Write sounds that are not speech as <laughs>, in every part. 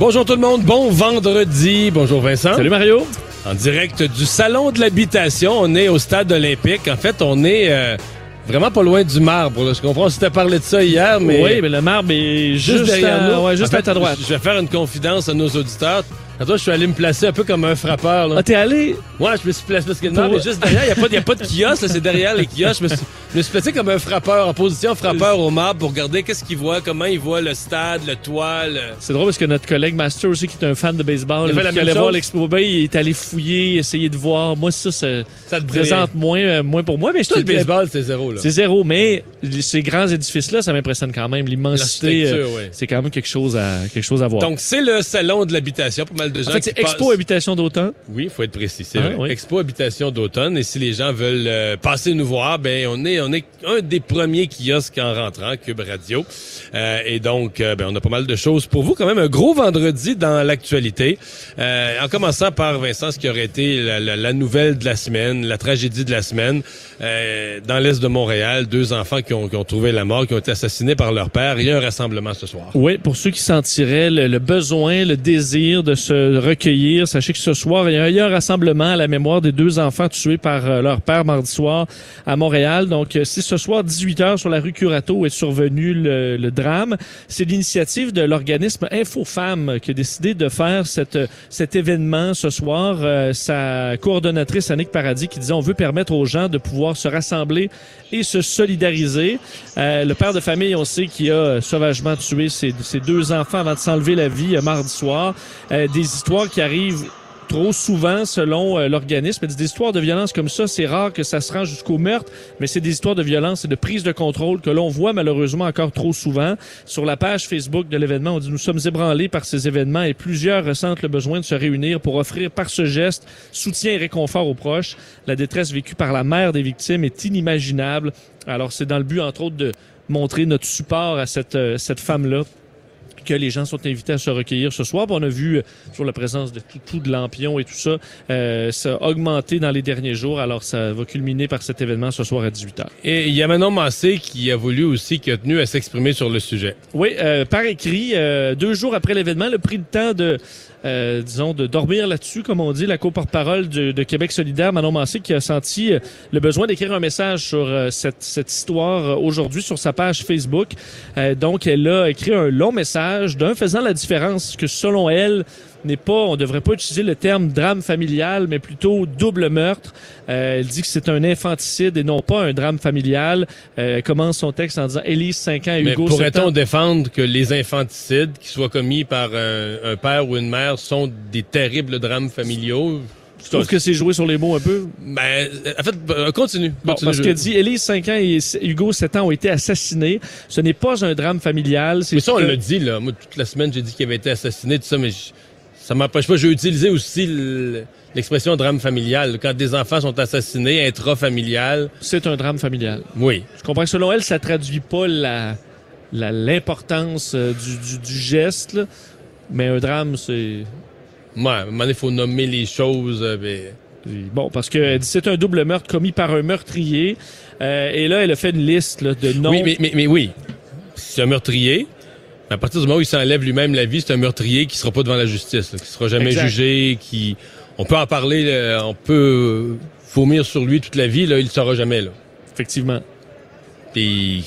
Bonjour tout le monde, bon vendredi. Bonjour Vincent. Salut Mario. En direct du Salon de l'habitation, on est au stade olympique. En fait, on est euh, vraiment pas loin du marbre. là. Je comprends, on s'était parlé de ça hier, mais... Oui, mais le marbre est juste, derrière à, nous. ouais, juste En à ta droite. Je vais faire une confidence à nos auditeurs. Tantôt, je suis allé me placer un peu comme un frappeur. Là. Ah, t'es allé? Ouais, je me suis placé parce que Pour- est juste derrière. Il n'y a, a pas de kiosque, là, c'est derrière les kiosques. Je me, suis, je me suis placé comme un frappeur, en position frappeur au marbre pour regarder qu'est-ce qu'il voit, comment il voit le stade, le toit. le- C'est drôle parce que notre collègue Master aussi, qui est un fan de baseball, Il fait la qui allait voir l'expo, ben, il est allé fouiller, essayer de voir. Moi, ça, ça, Ça te présente moins, euh, moins pour moi, mais je le baseball, c'est zéro. Là. C'est zéro, mais ces grands édifices-là, ça m'impressionne quand même. L'immensité, euh, ouais. c'est quand même quelque chose à, quelque chose à voir. Donc, c'est le salon de l'habitation. Pas mal de gens en fait, qui c'est Expo passent- Habitation d'Automne. Oui, il faut être précis, c'est Ah, oui. Expo Habitation d'automne. Et si les gens veulent euh, passer nous voir, ben on est on est un des premiers kiosques en rentrant, Cube Radio. Euh, et donc, euh, ben, on a pas mal de choses pour vous. Quand même, un gros vendredi dans l'actualité. Euh, en commençant par Vincent, ce qui aurait été la, la- la nouvelle de la semaine, la tragédie de la semaine. Euh, dans l'est de Montréal, deux enfants qui ont, qui ont trouvé la mort, qui ont été assassinés par leur père. Il y a un rassemblement ce soir. Oui, pour ceux qui sentiraient le, le besoin, le désir de se recueillir, sachez que ce soir, il y a un rassemblement à la mémoire des deux enfants tués par euh, leur père mardi soir à Montréal. Donc, euh, c'est ce soir, 18h, sur la rue Curato, est survenu le, le drame. C'est l'initiative de l'organisme Info Femmes qui a décidé de faire cette, cet événement ce soir. Euh, sa coordonnatrice, Annick Paradis, qui disait on veut permettre aux gens de pouvoir se rassembler et se solidariser. Euh, le père de famille, on sait, qui a euh, sauvagement tué ses, ses deux enfants avant de s'enlever la vie euh, mardi soir. Euh, des histoires qui arrivent trop souvent selon euh, l'organisme. Des histoires de violence comme ça, c'est rare que ça se rend jusqu'au meurtre, mais c'est des histoires de violence et de prise de contrôle que l'on voit malheureusement encore trop souvent. Sur la page Facebook de l'événement, on dit nous sommes ébranlés par ces événements et plusieurs ressentent le besoin de se réunir pour offrir par ce geste soutien et réconfort aux proches. La détresse vécue par la mère des victimes est inimaginable. Alors c'est dans le but entre autres de montrer notre support à cette, euh, cette femme-là que les gens sont invités à se recueillir ce soir. Puis On a vu euh, sur la présence de tout, de lampions et tout ça, euh, ça a augmenté dans les derniers jours. Alors, ça va culminer par cet événement ce soir à 18h. Et il y a Manon Massé qui a voulu aussi, qui a tenu à s'exprimer sur le sujet. Oui, euh, par écrit, euh, deux jours après l'événement, le pris le temps de, euh, disons, de dormir là-dessus, comme on dit, la co-porte-parole de, de Québec solidaire, Manon Massé, qui a senti euh, le besoin d'écrire un message sur euh, cette, cette histoire aujourd'hui sur sa page Facebook. Euh, donc, elle a écrit un long message d'un faisant la différence que, selon elle, n'est pas, on devrait pas utiliser le terme drame familial, mais plutôt double meurtre. Euh, elle dit que c'est un infanticide et non pas un drame familial. Euh, elle commence son texte en disant Élise 5 ans et Mais Hugo 7 pourrait-on défendre que les infanticides qui soient commis par un, un père ou une mère sont des terribles drames familiaux? Je trouve que c'est joué sur les mots un peu? Ben, en fait, euh, continue. Bon, continue. parce Je- dit Élise 5 ans et Hugo 7 ans ont été assassinés. Ce n'est pas un drame familial. Mais ça, on que- l'a dit, là. Moi, toute la semaine, j'ai dit qu'il avait été assassiné, tout ça, mais je- ça m'empêche pas. J'ai utilisé aussi le- l'expression drame familial. Quand des enfants sont assassinés, intrafamilial, C'est un drame familial. oui. Je comprends que selon elle, ça traduit pas la l'importance euh, du, du, du geste, là. mais un drame, c'est... Moi, à un moment donné, faut nommer les choses. euh, ben, Bon, parce que dit c'est un double meurtre commis par un meurtrier. Euh, et là, elle a fait une liste là, de noms. Oui, mais, mais, mais oui, c'est un meurtrier. Mais à partir du moment où il s'enlève lui-même la vie, c'est un meurtrier qui sera pas devant la justice, là, qui sera jamais Exact. jugé, qui on peut en parler, là, on peut vomir sur lui toute la vie, là, il le saura jamais là. Effectivement. Puis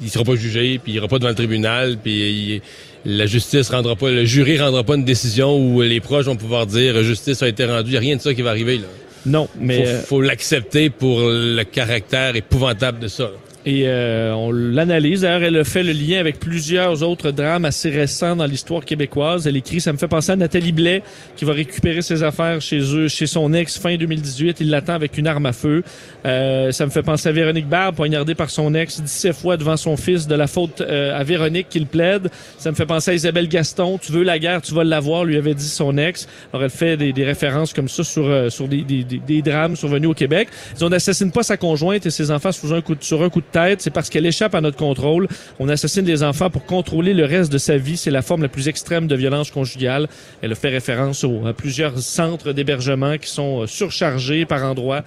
il sera pas jugé, puis il ira pas devant le tribunal, puis il- la justice rendra pas, le jury rendra pas une décision où les proches vont pouvoir dire justice a été rendue. Il y a rien de ça qui va arriver là. Non, mais... faut, euh, faut l'accepter pour le caractère épouvantable de ça. là. Et euh, on l'analyse. D'ailleurs, elle a fait le lien avec plusieurs autres drames assez récents dans l'histoire québécoise. Elle écrit, ça me fait penser à Nathalie Blais, qui va récupérer ses affaires chez eux, chez son ex fin 2018. Il l'attend avec une arme à feu. Euh, ça me fait penser à Véronique Barbe, poignardée par son ex 17 fois devant son fils de la faute euh, à Véronique qu'il plaide. Ça me fait penser à Isabelle Gaston. Tu veux la guerre, tu vas l'avoir, lui avait dit son ex. Alors, elle fait des, des références comme ça sur, euh, sur des, des, des, drames survenus au Québec. On n'assassine pas sa conjointe et ses enfants sous un coup de, sur un coup de tête. C'est parce qu'elle échappe à notre contrôle. On assassine les enfants pour contrôler le reste de sa vie. C'est la forme la plus extrême de violence conjugale. Elle a fait référence aux, à plusieurs centres d'hébergement qui sont euh, surchargés par endroits.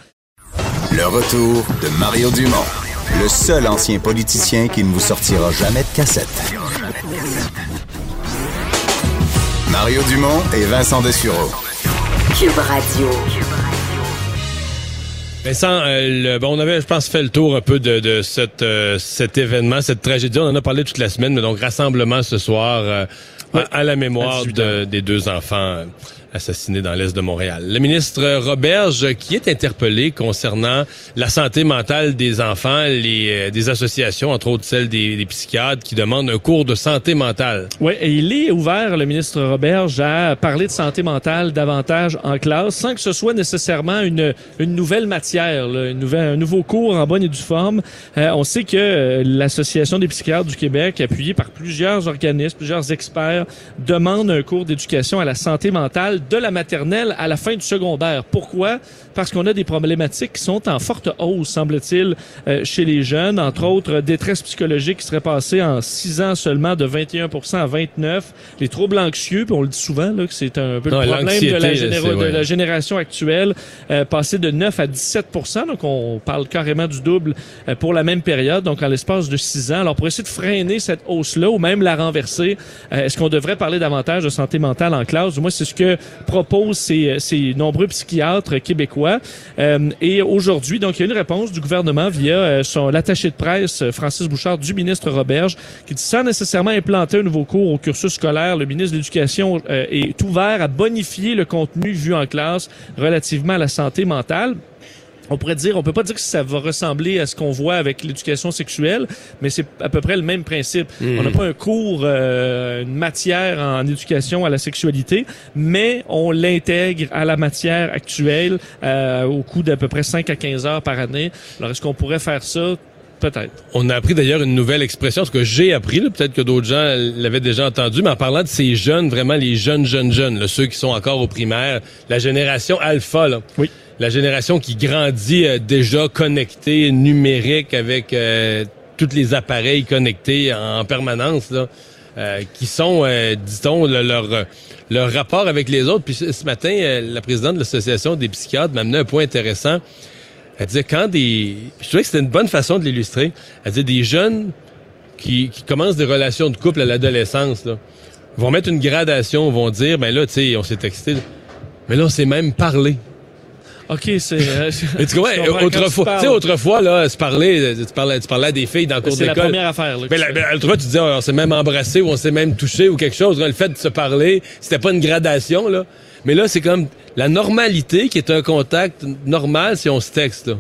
Le retour de Mario Dumont, le seul ancien politicien qui ne vous sortira jamais de cassette. Mario Dumont et Vincent Dessureau. Cube Radio. Vincent, euh, le- bon, on avait, je pense, fait le tour un peu de, de cette, euh, cet événement, cette tragédie. On en a parlé toute la semaine, mais donc rassemblement ce soir euh, à, à la mémoire à 18 de- des deux enfants assassinés dans l'est de Montréal. Le ministre Roberge, qui est interpellé concernant la santé mentale des enfants, les euh, des associations, entre autres celles des, des psychiatres, qui demandent un cours de santé mentale. Oui, et il est ouvert, le ministre Roberge, à parler de santé mentale davantage en classe, sans que ce soit nécessairement une, une nouvelle matière, là, une nouvelle, un nouveau cours en bonne et due forme. Euh, on sait que euh, l'Association des psychiatres du Québec, appuyée par plusieurs organismes, plusieurs experts, demande un cours d'éducation à la santé mentale de la maternelle à la fin du secondaire. Pourquoi? Parce qu'on a des problématiques qui sont en forte hausse, semble-t-il, euh, chez les jeunes, entre autres détresse psychologique qui serait passée en six ans seulement de 21% à 29 les troubles anxieux, puis on le dit souvent là, que c'est un peu Non, le problème de la, généra- de la génération actuelle, euh, passé de 9 à 17% donc on parle carrément du double euh, pour la même période, donc en l'espace de six ans. Alors pour essayer de freiner cette hausse-là ou même la renverser, euh, est-ce qu'on devrait parler davantage de santé mentale en classe? Moins, c'est ce que proposent ces, ces nombreux psychiatres québécois. Euh, et aujourd'hui, donc, il y a une réponse du gouvernement via euh, son l'attaché de presse, euh, Francis Bouchard, du ministre Roberge, qui dit sans nécessairement implanter un nouveau cours au cursus scolaire, le ministre de l'Éducation euh, est ouvert à bonifier le contenu vu en classe relativement à la santé mentale. On pourrait dire, on peut pas dire que ça va ressembler à ce qu'on voit avec l'éducation sexuelle, mais c'est à peu près le même principe. On n'a pas un cours, euh, une matière en éducation à la sexualité, mais on l'intègre à la matière actuelle euh, au coût d'à peu près 5 à 15 heures par année. Alors, est-ce qu'on pourrait faire ça? Peut-être. On a appris d'ailleurs une nouvelle expression, ce que j'ai appris, peut-être que d'autres gens l'avaient déjà entendu, mais en parlant de ces jeunes, vraiment les jeunes, jeunes, jeunes, là, ceux qui sont encore au primaire, la génération alpha, là. Oui. La génération qui grandit euh, déjà connectée, numérique, avec euh, tous les appareils connectés en permanence, là, euh, qui sont, euh, dit-on, le- leur, euh, leur rapport avec les autres. Puis ce matin, la présidente de l'Association des psychiatres m'a amené un point intéressant. Elle disait quand des... Je trouvais que c'était une bonne façon de l'illustrer. Elle disait des jeunes qui, qui commencent des relations de couple à l'adolescence, là, vont mettre une gradation, vont dire, ben là, tu sais, on s'est texté, mais là, on s'est même parlé. OK, c'est... euh, <laughs> Mais tu quand autrefois, tu sais, autrefois, là, se parler, tu parlais, tu parlais à des filles dans le cours C'est la d'école. première affaire. Là, Mais la, fais. mais l'autre fois, tu disais, on s'est même embrassé ou on s'est même touché ou quelque chose. Le fait de se parler, c'était pas une gradation, là. Mais là, c'est comme la normalité qui est un contact normal si on se texte, là.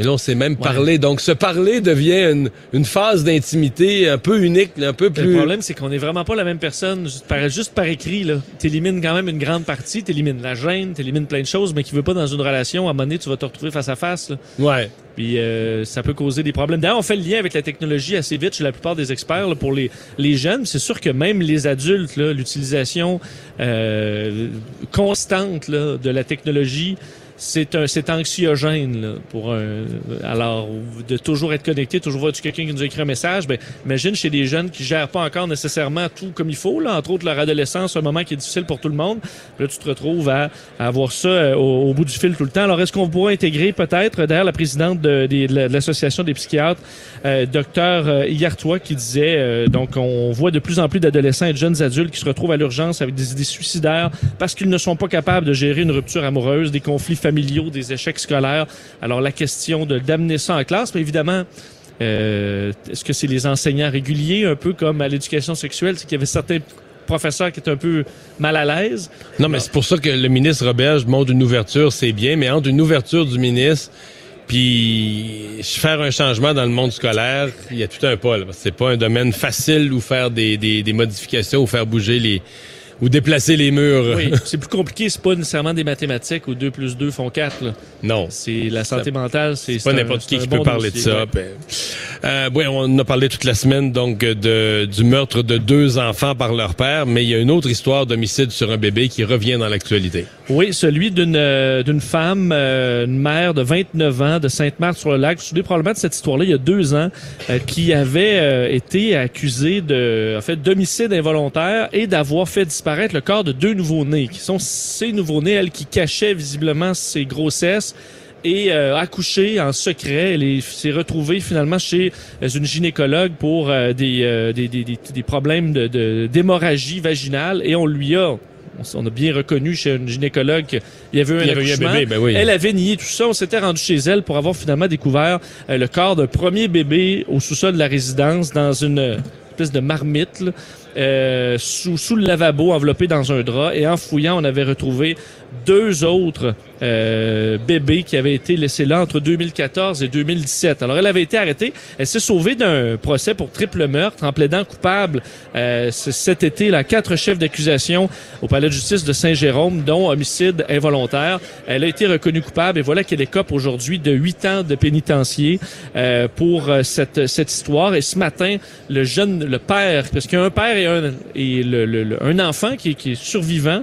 Et là, on s'est même parlé. Donc, se parler devient une, une phase d'intimité un peu unique, un peu Le plus... problème, c'est qu'on n'est vraiment pas la même personne juste par, juste par écrit. là. T'élimines quand même une grande partie, t'élimines la gêne, t'élimines plein de choses, mais qui veut pas dans une relation, à un moment donné, tu vas te retrouver face à face. là. Ouais. Puis euh, ça peut causer des problèmes. D'ailleurs, on fait le lien avec la technologie assez vite chez la plupart des experts là, pour les, les jeunes. C'est sûr que même les adultes, l'utilisation euh, constante là, de la technologie, c'est un c'est anxiogène là, pour un alors de toujours être connecté, toujours voir quelqu'un qui nous écrit un message. Ben imagine chez des jeunes qui gèrent pas encore nécessairement tout comme il faut là, entre autres leur adolescence, un moment qui est difficile pour tout le monde. Là tu te retrouves à, à avoir ça euh, au, au bout du fil tout le temps. Alors est-ce qu'on pourra intégrer peut-être derrière la présidente de, de de l'association des psychiatres, euh, docteur euh, Hiertois, qui disait euh, donc on voit de plus en plus d'adolescents et de jeunes adultes qui se retrouvent à l'urgence avec des idées suicidaires parce qu'ils ne sont pas capables de gérer une rupture amoureuse, des conflits familiaux, des échecs scolaires. Alors la question de d'amener ça en classe, mais évidemment. euh, Est-ce que c'est les enseignants réguliers, un peu comme à l'éducation sexuelle, c'est qu'il y avait certains professeurs qui étaient un peu mal à l'aise. Non, mais c'est pour ça que le ministre Roberge montre une ouverture, c'est bien, mais entre une ouverture du ministre Puis faire un changement dans le monde scolaire, il y a tout un pas. C'est pas un domaine facile où faire des, des, des modifications ou faire bouger les ou déplacer les murs. Oui, <laughs> c'est plus compliqué, c'est pas nécessairement des mathématiques où 2 plus 2 font 4. Là. Non. C'est la santé mentale, c'est pas n'importe qui qui peut parler de ça. ouais. Ben, euh, oui, on a parlé toute la semaine donc de, du meurtre de deux enfants par leur père, mais il y a une autre histoire d'homicide sur un bébé qui revient dans l'actualité. Oui, celui d'une euh, d'une femme, euh, une mère de 29 ans de Sainte-Marthe-sur-le-Lac. Vous vous souvenez probablement de cette histoire-là il y a deux ans, euh, qui avait euh, été accusée de en fait d'homicide involontaire et d'avoir fait disparaître le corps de deux nouveau-nés, qui sont ces nouveau-nés, elle, qui cachaient visiblement ses grossesses et euh, accouché en secret. Elle est- s'est retrouvée finalement chez euh, une gynécologue pour euh, des, euh, des, des, des, problèmes de- de- d'hémorragie vaginale et on lui a on a bien reconnu chez une gynécologue qu'il y avait eu un Il y avait un bébé, ben oui. Elle avait nié tout ça. On s'était rendu chez elle pour avoir finalement découvert euh, le corps d'un premier bébé au sous-sol de la résidence dans une euh, espèce de marmite là, euh, sous, sous le lavabo enveloppé dans un drap. Et en fouillant, on avait retrouvé deux autres euh, bébés qui avaient été laissés là entre 2014 et 2017. Alors, elle avait été arrêtée. Elle s'est sauvée d'un procès pour triple meurtre en plaidant coupable euh, cet été. Là, quatre chefs d'accusation au palais de justice de Saint-Jérôme, dont homicide involontaire. Elle a été reconnue coupable et voilà qu'elle écope aujourd'hui de huit ans de pénitencier euh, pour euh, cette, cette histoire. Et ce matin, le jeune, le père, parce qu'il y a un père et un, et le, le- le- un enfant qui, est- qui est survivant,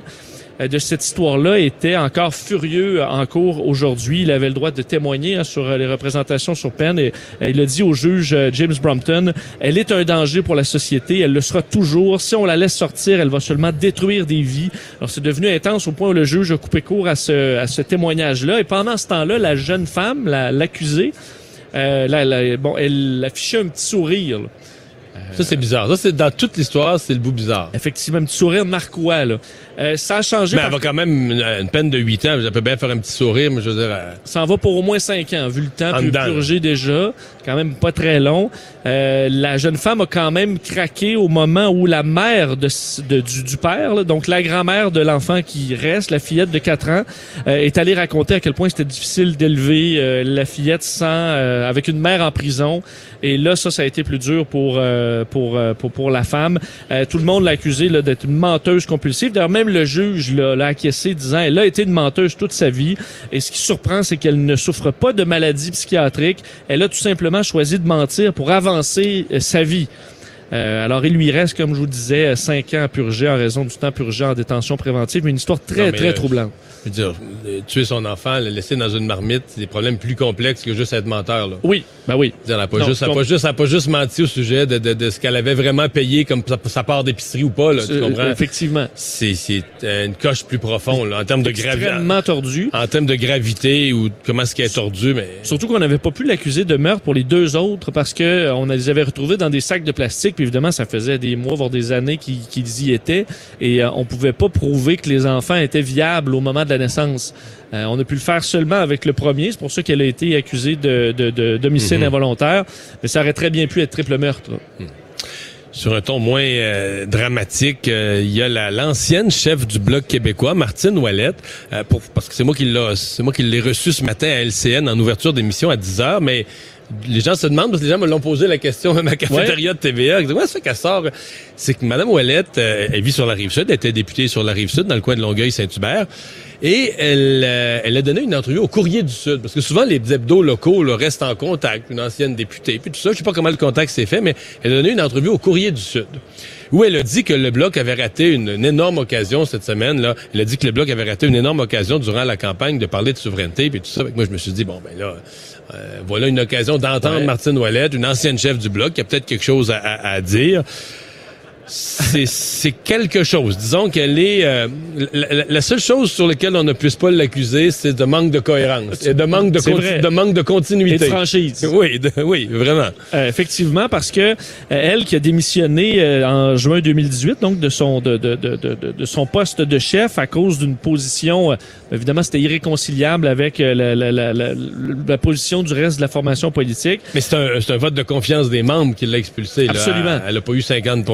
de cette histoire-là était encore furieux en cours aujourd'hui. Il avait le droit de témoigner hein, sur euh, les représentations sur peine et euh, il a dit au juge euh, James Brompton, elle est un danger pour la société, elle le sera toujours. Si on la laisse sortir, elle va seulement détruire des vies. Alors c'est devenu intense au point où le juge a coupé court à ce, à ce témoignage-là. Et pendant ce temps-là, la jeune femme, la- l'accusée, euh, la- la- bon, elle affichait un petit sourire. là. Ça, c'est bizarre. Ça, c'est dans toute l'histoire, c'est le bout bizarre. Effectivement, un petit sourire narquois. Là. Euh, ça a changé. Mais par- elle va quand même une, une peine de 8 ans. Je peux bien faire un petit sourire, mais je veux dire... euh, Ça en va pour au moins cinq ans, vu le temps En purgé déjà, quand même pas très long. Euh, la jeune femme a quand même craqué au moment où la mère de, de- du, du père, là, donc la grand-mère de l'enfant qui reste, la fillette de 4 ans, euh, est allée raconter à quel point c'était difficile d'élever euh, la fillette sans euh, avec une mère en prison. Et là, ça, ça a été plus dur pour euh, pour, euh, pour pour la femme. Euh, tout le monde l'a accusée là, d'être une menteuse compulsive. D'ailleurs, même le juge là, l'a acquiescé, disant elle a été une menteuse toute sa vie. Et ce qui surprend, c'est qu'elle ne souffre pas de maladie psychiatrique. Elle a tout simplement choisi de mentir pour avancer euh, sa vie. Euh, alors, il lui reste, comme je vous disais, euh, cinq ans à purger en raison du temps purgé en détention préventive. Mais une histoire très, Non, très euh, troublante. Je veux dire, tuer son enfant, le laisser dans une marmite, c'est des problèmes plus complexes que juste être menteur. Là. Oui, ben oui. Dire, Elle n'a pas, juste, pas, juste, pas juste menti au sujet de, de, de ce qu'elle avait vraiment payé comme sa, sa part d'épicerie ou pas. Là, tu Euh, comprends? Effectivement. C'est euh, une coche plus profonde là, en termes de gravité. Extrêmement tordu. En termes de gravité ou comment ce qui est tordu, mais Surtout qu'on n'avait pas pu l'accuser de meurtre pour les deux autres parce que euh, on les avait retrouvés dans des sacs de plastique. Puis évidemment, ça faisait des mois, voire des années qu'ils qu'ils y étaient. Et euh, on pouvait pas prouver que les enfants étaient viables au moment de la naissance. Euh, on a pu le faire seulement avec le premier. C'est pour ça qu'elle a été accusée de, de, de- d'homicide Mhm. involontaire. Mais ça aurait très bien pu être triple meurtre. là. sur un ton moins euh, dramatique, euh, il y a la- l'ancienne chef du bloc québécois, Martine Ouellette, euh, pour, parce que c'est moi qui l'a, c'est moi qui l'ai reçu ce matin à LCN en ouverture d'émission à 10 heures, mais les gens se demandent, parce que les gens me l'ont posé la question même à la cafétéria de TVA, ils disent, ouais, ça fait qu'elle sort. C'est que Mme Ouellette, euh, elle vit sur la Rive-Sud, elle était députée sur la Rive-Sud, dans le coin de Longueuil-Saint-Hubert, et elle, euh, elle a donné une entrevue au Courrier du Sud, parce que souvent les hebdos locaux là, restent en contact, une ancienne députée, puis tout ça, je sais pas comment le contact s'est fait, mais elle a donné une entrevue au Courrier du Sud, où elle a dit que le Bloc avait raté une, une énorme occasion cette semaine. Là. Elle a dit que le Bloc avait raté une énorme occasion durant la campagne de parler de souveraineté, puis tout ça. Moi, je me suis dit, bon, ben là, euh, voilà une occasion d'entendre Ouais. Martine Ouellette, une ancienne chef du Bloc, qui a peut-être quelque chose à, à- à dire. C'est quelque chose. Disons qu'elle est... euh, la, seule chose sur laquelle on ne puisse pas l'accuser, c'est de manque de cohérence et de manque de, vrai. manque de Et de continuité. franchise. <laughs> Oui, de- oui, vraiment. Euh, effectivement, parce que euh, elle qui a démissionné en juin 2018, donc de son de, de, de, son poste de chef à cause d'une position, évidemment c'était irréconciliable avec la, position du reste de la formation politique. Mais c'est un, vote de confiance des membres qui l'a expulsé. là. Absolument. Elle n'a pas eu 50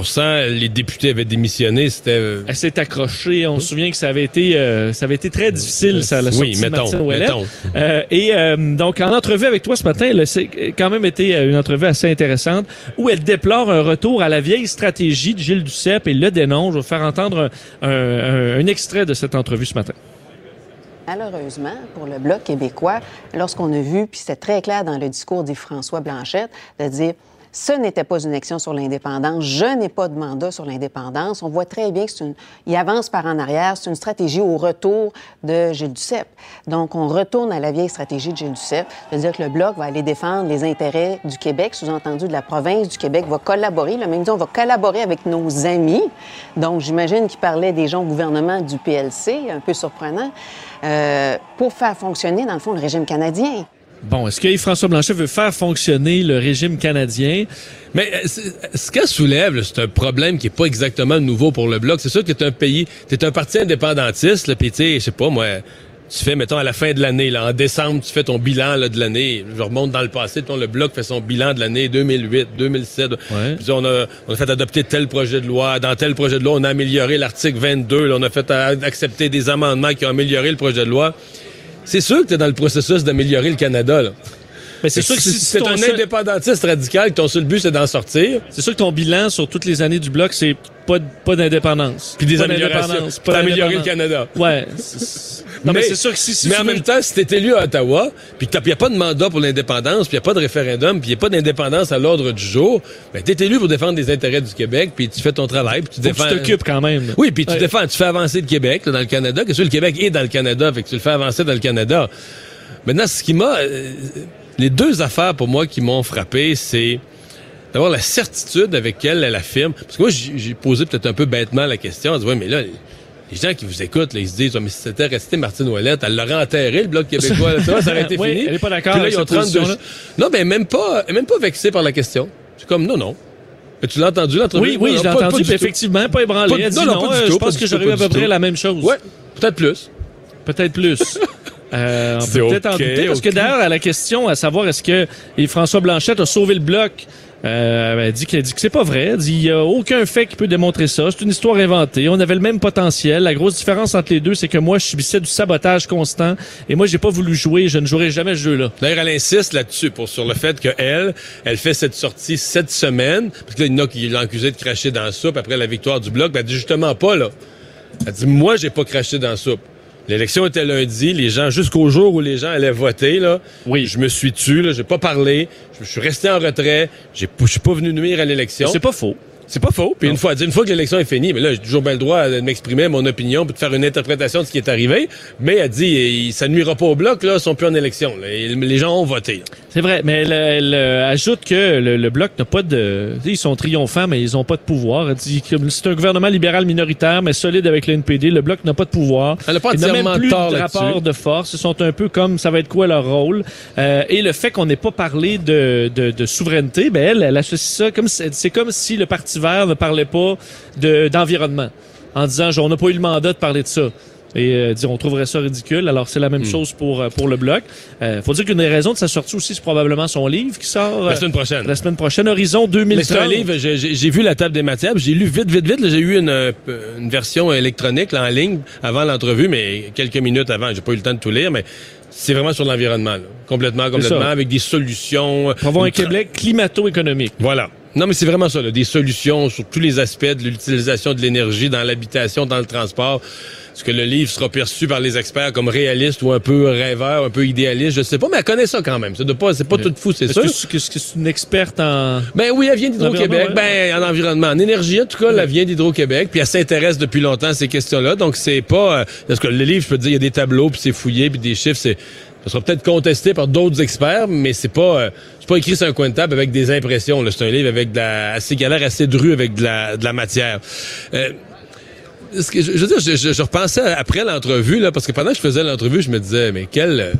les députés avaient démissionné, c'était... euh, Elle s'est accrochée. On se souvient que ça avait été, euh, ça avait été très difficile, ça, la oui, sortie de mettons, mettons. Euh, et euh, donc, en entrevue avec toi ce matin, c'est quand même été une entrevue assez intéressante où elle déplore un retour à la vieille stratégie de Gilles Duceppe et le dénonce. Je vais vous faire entendre un, un- un extrait de cette entrevue ce matin. Malheureusement, pour le Bloc québécois, lorsqu'on a vu, puis c'était très clair dans le discours d'Yves-François Blanchette, de dire ce n'était pas une action sur l'indépendance, je n'ai pas de mandat sur l'indépendance. On voit très bien que c'est une. Il avance par en arrière, c'est une stratégie au retour de Gilles Duceppe. Donc, on retourne à la vieille stratégie de Gilles Duceppe, de dire que le Bloc va aller défendre les intérêts du Québec, sous-entendu de la province du Québec, va collaborer. Le même dit, on va collaborer avec nos amis. Donc, j'imagine qu'il parlait des gens au gouvernement du PLC, un peu surprenant, euh, pour faire fonctionner, dans le fond, le régime canadien. Bon, est-ce que Yves-François Blanchet veut faire fonctionner le régime canadien? Mais euh, c'est- ce qu'elle soulève, c'est un problème qui est pas exactement nouveau pour le Bloc. C'est sûr que t'es un pays, t'es un parti indépendantiste, là, puis tu sais, je sais pas, moi, tu fais, mettons, à la fin de l'année, là, en décembre, tu fais ton bilan là, de l'année. Je remonte dans le passé, ton, le Bloc fait son bilan de l'année 2008, 2007. Ouais. Puis on a, on a fait adopter tel projet de loi. Dans tel projet de loi, on a amélioré l'article 22. là, on a fait euh, accepter des amendements qui ont amélioré le projet de loi. C'est sûr que tu dans le processus d'améliorer le Canada. Là. Ben, c'est sûr que si, si si ton seul- indépendantiste radical, que ton seul but, c'est d'en sortir. c'est sûr que ton bilan sur toutes les années du bloc, c'est pas, pas d'indépendance. Puis des Pas améliorations. Pour améliorer le. Canada. Ouais. <laughs> Non, mais, c'est sûr que si, si mais en veux- même temps, si t'es élu à Ottawa, puis qu'il n'y a pas de mandat pour l'indépendance, puis il n'y a pas de référendum, puis il n'y a pas d'indépendance à l'ordre du jour, ben t'es élu pour défendre les intérêts du Québec, puis tu fais ton travail, puis tu faut défends... tu t'occupes quand même. Oui, puis tu Ouais. défends, tu fais avancer le Québec là, dans le Canada, que le Québec est dans le Canada, fait que tu le fais avancer dans le Canada. Maintenant, ce qui m'a... euh, les deux affaires pour moi qui m'ont frappé, c'est d'avoir la certitude avec laquelle elle affirme. Parce que moi, j'ai posé peut-être un peu bêtement la question. On dit, ouais, mais là, les- gens qui vous écoutent, là, ils se disent, mais si c'était resté Martine Ouellette, elle l'aurait enterré, le Bloc québécois. là, ça, ça aurait été <laughs> Oui, fini. elle est pas d'accord avec cette 32 position-là. Non, ben même pas, même pas vexé par la question. C'est comme, non, non. Mais tu l'as entendu, l'entrevue? Oui, oui, Non, je l'ai entendu, effectivement, pas ébranlé. Pas- Elle dit non, non, non, pas du euh, tout, je pense que j'aurais eu à peu près la même chose. Ouais, peut-être plus. <laughs> Peut-être plus. Euh, on peut peut-être en douter. Parce que d'ailleurs, à la question à savoir est-ce que François Blanchette a sauvé le bloc, euh, elle dit qu'il dit que c'est pas vrai. Elle dit il y a aucun fait qui peut démontrer ça. C'est une histoire inventée. On avait le même potentiel. La grosse différence entre les deux, c'est que moi, je subissais du sabotage constant et moi, j'ai pas voulu jouer. Je ne jouerai jamais ce jeu-là. D'ailleurs, elle insiste là-dessus pour sur le fait qu'elle, elle fait cette sortie cette semaine, parce que là, il y en a qui l'ont accusé de cracher dans la soupe après la victoire du bloc. Ben, elle dit justement pas, là. Elle dit, moi, j'ai pas craché dans la soupe. L'élection était lundi, les gens, jusqu'au jour où les gens allaient voter, là. Oui. Je me suis tu, là, j'ai pas parlé, je, je suis resté en retrait, j'ai, je suis pas venu nuire à l'élection. C'est pas faux. C'est pas faux. Puis une fois, une fois que l'élection est finie, mais là, j'ai toujours bien le droit de m'exprimer mon opinion puis de faire une interprétation de ce qui est arrivé. Mais elle dit, ça nuira pas au bloc, là, ils sont plus en élection. là. Et les gens ont voté. C'est vrai, mais elle, elle, ajoute que le, le bloc n'a pas de. Ils sont triomphants, mais ils ont pas de pouvoir. Elle dit que c'est un gouvernement libéral minoritaire, mais solide avec le NPD. Le bloc n'a pas de pouvoir. Elle a pas n'a même plus tort de rapport de force. Ils sont un peu comme ça va être quoi leur rôle? Euh, et le fait qu'on n'ait pas parlé de, de, de souveraineté, ben elle, elle associe ça comme c'est comme si le Parti ne parlait pas de d'environnement, en disant on n'a pas eu le mandat de parler de ça. Et euh, dire on trouverait ça ridicule. Alors c'est la Hmm. même chose pour euh, pour le bloc. Euh, faut dire qu'une des raisons de sa sortie aussi, c'est probablement son livre qui sort La euh, semaine prochaine. la semaine prochaine, Horizon 2030. Mais c'est un livre, j'ai- vu la table des matières, j'ai lu vite, vite, vite. J'ai eu une, une version électronique là, en ligne avant l'entrevue, mais quelques minutes avant. J'ai pas eu le temps de tout lire, mais c'est vraiment sur l'environnement. Complètement, complètement, avec des solutions. Pour avoir un Québec climato-économique. Voilà. Non, mais c'est vraiment ça, là, des solutions sur tous les aspects de l'utilisation de l'énergie dans l'habitation, dans le transport. Est-ce que le livre sera perçu par les experts comme réaliste ou un peu rêveur, un peu idéaliste? Je sais pas, mais elle connaît ça quand même. C'est pas, c'est pas tout fou, c'est Est-ce sûr. c'est- que c'est une experte en... Ben oui, elle vient d'Hydro-Québec. Ben, en environnement. En énergie, en tout cas, elle vient d'Hydro-Québec. Puis elle s'intéresse depuis longtemps à ces questions-là. Donc, c'est pas... euh, parce que le livre, je peux te dire, il y a des tableaux, puis c'est fouillé, puis des chiffres, c'est... Ça sera peut-être contesté par d'autres experts, mais c'est pas... euh, c'est pas écrit sur un coin de table avec des impressions. C'est un livre avec de la... assez galère, assez dru avec de la, de la matière. Euh, ce que je, je veux dire, je, je- je repensais après l'entrevue, là, parce que pendant que je faisais l'entrevue, je me disais, mais quelle,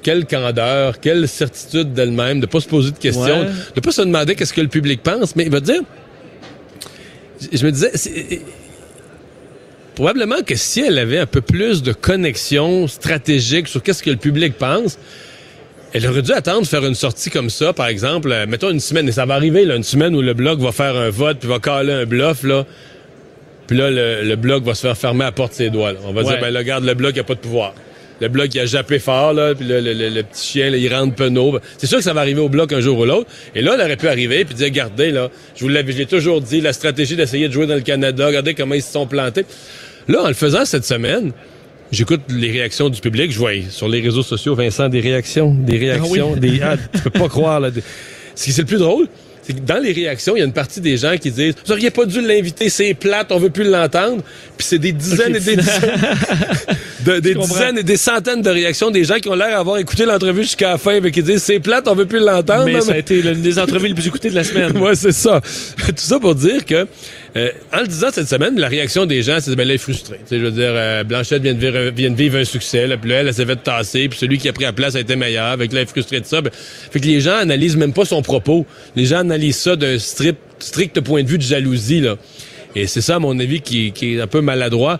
quelle candeur, quelle certitude d'elle-même, de pas se poser de questions, Ouais. de pas se demander qu'est-ce que le public pense, mais il va dire, je- me disais, probablement que si elle avait un peu plus de connexion stratégique sur qu'est-ce que le public pense, Elle aurait dû attendre de faire une sortie comme ça, par exemple, euh, mettons une semaine, et ça va arriver, là, une semaine où le bloc va faire un vote, puis va caler un bluff, là. Puis là, le, le bloc va se faire fermer à la porte ses doigts. là. On va Ouais. dire, ben là, regarde, le bloc, il a pas de pouvoir. Le bloc, il a jappé fort, là, puis le, le- le- petit chien, là, il rentre penaud. C'est sûr que ça va arriver au bloc un jour ou l'autre. Et là, elle aurait pu arriver puis dire, regardez, là, je vous l'avais, je l'ai toujours dit, la stratégie d'essayer de jouer dans le Canada, regardez comment ils se sont plantés. Là, en le faisant cette semaine, j'écoute les réactions du public, je vois sur les réseaux sociaux, Vincent, des réactions, des réactions, oui. des, <laughs> ah, tu peux pas croire, là. des- Ce qui c'est le plus drôle, c'est que dans les réactions, il y a une partie des gens qui disent Vous auriez pas dû l'inviter, c'est plate, on veut plus l'entendre. Puis c'est des dizaines et des dizaines, <laughs> de- des dizaines et des centaines de réactions des gens qui ont l'air d'avoir écouté l'entrevue jusqu'à la fin, mais qui disent c'est plate, on veut plus l'entendre. Mais ça a été l'une des entrevues les plus écoutées de la semaine. <laughs> Ouais, c'est ça. Tout ça pour dire que, euh, en le disant cette semaine, la réaction des gens, c'est ben là, est sais, je veux dire, euh, Blanchette vient de, vivre, vient de vivre un succès, là, puis là, elle, elle s'est fait tasser, puis celui qui a pris la place a été meilleur, avec là, elle est frustrée de ça. Ben, fait que les gens analysent même pas son propos. Les gens analysent ça d'un strict, strict point de vue de jalousie, là. Et c'est ça, à mon avis, qui, qui est un peu maladroit.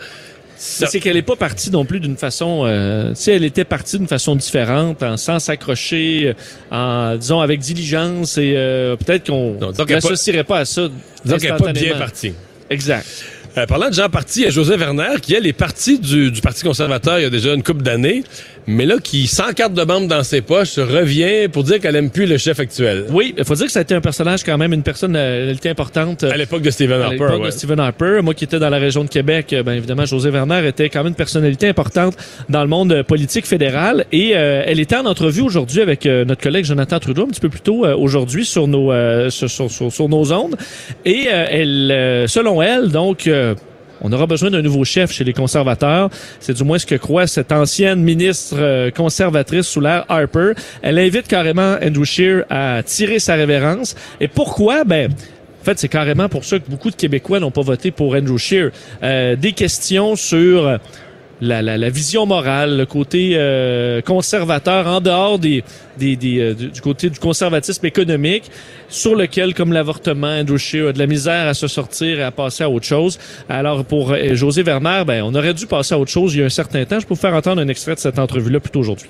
C'est qu'elle n'est pas partie non plus d'une façon. Euh, sais, elle était partie d'une façon différente, en, sans s'accrocher, euh, en disons avec diligence et euh, peut-être qu'on est pas- n'associerait pas à ça. disons qu'elle n'est pas bien partie. Exact. Euh, parlant de gens partis, il y a José Werner, qui, elle, est parti du, du Parti conservateur il y a déjà une couple d'années, mais là, qui, sans carte de membre dans ses poches, revient pour dire qu'elle aime plus le chef actuel. Oui, il faut dire que ça a été un personnage quand même, une personnalité importante. euh, À l'époque de Stephen à Harper, l'époque ouais. de Stephen Harper. Moi qui étais dans la région de Québec, euh, ben évidemment, José Werner était quand même une personnalité importante dans le monde euh, politique fédéral. Et euh, elle était en entrevue aujourd'hui avec euh, notre collègue Jonathan Trudeau, un petit peu plus tôt euh, aujourd'hui sur nos euh, sur, sur, sur- nos ondes. Et euh, elle, selon elle, donc. Euh, on aura besoin d'un nouveau chef chez les conservateurs. C'est du moins ce que croit cette ancienne ministre euh, conservatrice sous Harper. Elle invite carrément Andrew Scheer à tirer sa révérence. Et pourquoi? Ben, en fait, c'est carrément pour ça que beaucoup de Québécois n'ont pas voté pour Andrew Scheer. Euh, des questions sur la, la, la vision morale, le côté euh, conservateur en dehors des, des, des, euh, du côté du conservatisme économique, sur lequel, comme l'avortement, Andrew Scheer a de la misère à se sortir et à passer à autre chose. Alors, pour euh, José Werner, ben, on aurait dû passer à autre chose il y a un certain temps. Je peux vous faire entendre un extrait de cette entrevue-là plutôt aujourd'hui.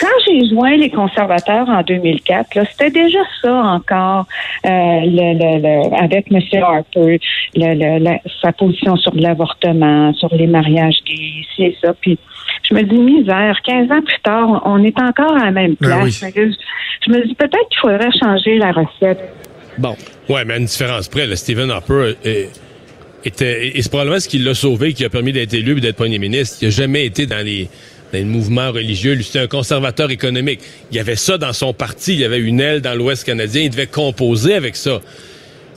Quand j'ai joint les conservateurs en 2004, là, c'était déjà ça encore euh, le, le, le- avec M. Harper, le, le- la- sa position sur l'avortement, sur les mariages gays, c'est ça. Puis je me dis misère. 15 ans plus tard, on est encore à la même Ben place. oui. Je, je me dis peut-être qu'il faudrait changer la recette. Bon. Ouais, mais à une différence près, le Stephen Harper euh, était, et c'est probablement ce qui l'a sauvé, qui a permis d'être élu et d'être premier ministre. Il a jamais été dans les, dans les mouvements religieux. Lui, c'était un conservateur économique. Il y avait ça dans son parti. Il y avait une aile dans l'Ouest canadien. Il devait composer avec ça.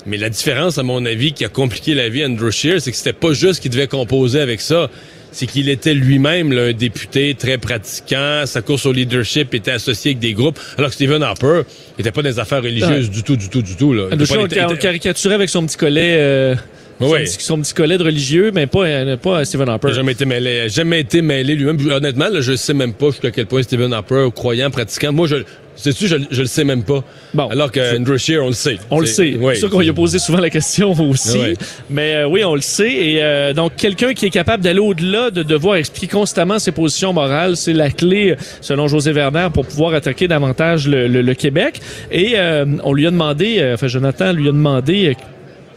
Mais la différence, à mon avis, qui a compliqué la vie à Andrew Scheer, c'est que c'était pas juste qu'il devait composer avec ça. C'est qu'il était lui-même là, un député très pratiquant. Sa course au leadership était associée avec des groupes. Alors que Stephen Harper n'était pas dans les affaires religieuses du tout, du tout, du tout. Là. Andrew Scheer, on, on caricaturait avec son petit collet... Euh, Oui. son, petit, son petit collet de religieux, mais pas, euh, pas Stephen Harper. Jamais été mêlé, jamais été mêlé lui-même. Honnêtement, là, je sais même pas jusqu'à quel point Stephen Harper, croyant, pratiquant. Moi, je, sais-tu, je, je le sais même pas. Bon. Alors que Andrew Scheer, on le sait. On le sait. Oui. C'est sûr qu'on lui a posé souvent la question <laughs> aussi. Ouais. Mais euh, oui, on le sait. Et euh, donc, quelqu'un qui est capable d'aller au-delà de devoir expliquer constamment ses positions morales, c'est la clé, selon José Werner, pour pouvoir attaquer davantage le, le- le Québec. Et euh, on lui a demandé, euh, enfin, Jonathan lui a demandé euh,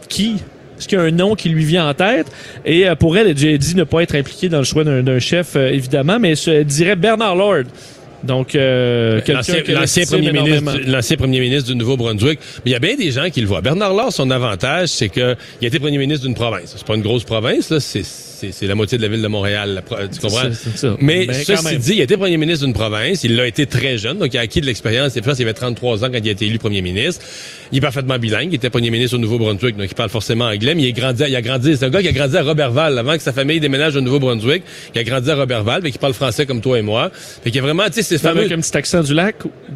qui est-ce qu'il y a un nom qui lui vient en tête? Et euh, pour elle, elle dit ne pas être impliquée dans le choix d'un d'un chef, euh, évidemment, mais elle dirait Bernard Lord. Donc, euh, L'ancien premier, ministre, l'ancien premier ministre du Nouveau-Brunswick. Mais il y a bien des gens qui le voient. Bernard Laure, son avantage, c'est que il a été premier ministre d'une province. C'est pas une grosse province, là. C'est, c'est, c'est la moitié de la ville de Montréal. la tu comprends? C'est- c'est ça. Mais Ben, ceci dit, il a été premier ministre d'une province. Il l'a été très jeune, donc il a acquis de l'expérience. Qu'il avait 33 ans quand il a été élu premier ministre. Il est parfaitement bilingue. Il était premier ministre au Nouveau-Brunswick, donc il parle forcément anglais. Mais il, est grandi, il a grandi. C'est un gars qui a grandi à Robertval avant que sa famille déménage au Nouveau-Brunswick. Il a grandi à Robertval, mais qui parle français comme toi et moi. Fait qu'il y a vraiment, tu sais, c'est fameux. Avec un petit accent du lac.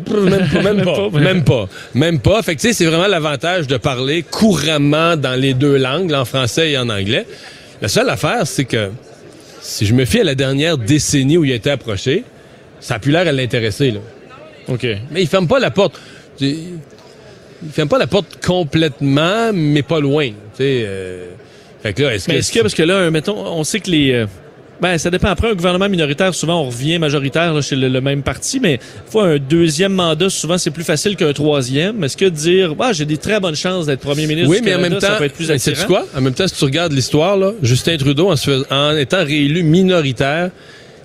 Même pas, même pas, <laughs> même pas, même pas. Fait que tu sais, c'est vraiment l'avantage de parler couramment dans les deux langues, en français et en anglais. La seule affaire, c'est que si je me fie à la dernière décennie où il a été approché, ça a plus l'air à l'intéresser, là. OK. Mais il ferme pas la porte. Il ferme pas la porte complètement, mais pas loin. Tu sais, euh, fait que là, est-ce que Mais est-ce que, parce que là, mettons, on sait que les, euh, Ben, ça dépend. Après un gouvernement minoritaire, souvent, on revient majoritaire là, chez le, le même parti, mais fois un deuxième mandat, souvent, c'est plus facile qu'un troisième. Est-ce que dire, bah, j'ai des très bonnes chances d'être premier ministre Oui, du mais en même temps, ça peut être plus mais attirant? quoi? En même temps, si tu regardes l'histoire, là, Justin Trudeau, en, se fais- en étant réélu minoritaire,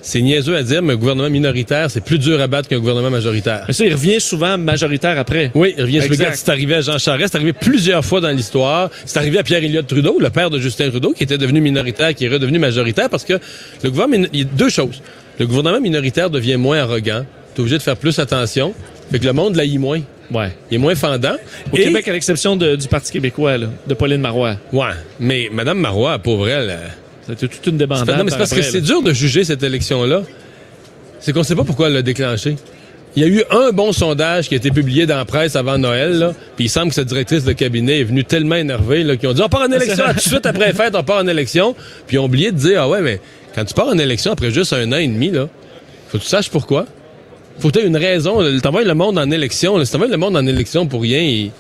c'est niaiseux à dire, mais un gouvernement minoritaire, c'est plus dur à battre qu'un gouvernement majoritaire. Mais ça, il revient souvent majoritaire après. Oui, il revient gars, c'est arrivé à Jean Charest, c'est arrivé plusieurs fois dans l'histoire. C'est arrivé à Pierre Elliott Trudeau, le père de Justin Trudeau, qui était devenu minoritaire, qui est redevenu majoritaire, parce que le gouvernement, il y a deux choses. Le gouvernement minoritaire devient moins arrogant. T'es obligé de faire plus attention. Fait que le monde l'haït moins. Ouais. Il est moins fendant. Au Et- Québec, à l'exception du Parti québécois, là, de Pauline Marois. Ouais, mais Madame Marois, pauvre elle, euh, C'était toute une débandade. Non, mais c'est par parce que c'est dur de juger cette élection-là. C'est qu'on sait pas pourquoi elle l'a déclenché. Il y a eu un bon sondage qui a été publié dans la presse avant Noël, là, puis il semble que cette directrice de cabinet est venue tellement énervée qu'ils ont dit on part en <laughs> élection tout de suite après les fêtes, on part en élection, puis ils ont oublié de dire ah ouais mais quand tu pars en élection après juste un an et demi là, faut que tu saches pourquoi. Faut que tu aies une raison. T'envoies le monde en élection. Si t'envoies le monde en élection pour rien, ils,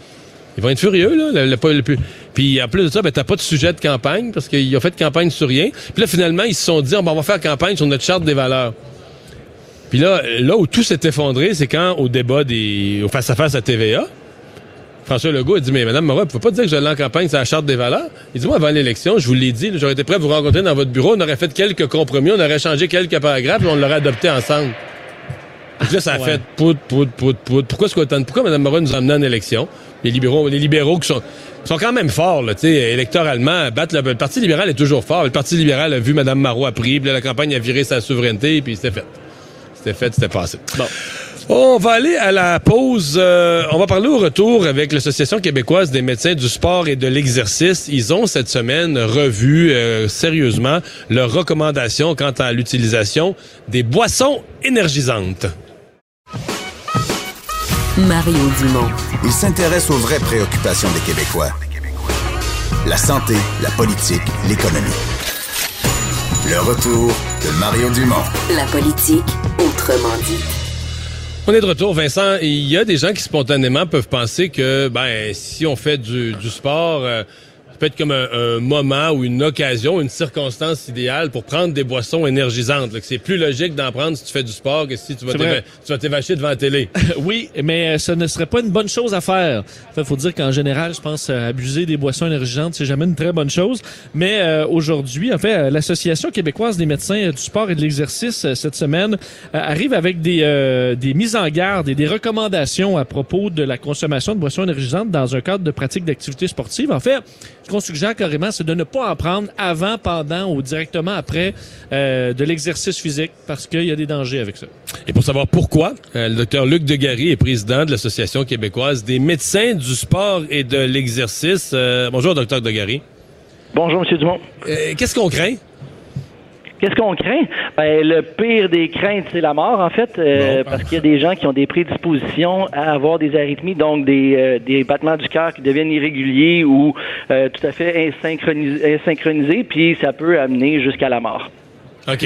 ils vont être furieux, là. Le- le- le plus- Puis en plus de ça, ben, t'as pas de sujet de campagne parce qu'ils ont fait campagne sur rien. Puis là, finalement, ils se sont dit, Ah, ben, on va faire campagne sur notre charte des valeurs. Puis là, là où tout s'est effondré, c'est quand, au débat des, au face-à-face à TVA, François Legault a dit, mais Madame Moreau, vous pouvez pas dire que j'allais en campagne sur la charte des valeurs? Il dit, moi, avant l'élection, je vous l'ai dit, j'aurais été prêt à vous rencontrer dans votre bureau, on aurait fait quelques compromis, on aurait changé quelques paragraphes, puis on l'aurait adopté ensemble. Donc là, ça a Ouais. fait poudre, poudre, poudre, poudre. Pourquoi est-ce qu'on Pourquoi Mme Moreau nous a amené en élection? Les libéraux, les libéraux qui sont, sont quand même forts, là, tu sais, électoralement, battre le, le Parti libéral est toujours fort. Le Parti libéral a vu Mme Marois a pris, puis là, la campagne a viré sa souveraineté, puis c'était fait. C'était fait, c'était passé. Bon. On va aller à la pause. Euh, on va parler au retour avec l'Association québécoise des médecins du sport et de l'exercice. Ils ont cette semaine revu euh, sérieusement leurs recommandations quant à l'utilisation des boissons énergisantes. Mario Dumont. Il s'intéresse aux vraies préoccupations des Québécois. La santé, la politique, l'économie. Le retour de Mario Dumont. La politique, autrement dit. On est de retour, Vincent. Il y a des gens qui spontanément peuvent penser que, ben, si on fait du, du sport, euh, peut être comme un, un moment ou une occasion, une circonstance idéale pour prendre des boissons énergisantes. là, que c'est plus logique d'en prendre si tu fais du sport que si tu vas C'est vrai. t'éva- tu vas t'évacher devant la télé. <laughs> Oui, mais euh, ce ne serait pas une bonne chose à faire. Il faut dire qu'en général, je pense euh, abuser des boissons énergisantes, c'est jamais une très bonne chose. Mais euh, aujourd'hui, en fait, euh, l'Association québécoise des médecins du sport et de l'exercice cette semaine euh, arrive avec des, euh, des mises en garde et des recommandations à propos de la consommation de boissons énergisantes dans un cadre de pratique d'activité sportive. En fait, qu'on suggère carrément, c'est de ne pas en prendre avant, pendant ou directement après euh, de l'exercice physique parce qu'il y a des dangers avec ça. Et pour savoir pourquoi, euh, le docteur Luc Degary est président de l'Association québécoise des médecins du sport et de l'exercice. Euh, bonjour, docteur Degary. Bonjour, M. Dumont. Euh, Qu'est-ce qu'on craint? Qu'est-ce qu'on craint? Ben, le pire des craintes, c'est la mort, en fait, euh, Bon. parce qu'il y a des gens qui ont des prédispositions à avoir des arythmies, donc des, euh, des battements du cœur qui deviennent irréguliers ou euh, tout à fait insynchronisés, insynchronisés, puis ça peut amener jusqu'à la mort. OK.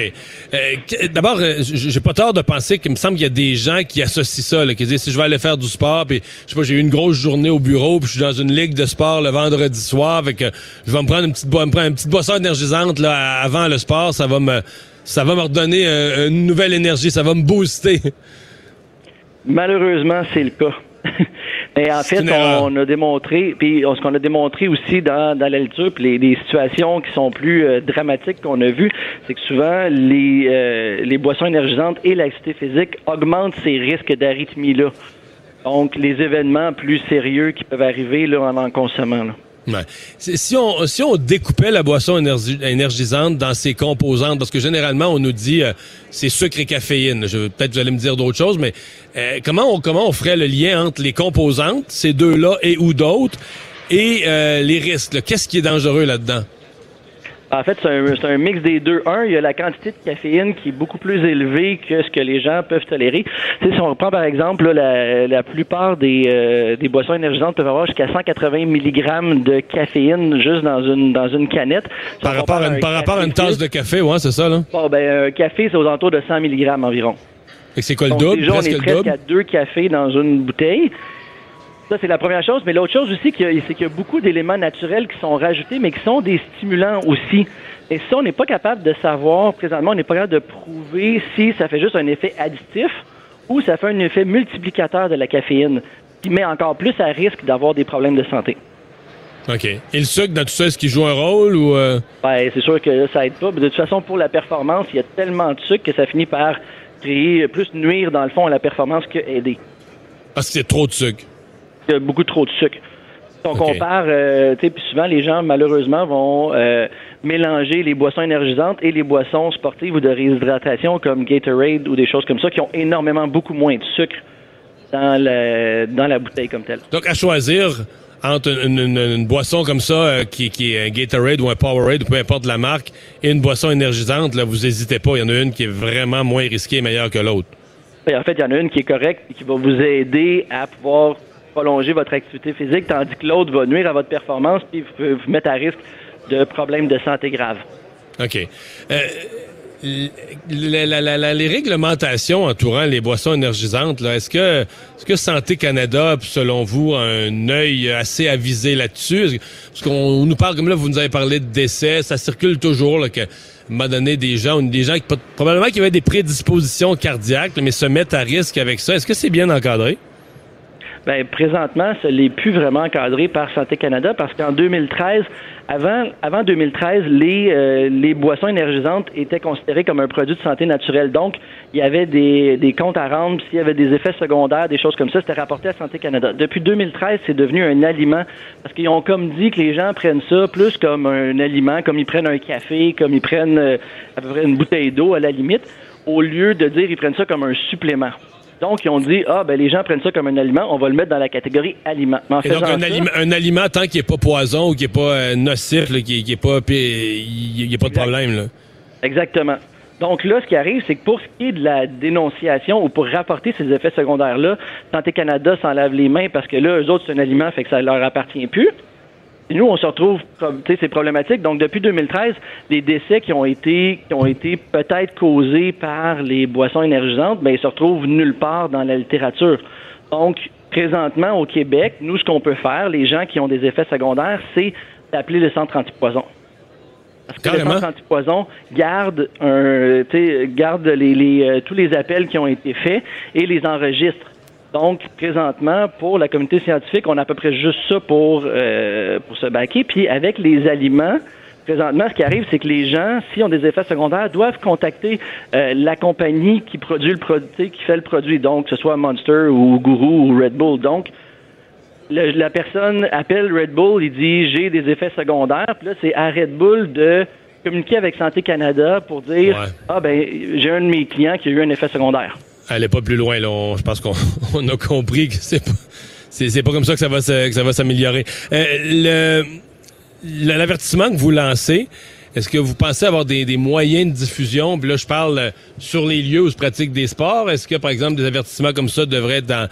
Euh, que- D'abord, euh, j'ai pas tort de penser qu'il me semble qu'il y a des gens qui associent ça, là, qui disent si je vais aller faire du sport, puis je sais pas, j'ai eu une grosse journée au bureau, puis je suis dans une ligue de sport le vendredi soir, avec je vais me prendre une petite, me prendre une petite boisson énergisante là, avant le sport, ça va me ça va me redonner euh, une nouvelle énergie, ça va me booster. Malheureusement, c'est le cas. Mais en fait, on a démontré, puis on- ce qu'on a démontré aussi dans, dans la lecture, puis les, les situations qui sont plus euh, dramatiques qu'on a vues, c'est que souvent les, euh, les boissons énergisantes et l'activité physique augmentent ces risques d'arythmie-là. Donc, les événements plus sérieux qui peuvent arriver là, en en consommant. Là. Si on, si on découpait la boisson énergi- énergisante dans ses composantes, parce que généralement on nous dit euh, c'est sucre et caféine. Peut-être vous allez me dire d'autres choses, mais euh, comment on comment on ferait le lien entre les composantes, ces deux-là et ou d'autres, et euh, les risques? Qu'est-ce qui est dangereux là-dedans? En fait, c'est un, c'est un mix des deux. Un, il y a la quantité de caféine qui est beaucoup plus élevée que ce que les gens peuvent tolérer. Tu sais, si on reprend par exemple, là, la, la plupart des, euh, des boissons énergisantes peuvent avoir jusqu'à 180 mg de caféine juste dans une dans une canette. Si Par rapport, à une, par rapport à une tasse de café, ouais, c'est ça, là? Bon, ben, un café, c'est aux alentours de 100 mg environ. Et c'est quoi le Donc, double? déjà, on est presque double? à deux cafés dans une bouteille. Ça, c'est la première chose. Mais l'autre chose aussi, c'est qu'il y a beaucoup d'éléments naturels qui sont rajoutés, mais qui sont des stimulants aussi. Et ça, on n'est pas capable de savoir, présentement, on n'est pas capable de prouver si ça fait juste un effet additif ou ça fait un effet multiplicateur de la caféine, qui met encore plus à risque d'avoir des problèmes de santé. OK. Et le sucre dans tout ça, est-ce qu'il joue un rôle ou... Euh? Ben, c'est sûr que ça aide pas. de toute façon, pour la performance, il y a tellement de sucre que ça finit par créer plus nuire, dans le fond, à la performance que aider. Parce qu'il y a trop de sucre. Il y a beaucoup trop de sucre. Si on compare, euh, tu sais, puis souvent, les gens, malheureusement, vont euh, mélanger les boissons énergisantes et les boissons sportives ou de réhydratation comme Gatorade ou des choses comme ça qui ont énormément beaucoup moins de sucre dans la, dans la bouteille comme telle. Donc, à choisir entre une, boisson comme ça, euh, qui, qui, est un Gatorade ou un Powerade, ou peu importe la marque, et une boisson énergisante, là, vous n'hésitez pas. Il y en a une qui est vraiment moins risquée et meilleure que l'autre. Ben, en fait, il y en a une qui est correcte et qui va vous aider à pouvoir prolonger votre activité physique, tandis que l'autre va nuire à votre performance et vous mettre à risque de problèmes de santé graves. OK. Euh, les réglementations entourant les boissons énergisantes, est-ce que, est que Santé Canada, selon vous, a un œil assez avisé là-dessus? Parce qu'on nous parle, comme là, vous nous avez parlé de décès, ça circule toujours, là, que, m'a donné des gens, des gens qui, probablement qui avaient des prédispositions cardiaques, mais se mettent à risque avec ça. Est-ce que c'est bien encadré? Ben, présentement, ce n'est plus vraiment encadré par Santé Canada parce qu'en 2013, avant, avant 2013, les, euh, les boissons énergisantes étaient considérées comme un produit de santé naturelle. Donc, il y avait des, des comptes à rendre, s'il y avait des effets secondaires, des choses comme ça, c'était rapporté à Santé Canada. Depuis 2013, c'est devenu un aliment parce qu'ils ont comme dit que les gens prennent ça plus comme un aliment, comme ils prennent un café, comme ils prennent euh, à peu près une bouteille d'eau à la limite, au lieu de dire ils prennent ça comme un supplément. Donc, ils ont dit, ah, ben les gens prennent ça comme un aliment, on va le mettre dans la catégorie aliment. donc, un, aliment, un, aliment, tant qu'il n'est pas poison ou qu'il n'est pas euh, nocif, qu'il n'est pas, il n'y a pas de problème. Là. Exactement. Donc là, ce qui arrive, c'est que pour ce qui est de la dénonciation ou pour rapporter ces effets secondaires-là, Santé Canada s'en lave les mains parce que là, eux autres, c'est un aliment, fait que ça leur appartient plus nous, on se retrouve, tu sais, c'est problématique. Donc, depuis 2013, les décès qui ont été, qui ont été peut-être causés par les boissons énergisantes, ben, ils se retrouvent nulle part dans la littérature. Donc, présentement, au Québec, nous, ce qu'on peut faire, les gens qui ont des effets secondaires, c'est d'appeler le centre antipoison. Parce que le centre antipoison garde un, garde les, les, euh, tous les appels qui ont été faits et les enregistre. Donc, présentement, pour la communauté scientifique, on a à peu près juste ça pour, euh, pour se baquer. Puis, avec les aliments, présentement, ce qui arrive, c'est que les gens, s'ils ont des effets secondaires, doivent contacter euh, la compagnie qui produit le produit, qui fait le produit. Donc, que ce soit Monster ou Guru ou Red Bull. Donc, la personne appelle Red Bull, il dit j'ai des effets secondaires. Puis là, c'est à Red Bull de communiquer avec Santé Canada pour dire ah ben j'ai un de mes clients qui a eu un effet secondaire est pas plus loin. Là. je pense qu'on <laughs> a compris que c'est pas, c'est, pas comme ça que ça va, que ça va s'améliorer. Euh, le, l'avertissement que vous lancez, est-ce que vous pensez avoir des, des, moyens de diffusion? Puis là, je parle euh, sur les lieux où se pratique des sports. Est-ce que, par exemple, des avertissements comme ça devraient être dans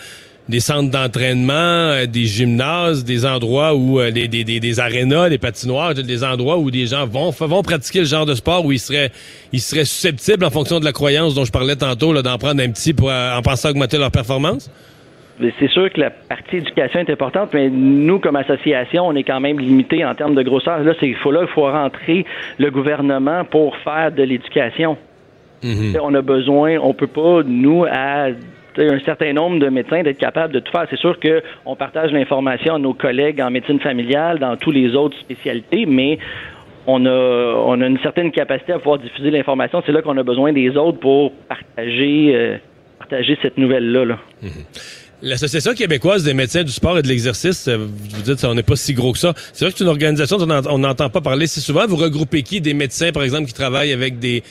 des centres d'entraînement, euh, des gymnases, des endroits où euh, des, des, des, arénas, des patinoires, des endroits où des gens vont vont pratiquer le genre de sport où ils seraient ils seraient susceptibles en fonction de la croyance dont je parlais tantôt là d'en prendre un petit pour euh, en pensant augmenter leur performance? C'est sûr que la partie éducation est importante, mais nous, comme association, on est quand même limité en termes de grosseur. Là, c'est il faut là, il faut rentrer le gouvernement pour faire de l'éducation. Mm-hmm. On a besoin, on peut pas, nous, à un certain nombre de médecins d'être capables de tout faire. C'est sûr qu'on partage l'information à nos collègues en médecine familiale, dans tous les autres spécialités, mais on a, on a une certaine capacité à pouvoir diffuser l'information. C'est là qu'on a besoin des autres pour partager, euh, partager cette nouvelle-là. Là. Mm-hmm. L'Association québécoise des médecins du sport et de l'exercice, euh, vous dites, on n'est pas si gros que ça. C'est vrai que c'est une organisation dont on n'entend pas parler si souvent. Vous regroupez qui? Des médecins, par exemple, qui travaillent avec des,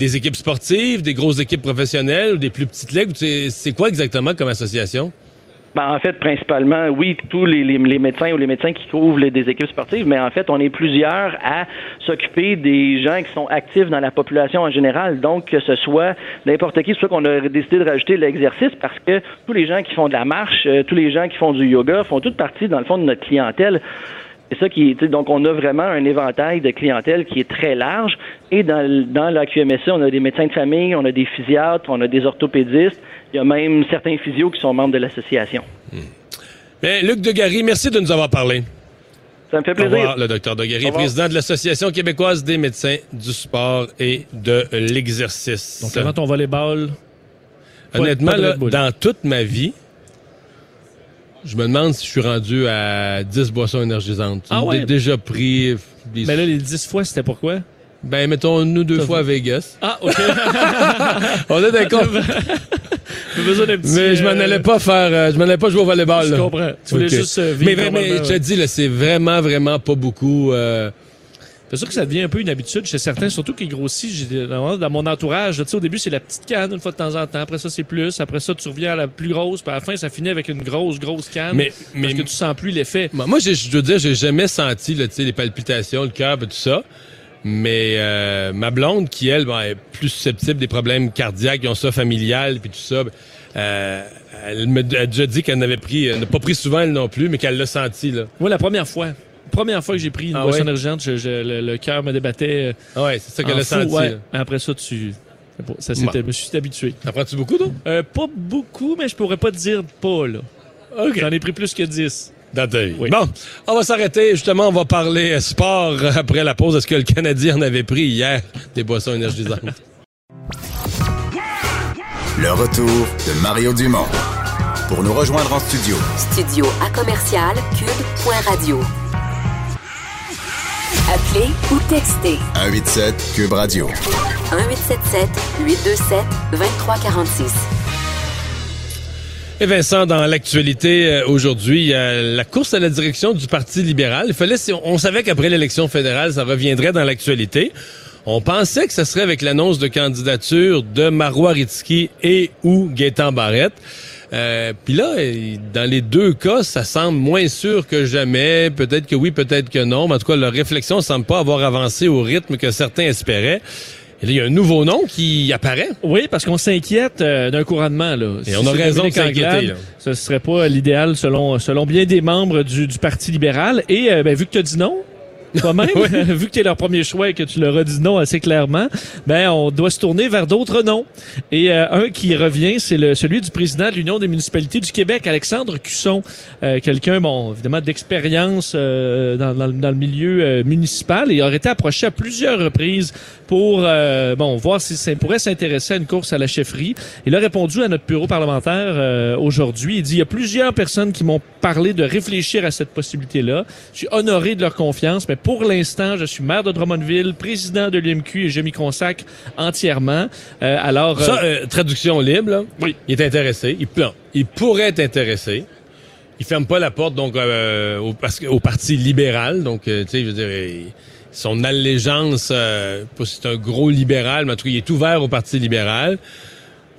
des équipes sportives, des grosses équipes professionnelles ou des plus petites ligues? C'est quoi exactement comme association? Ben, en fait, principalement, oui, tous les, médecins ou les médecins qui couvrent des équipes sportives, mais en fait, on est plusieurs à s'occuper des gens qui sont actifs dans la population en général. Donc, que ce soit n'importe qui, c'est qu'on a décidé de rajouter l'exercice parce que tous les gens qui font de la marche, euh, tous les gens qui font du yoga font toute partie, dans le fond, de notre clientèle. C'est ça qui donc on a vraiment un éventail de clientèle qui est très large et dans, dans la QMSA, on a des médecins de famille, on a des physiatres, on a des orthopédistes, il y a même certains physios qui sont membres de l'association. Hmm. Luc Degary, merci de nous avoir parlé. Ça me fait Au plaisir. revoir, le docteur Au revoir. président de l'Association québécoise des médecins du sport et de l'exercice. Donc, avant ton volleyball, Honnêtement, là, dans toute ma vie, je me demande si je suis rendu à 10 boissons énergisantes. Ah ouais? déjà pris des... mais là, les 10 fois, c'était pourquoi? Ben, mettons, nous deux fois à Vegas. Ah, OK. <laughs> On est d'accord. <laughs> Besoin d'un petit... Mais je m'en euh, allais pas faire, euh, je m'en allais pas jouer au volleyball. Je comprends. Tu voulais juste euh, vivre Mais vraiment, je te dis, là, c'est vraiment, vraiment pas beaucoup. euh, C'est sûr que ça devient un peu une habitude chez certains, surtout qui grossit. J'ai- Dans mon entourage, tu sais, au début, c'est la petite canne une fois de temps en temps. Après ça, c'est plus. Après ça, tu reviens à la plus grosse. Puis à la fin, ça finit avec une grosse, grosse canne. Mais- parce mais- que tu sens plus l'effet. Moi, je dois dire, j'ai jamais senti là, les palpitations, le cœur, tout ça. Mais euh, ma blonde, qui elle, bon, est plus susceptible des problèmes cardiaques, qui ont ça familial, puis tout ça, ben, euh, elle me a déjà dit qu'elle n'avait pris, elle n'a pas pris souvent elle non plus, mais qu'elle l'a senti là. Moi, la première fois, première fois que j'ai pris une Ah boisson ouais? énergisante, je- je- le, le cœur me débattait. Ah ouais, c'est ça qu'elle a senti. ouais. Après ça, tu. Ça s'était, je me suis habitué. T'en prends-tu beaucoup, toi? Euh, pas beaucoup, mais je pourrais pas te dire pas, là. OK. J'en ai pris plus que 10. Dans ta vie. Oui. Bon, on va s'arrêter. Justement, on va parler sport euh, après la pause. Est-ce que le Canadien en avait pris hier des boissons énergisantes? Le retour de Mario Dumont. Pour nous rejoindre en studio, Studio à commercial cube.radio. Appelez ou textez 187 Cube Radio. 1877 827 2346. Et Vincent, dans l'actualité euh, aujourd'hui, il y a la course à la direction du Parti libéral. Il fallait, on savait qu'après l'élection fédérale, ça reviendrait dans l'actualité. On pensait que ce serait avec l'annonce de candidature de Marois Ritski et ou Gaétan Barrette. Euh, Puis là, dans les deux cas, ça semble moins sûr que jamais. Peut-être que oui, peut-être que non. Mais en tout cas, leur réflexion ne semble pas avoir avancé au rythme que certains espéraient. Et là, il y a un nouveau nom qui apparaît. Oui, parce qu'on s'inquiète euh, d'un couronnement. Là. Et on a raison de s'inquiéter. Ce serait pas l'idéal selon, selon bien des membres du, du Parti libéral. Et euh, ben, vu que tu as dit non, toi-même, <laughs> vu que tu es leur premier choix et que tu leur as dit non assez clairement, ben on doit se tourner vers d'autres noms. Et euh, un qui revient, c'est le celui du président de l'Union des municipalités du Québec, Alexandre Cusson, euh, quelqu'un bon évidemment d'expérience euh, dans, dans, le- dans le milieu euh, municipal et aurait été approché à plusieurs reprises pour euh, bon voir si ça pourrait s'intéresser à une course à la chefferie. Il a répondu à notre bureau parlementaire euh, aujourd'hui. Il dit il y a plusieurs personnes qui m'ont parlé de réfléchir à cette possibilité-là. Je suis honoré de leur confiance, mais pour l'instant, je suis maire de Drummondville, président de l'UMQ et je m'y consacre entièrement. Euh, alors euh, Ça, euh, traduction libre, là. Oui. Il est intéressé. Il, non, il pourrait être intéressé. Il ferme pas la porte donc euh, au, parce que- au parti libéral. Donc, euh, tu sais, je veux dire, il- son allégeance, euh, c'est un gros libéral, mais en tout cas, il est ouvert au parti libéral.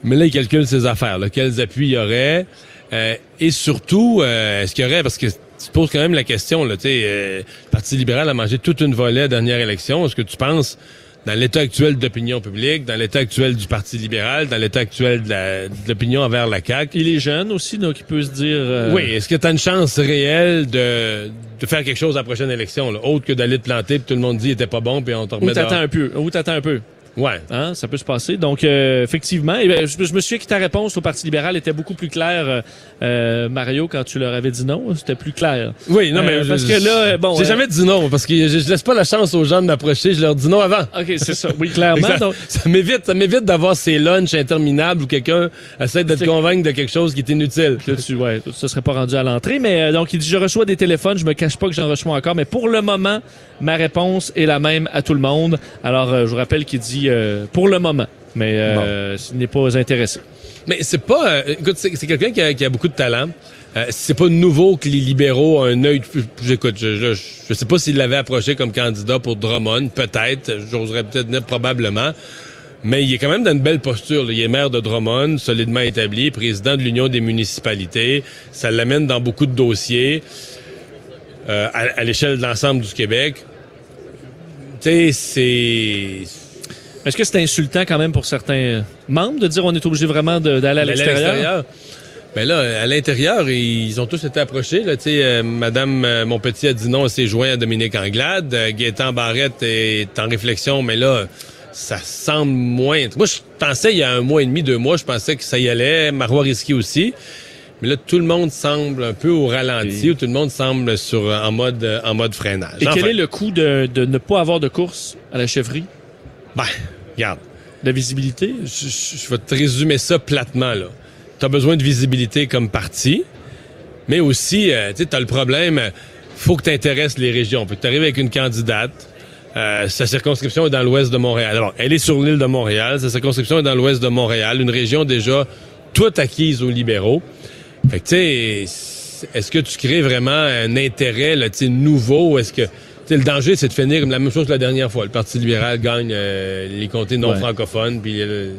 Mais là, il calcule ses affaires. Là, quels appuis il y aurait? Euh, et surtout, euh, est-ce qu'il y aurait, parce que tu poses quand même la question, là, tu euh, le Parti libéral a mangé toute une volée la dernière élection. Est-ce que tu penses, dans l'état actuel d'opinion publique, dans l'état actuel du Parti libéral, dans l'état actuel de la- de l'opinion envers la CAQ, il est jeune aussi, donc il peut se dire. euh, oui, est-ce que tu as une chance réelle de, de faire quelque chose à la prochaine élection, là, autre que d'aller te planter, puis tout le monde dit qu'il était pas bon, puis on te remet Ou t'attends un peu. Ou t'attends un peu. Ouais. Hein, ça peut se passer. Donc, euh, effectivement, eh ben, je, je me souviens que ta réponse au Parti libéral était beaucoup plus claire, euh, euh, Mario, quand tu leur avais dit non. C'était plus clair. Oui, non, Euh, mais parce je- que là, bon, J'ai euh, jamais dit non, parce que je, je laisse pas la chance aux gens de m'approcher, je leur dis non avant. OK, c'est ça. Oui, clairement. ça donc, ça m'évite, ça m'évite d'avoir ces lunchs interminables où quelqu'un essaie de te convaincre de quelque chose qui est inutile. Là, tu, ouais, ça serait pas rendu à l'entrée, mais euh, donc il dit je reçois des téléphones, je me cache pas que j'en reçois encore, mais pour le moment, ma réponse est la même à tout le monde. Alors euh, je vous rappelle qu'il dit euh, pour le moment, mais euh, n'est pas intéressé. Mais c'est pas, euh, écoute, c'est c'est quelqu'un qui a, qui a beaucoup de talent. Euh, c'est pas nouveau que les libéraux ont un œil. J'écoute, je, je, je sais pas s'il l'avait approché comme candidat pour Drummond, peut-être. J'oserais peut-être dire probablement. Mais il est quand même dans une belle posture. là. Il est maire de Drummond, solidement établi, président de l'Union des municipalités. Ça l'amène dans beaucoup de dossiers euh, à, à l'échelle de l'ensemble du Québec. Tu sais, c'est Est-ce que c'est insultant quand même pour certains membres de dire on est obligé vraiment d'aller à l'extérieur? Ben là, à l'intérieur, ils ont tous été approchés. Là, Tu sais, euh, Madame euh, Monpetit a dit non, elle s'est joint à Dominique Anglade. Euh, Gaétan Barrette est en réflexion, mais là, ça semble moins. Moi, je pensais il y a un mois et demi, deux mois, je pensais que ça y allait. Marois Risky aussi. Mais là, tout le monde semble un peu au ralenti, ou tout le monde semble sur, en, mode, en mode freinage. Et quel est le coût de, de ne pas avoir de course à la chefferie? Ben, regarde, La visibilité? je, je- je vais te résumer ça platement, là. Tu as besoin de visibilité comme parti, mais aussi, euh, tu sais, tu as le problème, euh, faut que tu intéresses les régions. Puis tu arrives avec une candidate, euh, sa circonscription est dans l'ouest de Montréal. Alors, elle est sur l'île de Montréal, sa circonscription est dans l'ouest de Montréal, une région déjà toute acquise aux libéraux. Fait que, tu sais, est-ce que tu crées vraiment un intérêt, là, tu sais, nouveau? Est-ce que, tu sais, le danger, c'est de finir comme la même chose que la dernière fois. Le Parti libéral gagne euh, les comtés non Ouais. francophones, puis euh,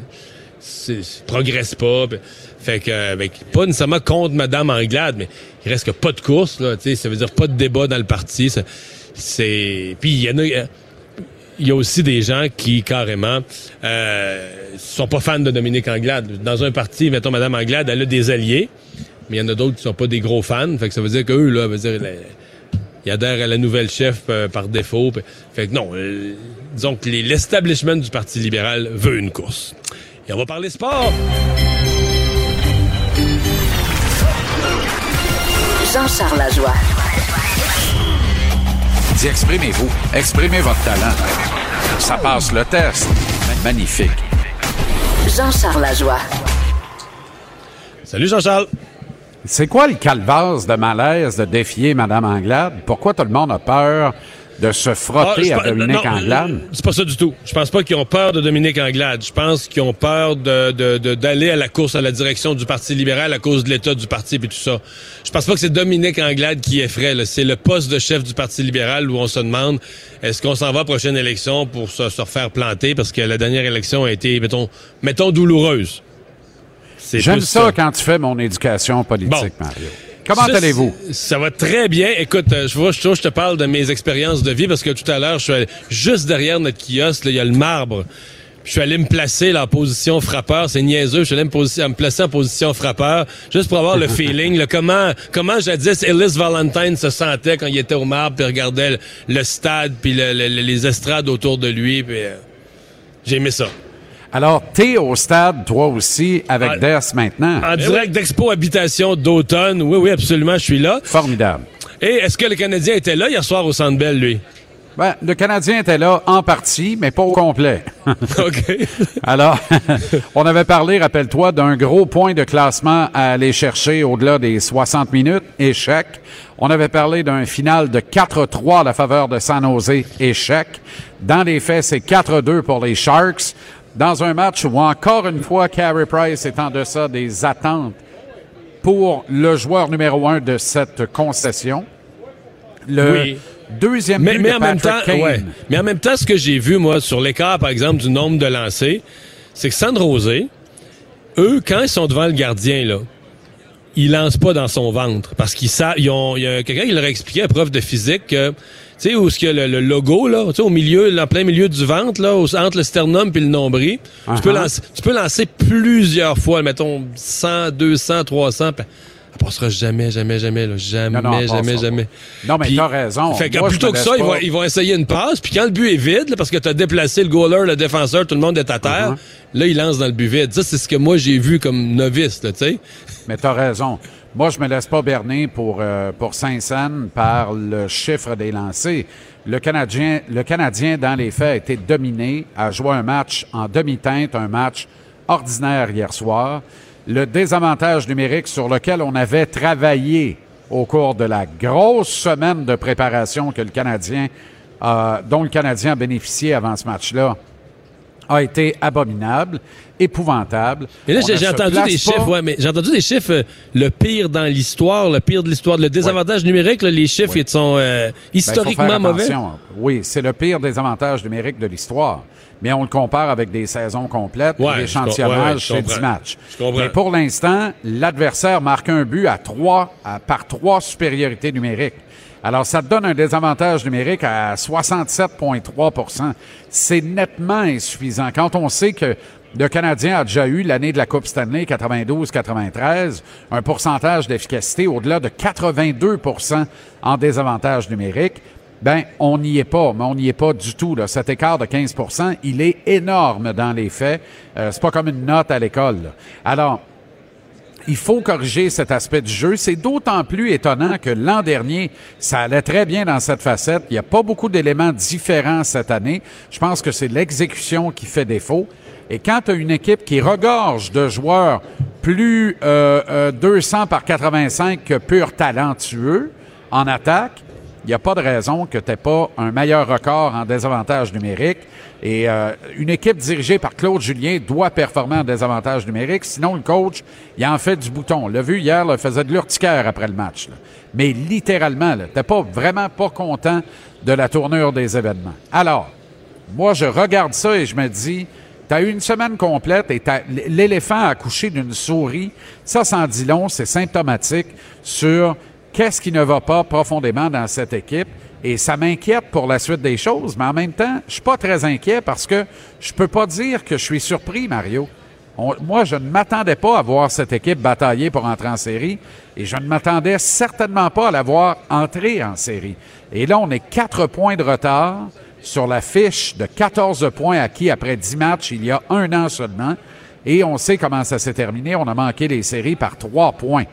progresse pas. puis- fait que, euh, ben, pas nécessairement contre Madame Anglade, mais il reste que pas de course, là, tu sais, ça veut dire pas de débat dans le parti. C'est, puis il y en a, il y a aussi des gens qui, carrément, euh, sont pas fans de Dominique Anglade. Dans un parti, mettons, Madame Anglade, elle a des alliés, mais il y en a d'autres qui sont pas des gros fans. Fait que ça veut dire qu'eux, là, veut dire, ils adhèrent à la nouvelle chef euh, par défaut. Fait que non, euh, disons que les- l'establishment du Parti libéral veut une course. Et on va parler sport. Jean-Charles Lajoie. Dis, exprimez-vous. Exprimez votre talent. Ça passe le test. Magnifique. Jean-Charles Lajoie. Salut Jean-Charles. C'est quoi le calvaire de malaise de défier Mme Anglade? Pourquoi tout le monde a peur de se frotter Ah, à Dominique non, Anglade? euh, C'est pas ça du tout. Je pense pas qu'ils ont peur de Dominique Anglade. Je pense qu'ils ont peur de, de- de- d'aller à la course à la direction du Parti libéral à cause de l'état du parti et tout ça. Je pense pas que c'est Dominique Anglade qui effraie. C'est le poste de chef du Parti libéral où on se demande est-ce qu'on s'en va à la prochaine élection pour se, se refaire planter? Parce que la dernière élection a été, mettons, mettons douloureuse. J'aime ça quand tu fais mon éducation politique, Bon. Mario. Comment allez-vous? Ça va très bien. Écoute, euh, je vois, je, je te parle de mes expériences de vie parce que tout à l'heure, je suis allé- juste derrière notre kiosque, là, il y a le marbre. Je suis allé me placer là, en position frappeur. C'est niaiseux. Je suis allé me, placer en position frappeur juste pour avoir le <laughs> feeling. là, comment, comment jadis Ellis Valentine se sentait quand il était au marbre puis regardait le, le stade puis le- le- les estrades autour de lui. Puis, euh, j'ai aimé ça. Alors, t'es au stade, toi aussi, avec Ah. Des maintenant. En direct d'Expo Habitation d'automne. Oui, oui, absolument, je suis là. Formidable. Et est-ce que le Canadien était là hier soir au Centre Bell, lui? Ben, le Canadien était là en partie, mais pas au complet. <laughs> OK. <laughs> Alors, <laughs> on avait parlé, rappelle-toi, d'un gros point de classement à aller chercher au-delà des 60 minutes, échec. On avait parlé d'un final de 4-3 à la faveur de San Jose, échec. Dans les faits, c'est 4-2 pour les Sharks. Dans un match où, encore une fois, Carey Price est en deçà des attentes pour le joueur numéro un de cette concession. Le Oui. deuxième but mais de en même temps, Patrick Kane. ouais. mais en même temps, ce que j'ai vu, moi, sur l'écart, par exemple, du nombre de lancers, c'est que San Jose, eux, quand ils sont devant le gardien, là, ils lancent pas dans son ventre. Parce qu'ils savent, ils ont, il y a quelqu'un qui leur a expliqué à prof de physique que, tu sais, où y a le, le logo, là, tu sais, au milieu, en plein milieu du ventre, là, entre le sternum puis le nombril, tu, peux Uh-huh. lancer, tu peux lancer plusieurs fois, mettons, 100, 200, 300, puis elle passera jamais, jamais, jamais, là, jamais, Non, non, elle jamais, jamais. Non, mais t'as raison. Fait que Moi, plutôt que ça, ils vont, ils vont essayer une passe, puis quand le but est vide, là, parce que tu as déplacé le goaler, le défenseur, tout le monde est à terre, Uh-huh. là, ils lancent dans le but vide. Ça, c'est ce que moi, j'ai vu comme novice, tu sais. Mais tu as raison. Moi, je me laisse pas berner pour, euh, pour Saint-Saëns par le chiffre des lancers. Le Canadien, le Canadien, dans les faits, a été dominé, a joué un match en demi-teinte, un match ordinaire hier soir. Le désavantage numérique sur lequel on avait travaillé au cours de la grosse semaine de préparation que le Canadien, dont le Canadien a bénéficié avant ce match-là, a été abominable, épouvantable. Mais là, j'ai entendu place des chiffres, ouais, mais j'ai entendu des chiffres, euh, le pire dans l'histoire, le pire de l'histoire, le désavantage numérique, là, les chiffres, ils sont euh, Ben, historiquement mauvais. Oui, c'est le pire des avantages numériques de l'histoire. Mais on le compare avec des saisons complètes, Ouais, l'échantillonnage, ouais, ouais, comprends. 10 matchs. Mais pour l'instant, l'adversaire marque un but à trois, à- par trois supériorités numériques. Alors, ça donne un désavantage numérique à 67,3% C'est nettement insuffisant. Quand on sait que le Canadien a déjà eu l'année de la Coupe Stanley 92-93, un pourcentage d'efficacité au-delà de 82% en désavantage numérique. Ben, on n'y est pas, mais on n'y est pas du tout. Là. Cet écart de 15% il est énorme dans les faits. Euh, c'est pas comme une note à l'école. Alors, il faut corriger cet aspect du jeu. C'est d'autant plus étonnant que l'an dernier, ça allait très bien dans cette facette. Il n'y a pas beaucoup d'éléments différents cette année. Je pense que c'est l'exécution qui fait défaut. Et quand tu une équipe qui regorge de joueurs plus euh, euh, 200 par 85 que pur talentueux en attaque, il n'y a pas de raison que tu n'aies pas un meilleur record en désavantage numérique. Et euh, une équipe dirigée par Claude Julien doit performer en désavantage numérique. Sinon, le coach, il en fait du bouton. On l'a vu hier, il faisait de l'urticaire après le match. Mais littéralement, tu n'es pas vraiment pas content de la tournure des événements. Alors, moi, je regarde ça et je me dis, tu eu une semaine complète et l'éléphant a accouché d'une souris. Ça, sans dit long, c'est symptomatique sur qu'est-ce qui ne va pas profondément dans cette équipe? Et ça m'inquiète pour la suite des choses, mais en même temps, je suis pas très inquiet parce que je peux pas dire que je suis surpris, Mario. Moi, je ne m'attendais pas à voir cette équipe batailler pour entrer en série et je ne m'attendais certainement pas à la voir entrer en série. Et là, on est quatre points de retard sur la fiche de 14 points acquis après 10 matchs il y a un an seulement. Et on sait comment ça s'est terminé. On a manqué les séries par trois points.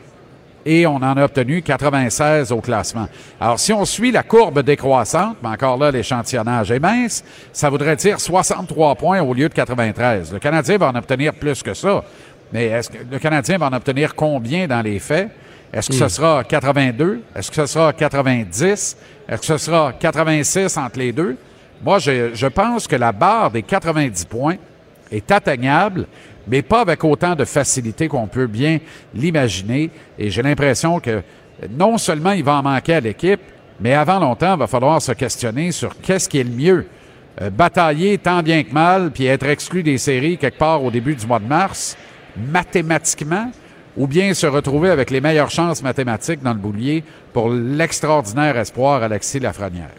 Et on en a obtenu 96 au classement. Alors, si on suit la courbe décroissante, mais encore là, l'échantillonnage est mince, ça voudrait dire 63 points au lieu de 93. Le Canadien va en obtenir plus que ça. Mais est-ce que le Canadien va en obtenir combien dans les faits? Est-ce que ce sera 82? Est-ce que ce sera 90? Est-ce que ce sera 86 entre les deux? Moi, je, je pense que la barre des 90 points est atteignable, mais pas avec autant de facilité qu'on peut bien l'imaginer. Et j'ai l'impression que non seulement il va en manquer à l'équipe, mais avant longtemps, il va falloir se questionner sur qu'est-ce qui est le mieux. Euh, batailler tant bien que mal, puis être exclu des séries quelque part au début du mois de mars, mathématiquement, ou bien se retrouver avec les meilleures chances mathématiques dans le boulier pour l'extraordinaire espoir Alexis Lafrenière.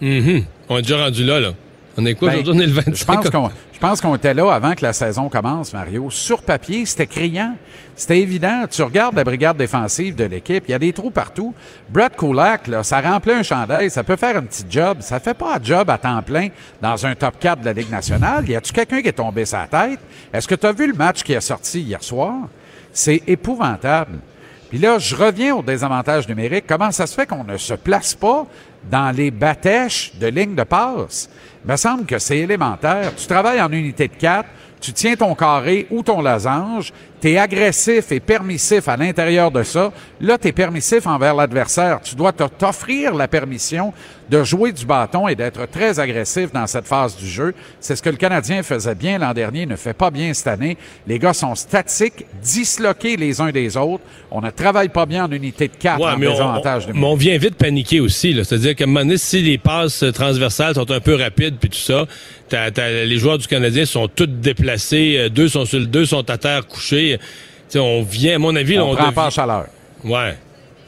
Mhm. On est déjà rendu là, là. On est quoi Ben, aujourd'hui? On est le 25. Je pense qu'on je pense qu'on était là avant que la saison commence, Mario. Sur papier, c'était criant. C'était évident. Tu regardes la brigade défensive de l'équipe, il y a des trous partout. Brett Kulak, là, ça remplit un chandail, ça peut faire un petit job. Ça fait pas un job à temps plein dans un top 4 de la Ligue nationale. Y a-tu quelqu'un qui est tombé sa tête? Est-ce que tu as vu le match qui est sorti hier soir? C'est épouvantable. Puis là, je reviens au désavantage numérique. Comment ça se fait qu'on ne se place pas dans les batèches de ligne de passe? Me semble que c'est élémentaire. Tu travailles en unité de 4, tu tiens ton carré ou ton losange, tu es agressif et permissif à l'intérieur de ça. Là, tu es permissif envers l'adversaire. Tu dois t'offrir la permission de jouer du bâton et d'être très agressif dans cette phase du jeu. C'est ce que le Canadien faisait bien l'an dernier, ne fait pas bien cette année. Les gars sont statiques, disloqués les uns des autres. On ne travaille pas bien en unité de 4 Ouais, en mais on, désavantage on- numérique. mais on vient vite paniquer aussi. C'est-à-dire qu'à un moment donné, si les passes transversales sont un peu rapides puis tout ça, les joueurs du Canadien sont tous déplacés. euh, Deux sont sur le deux, sont à terre couchés. Sais, on vient, à mon avis, là, on prend pas en chaleur. Ouais.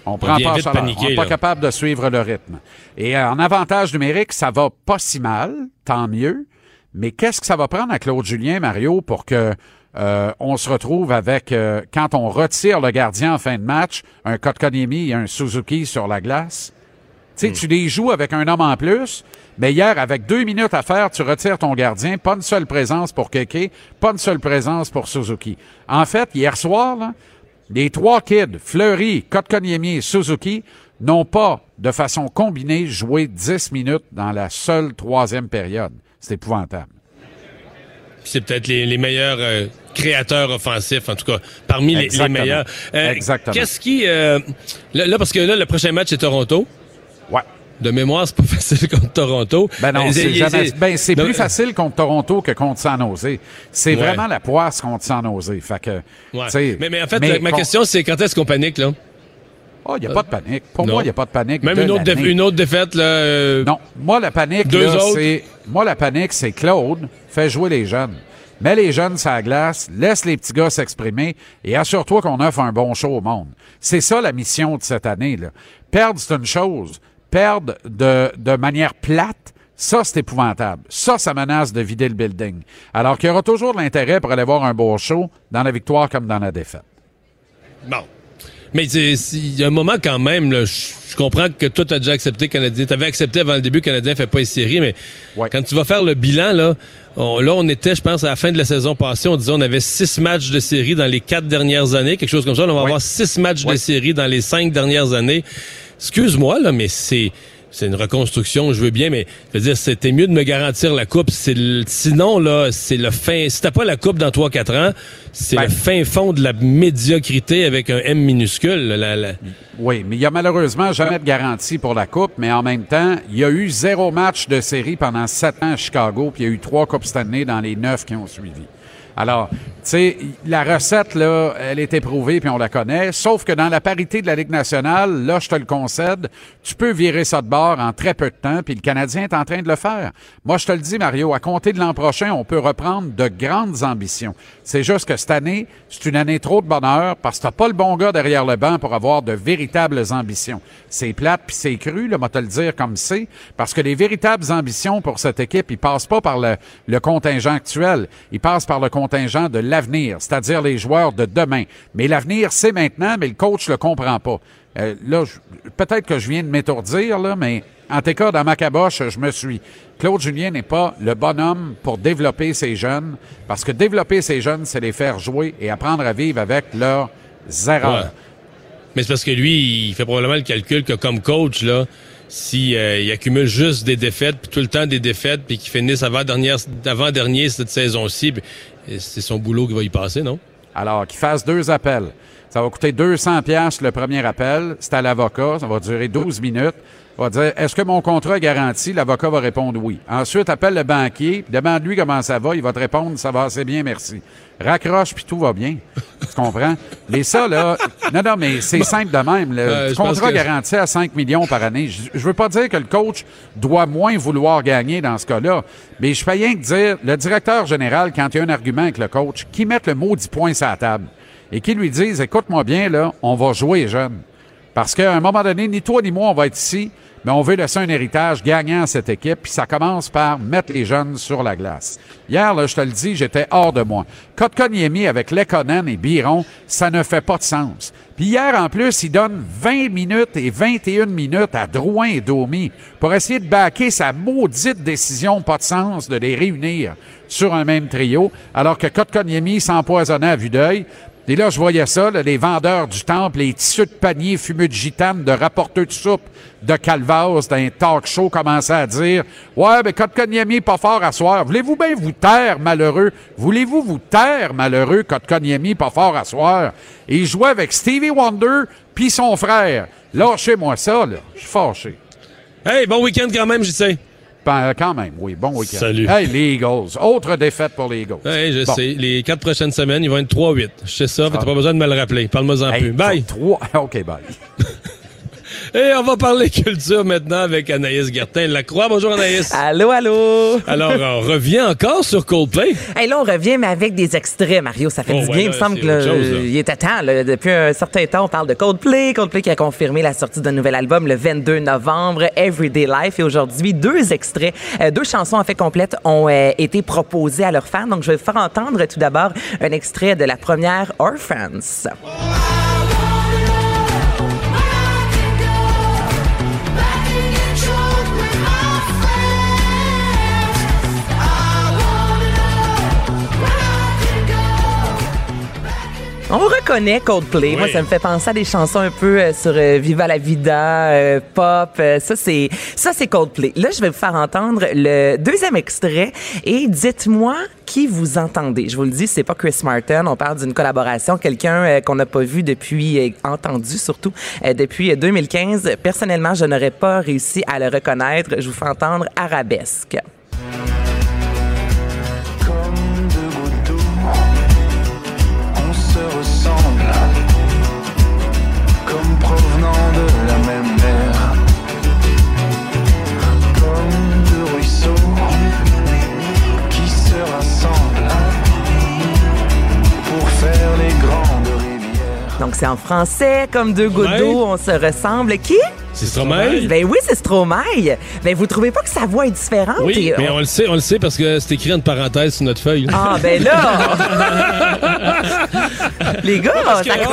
On prend pas en chaleur. paniquer, on n'est pas capable de suivre le rythme. Et euh, en avantage numérique, ça va pas si mal, tant mieux. Mais qu'est-ce que ça va prendre à Claude Julien, Mario, pour que euh, on se retrouve avec, euh, quand on retire le gardien en fin de match, un Kotkaniemi et un Suzuki sur la glace? Tu sais, tu les joues avec un homme en plus, mais hier, avec deux minutes à faire, tu retires ton gardien, pas une seule présence pour Keke, pas une seule présence pour Suzuki. En fait, hier soir, là, les trois kids, Fleury, Kotkaniemi et Suzuki, n'ont pas, de façon combinée, joué 10 minutes dans la seule troisième période. C'est épouvantable. C'est peut-être les, les meilleurs euh, créateurs offensifs, en tout cas, parmi les, meilleurs. Euh, Exactement. Qu'est-ce qui... euh, là, là, parce que là, le prochain match, c'est Toronto. Ouais. De mémoire, c'est pas <laughs> facile contre Toronto. Ben non, Euh, c'est jamais- ben, plus facile contre Toronto que contre San Jose. C'est Ouais. vraiment la poisse contre San Jose. Fait que, Ouais. Mais, mais en fait, mais ma question, c'est quand est-ce qu'on panique, là? Oh, il n'y a pas de panique. Pour Non. moi, il n'y a pas de panique. Même de une autre, une autre défaite, là. euh, Non, moi la panique, c'est moi la panique, c'est Claude fait jouer les jeunes. Mets les jeunes sur la glace, laisse les petits gars s'exprimer et assure-toi qu'on offre un bon show au monde. C'est ça la mission de cette année. Là. Perdre, c'est une chose. Perdre de, de manière plate, ça, c'est épouvantable. Ça, ça menace de vider le building. Alors qu'il y aura toujours de l'intérêt pour aller voir un beau show dans la victoire comme dans la défaite. Bon. Mais il y a un moment quand même, là, je comprends que toi, tu as déjà accepté Canadien. Tu avais accepté avant le début Canadien fait pas les séries, mais Ouais. quand tu vas faire le bilan, là, on, là, on était, je pense, à la fin de la saison passée, on disait on avait six matchs de série dans les quatre dernières années, quelque chose comme ça. Là, on va Ouais. avoir six matchs de série dans les cinq dernières années. Excuse-moi, là, mais c'est... C'est une reconstruction, je veux bien, mais je veux dire, c'était mieux de me garantir la coupe. C'est le- sinon là, c'est le fin. Si t'as pas la coupe dans 3-4 ans, c'est Ben. le fin fond de la médiocrité avec un M minuscule. La, la- Oui, mais il y a malheureusement jamais de garantie pour la Coupe, mais en même temps, il y a eu zéro match de série pendant sept ans à Chicago, puis il y a eu trois Coupes Stanley dans les neuf qui ont suivi. Alors, tu sais, la recette, là, elle est éprouvée, puis on la connaît, sauf que dans la parité de la Ligue nationale, là, je te le concède, tu peux virer ça de bord en très peu de temps, puis le Canadien est en train de le faire. Moi, je te le dis, Mario, à compter de l'an prochain, on peut reprendre de grandes ambitions. C'est juste que cette année, c'est une année trop de bonheur parce que t'as pas le bon gars derrière le banc pour avoir de véritables ambitions. C'est plate puis c'est cru, là, moi te le dire comme c'est, parce que les véritables ambitions pour cette équipe, ils passent pas par le, contingent actuel, ils passent par le contingent de l'avenir, c'est-à-dire les joueurs de demain. Mais l'avenir, c'est maintenant, mais le coach le comprend pas. Euh, là, peut-être que je viens de m'étourdir, là, mais en tout cas, dans ma caboche, je me suis. Claude Julien n'est pas le bonhomme pour développer ces jeunes, parce que développer ces jeunes, c'est les faire jouer et apprendre à vivre avec leurs erreurs. Ouais. Mais c'est parce que lui, il fait probablement le calcul que comme coach, là, si euh, il accumule juste des défaites, puis tout le temps des défaites, puis qu'il finisse avant dernière, avant dernier cette saison-ci, euh, c'est son boulot qui va y passer, non? Alors, qu'il fasse deux appels. Ça va coûter 200 pièces le premier appel. C'est à l'avocat. Ça va durer 12 minutes. Va dire, est-ce que mon contrat est garanti? L'avocat va répondre oui. Ensuite, appelle le banquier, demande-lui comment ça va. Il va te répondre, ça va assez bien, merci. Raccroche, puis tout va bien. Tu comprends? <laughs> Mais ça, là, non, non, mais c'est simple de même. Le Euh, contrat que- garanti à 5 millions par année. Je, je veux pas dire que le coach doit moins vouloir gagner dans ce cas-là, mais je fais rien que dire, le directeur général, quand il y a un argument avec le coach, qui mette le maudit point sur la table et qui lui dise, écoute-moi bien, là, on va jouer jeune. Parce qu'à un moment donné, ni toi ni moi, on va être ici, mais on veut laisser un héritage gagnant à cette équipe, puis ça commence par mettre les jeunes sur la glace. Hier, je te le dis, j'étais hors de moi. Kotkaniemi avec Lekonen et Biron, ça ne fait pas de sens. Puis hier, en plus, il donne 20 minutes et 21 minutes à Drouin et Domi pour essayer de baquer sa maudite décision pas de sens de les réunir sur un même trio, alors que Kotkaniemi s'empoisonnait à vue d'œil. Et là, je voyais ça, les vendeurs du temple, les tissus de panier fumeux de gitane, de rapporteurs de soupe de Calvas d'un talk show commençaient à dire Ouais, mais Kotkaniemi est pas fort à soir. Voulez-vous bien vous taire, malheureux? Voulez-vous vous taire, malheureux, Kotkaniemi pas fort à soir? Et il jouait avec Stevie Wonder puis son frère. Lâchez-moi ça, là. Je suis fâché. Hey, bon week-end quand même, j'y sais. Ben, quand même, oui. Bon week-end. Salut. Hey, les Eagles. Autre défaite pour les Eagles. Hey, je Bon. sais. Les quatre prochaines semaines, ils vont être 3-8. Je sais ça, Ah. t'as pas besoin de me le rappeler. Parle-moi-en Hey, plus. Bye! Trois. <laughs> OK, bye. <laughs> Et on va parler <laughs> culture maintenant avec Anaïs Gertin. Lacroix, bonjour Anaïs. Allô, allô. Alors, on revient encore sur Coldplay. Hey, là, on revient, mais avec des extraits, Mario. Ça fait Oh, du bien. il me semble c'est que là, autre chose, là. il était temps. là. Depuis un certain temps, on parle de Coldplay. Coldplay qui a confirmé la sortie d'un nouvel album le 22 novembre, Everyday Life. Et aujourd'hui, deux extraits, euh, deux chansons en fait complètes ont euh, été proposées à leurs fans. Donc, je vais vous faire entendre tout d'abord un extrait de la première Orphans. On reconnaît Coldplay. Moi, ça me fait penser à des chansons un peu euh, sur euh, Viva la Vida, euh, pop. euh, ça, c'est ça, c'est Coldplay. Là, je vais vous faire entendre le deuxième extrait et dites-moi qui vous entendez. Je vous le dis, c'est pas Chris Martin. On parle d'une collaboration, quelqu'un euh, qu'on n'a pas vu depuis, euh, entendu surtout euh, depuis euh, 2015. Personnellement, je n'aurais pas réussi à le reconnaître. Je vous fais entendre Arabesque. C'est en français, comme deux gouttes Ouais. d'eau, on se ressemble. Qui? C'est Stromae? Ben oui, c'est Stromae. Ben vous trouvez pas que sa voix est différente? Oui, Et mais on- on le sait, on le sait parce que c'est écrit en parenthèse sur notre feuille. Ah ben là! <laughs> Les gars, Parce que, ça, compte,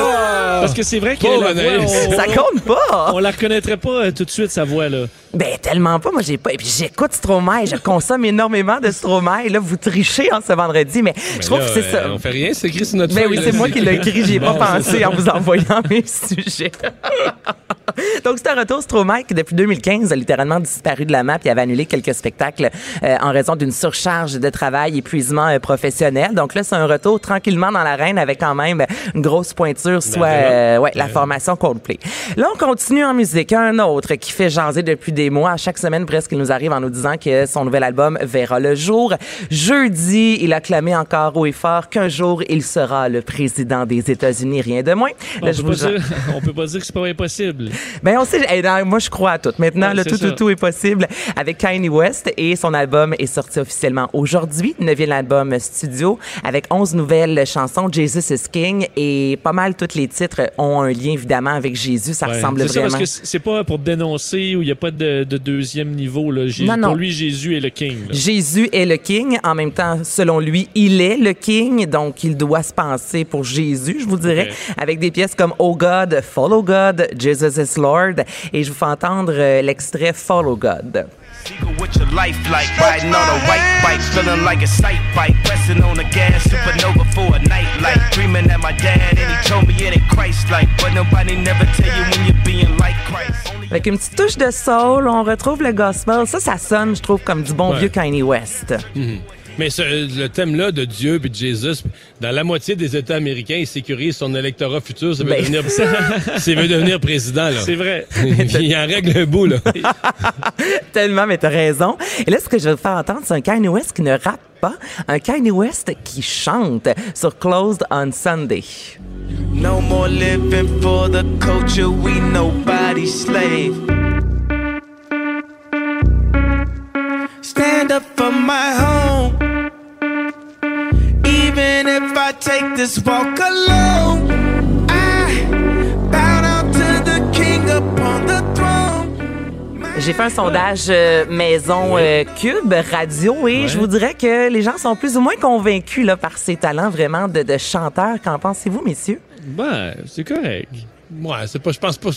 parce que c'est vrai que la voix, on, ça compte pas! on la reconnaîtrait pas euh, tout de suite, sa voix, là. Ben tellement pas, moi j'ai pas. Et puis j'écoute Stromae, je consomme énormément de Stromae. Là, vous trichez en ce vendredi, mais je trouve Là, que c'est euh, ça. On fait rien, c'est écrit sur notre Ben feuille. oui, c'est moi qui l'ai écrit, j'y ai pas pensé en vous envoyant <laughs> mes sujets. <laughs> Donc, c'est un retour Stromae qui, depuis 2015, a littéralement disparu de la map et avait annulé quelques spectacles euh, en raison d'une surcharge de travail, épuisement euh, professionnel. Donc là, c'est un retour tranquillement dans l'arène avec quand même une grosse pointure, soit vraiment. euh, ouais, la formation Coldplay. Là, on continue en musique. Un autre qui fait jaser depuis des mois. À chaque semaine, presque, il nous arrive en nous disant que son nouvel album verra le jour. Jeudi, il a clamé encore haut et fort qu'un jour, il sera le président des États-Unis, rien de moins. On Là, peut, je pas vous- dire, <laughs> on peut pas dire que c'est pas impossible. ben on sait, hey, moi je crois à tout. Maintenant, Ouais, le tout, ça. tout, tout est possible avec Kanye West et son album est sorti officiellement aujourd'hui, neuvième album studio avec 11 nouvelles chansons, Jesus is King et pas mal tous les titres ont un lien évidemment avec Jésus, ça Ouais. ressemble C'est ça, vraiment. parce que c'est pas pour dénoncer où il n'y a pas de, de deuxième niveau. Là. Jé- Non, non. Pour lui, Jésus est le king. là. Jésus est le king. En même temps, selon lui, il est le king. Donc, il doit se penser pour Jésus, je vous dirais, avec des pièces comme Oh God, Follow God, Jesus is Lord. Et je vous fais entendre euh, l'extrait Follow God. Eagle with your life like riding on a white bike, feeling like a sight bike, pressing on the gas, supernova for a night light, dreaming at my dad, and he told me it ain't Christ like, but nobody never tell you when you're being like Christ. Only Avec une petite touche de soul, on retrouve le gospel. Ça, ça sonne, je trouve, comme du bon Ouais. vieux Kanye West. Mais ce- le thème-là de Dieu et de Jésus, dans la moitié des États américains, il sécurise son électorat futur. Ça veut Ben- devenir, <laughs> s'il veut devenir président, là. C'est vrai. <laughs> il en règle un bout, là. <laughs> Tellement, mais t'as raison. Et là, ce que je vais vous faire entendre, c'est un Kanye West qui ne rappe pas, un Kanye West qui chante sur Closed on Sunday. No more living for the culture, we nobody's slave. Stand up for my home. Even if I take this walk alone, I bow down to the king upon the throne. J'ai fait un sondage euh, maison euh, Cube Radio et je vous dirais que les gens sont plus ou moins convaincus là, par ses talents vraiment de, de chanteur. Qu'en pensez-vous, messieurs? Ben, c'est correct. Ouais, c'est pas, je pense pas.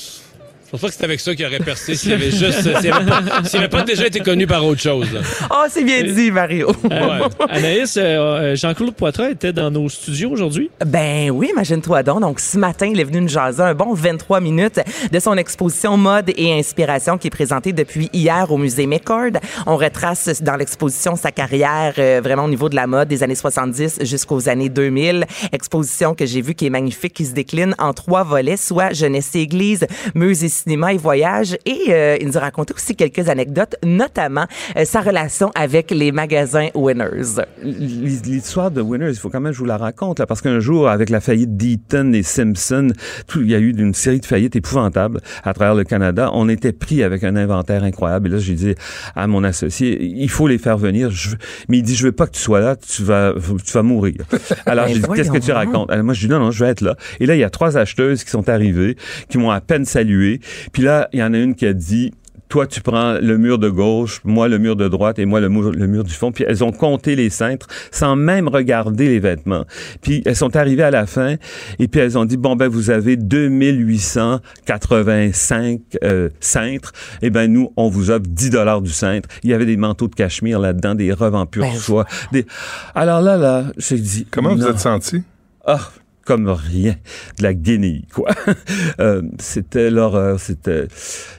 Je pense pas que c'était avec ça qu'il aurait percé s'il <laughs> avait juste, s'il avait, pas- s'il avait pas déjà été connu par autre chose. Oh, c'est bien dit, Mario. Euh, <laughs> Anaïs, euh, euh, Jean-Claude Poitras était dans nos studios aujourd'hui. Ben oui, imagine-toi donc. Donc, ce matin, il est venu nous jaser un bon 23 minutes de son exposition mode et inspiration qui est présentée depuis hier au musée McCord. On retrace dans l'exposition sa carrière euh, vraiment au niveau de la mode des années 70 jusqu'aux années 2000. Exposition que j'ai vue qui est magnifique, qui se décline en trois volets, soit jeunesse et église, musée, cinéma et voyage. Et euh, il nous a raconté aussi quelques anecdotes, notamment euh, sa relation avec les magasins Winners. L'histoire de Winners, il faut quand même que je vous la raconte, là, parce qu'un jour, avec la faillite d'Eaton et Simpson, tout, il y a eu une série de faillites épouvantables à travers le Canada. On était pris avec un inventaire incroyable. Et là, j'ai dit à mon associé, il faut les faire venir. Je Mais il dit, je veux pas que tu sois là, tu vas, tu vas mourir. <laughs> Alors, j'ai dit, qu'est-ce que tu racontes? Alors, moi, je dis, non, non, je vais être là. Et là, il y a trois acheteuses qui sont arrivées, qui m'ont à peine salué. Puis là, il y en a une qui a dit, toi, tu prends le mur de gauche, moi le mur de droite et moi le mur, le mur du fond. Puis elles ont compté les cintres sans même regarder les vêtements. Puis elles sont arrivées à la fin et puis elles ont dit, bon, ben vous avez 2885 euh, cintres. Eh ben nous, on vous offre 10 dollars du cintre. Il y avait des manteaux de cachemire là-dedans, des robes en pur soie. Des... Alors là, là, j'ai dit... Comment vous êtes senti? Ah, comme rien. De la guenille, quoi. <laughs> Euh, c'était l'horreur, c'était...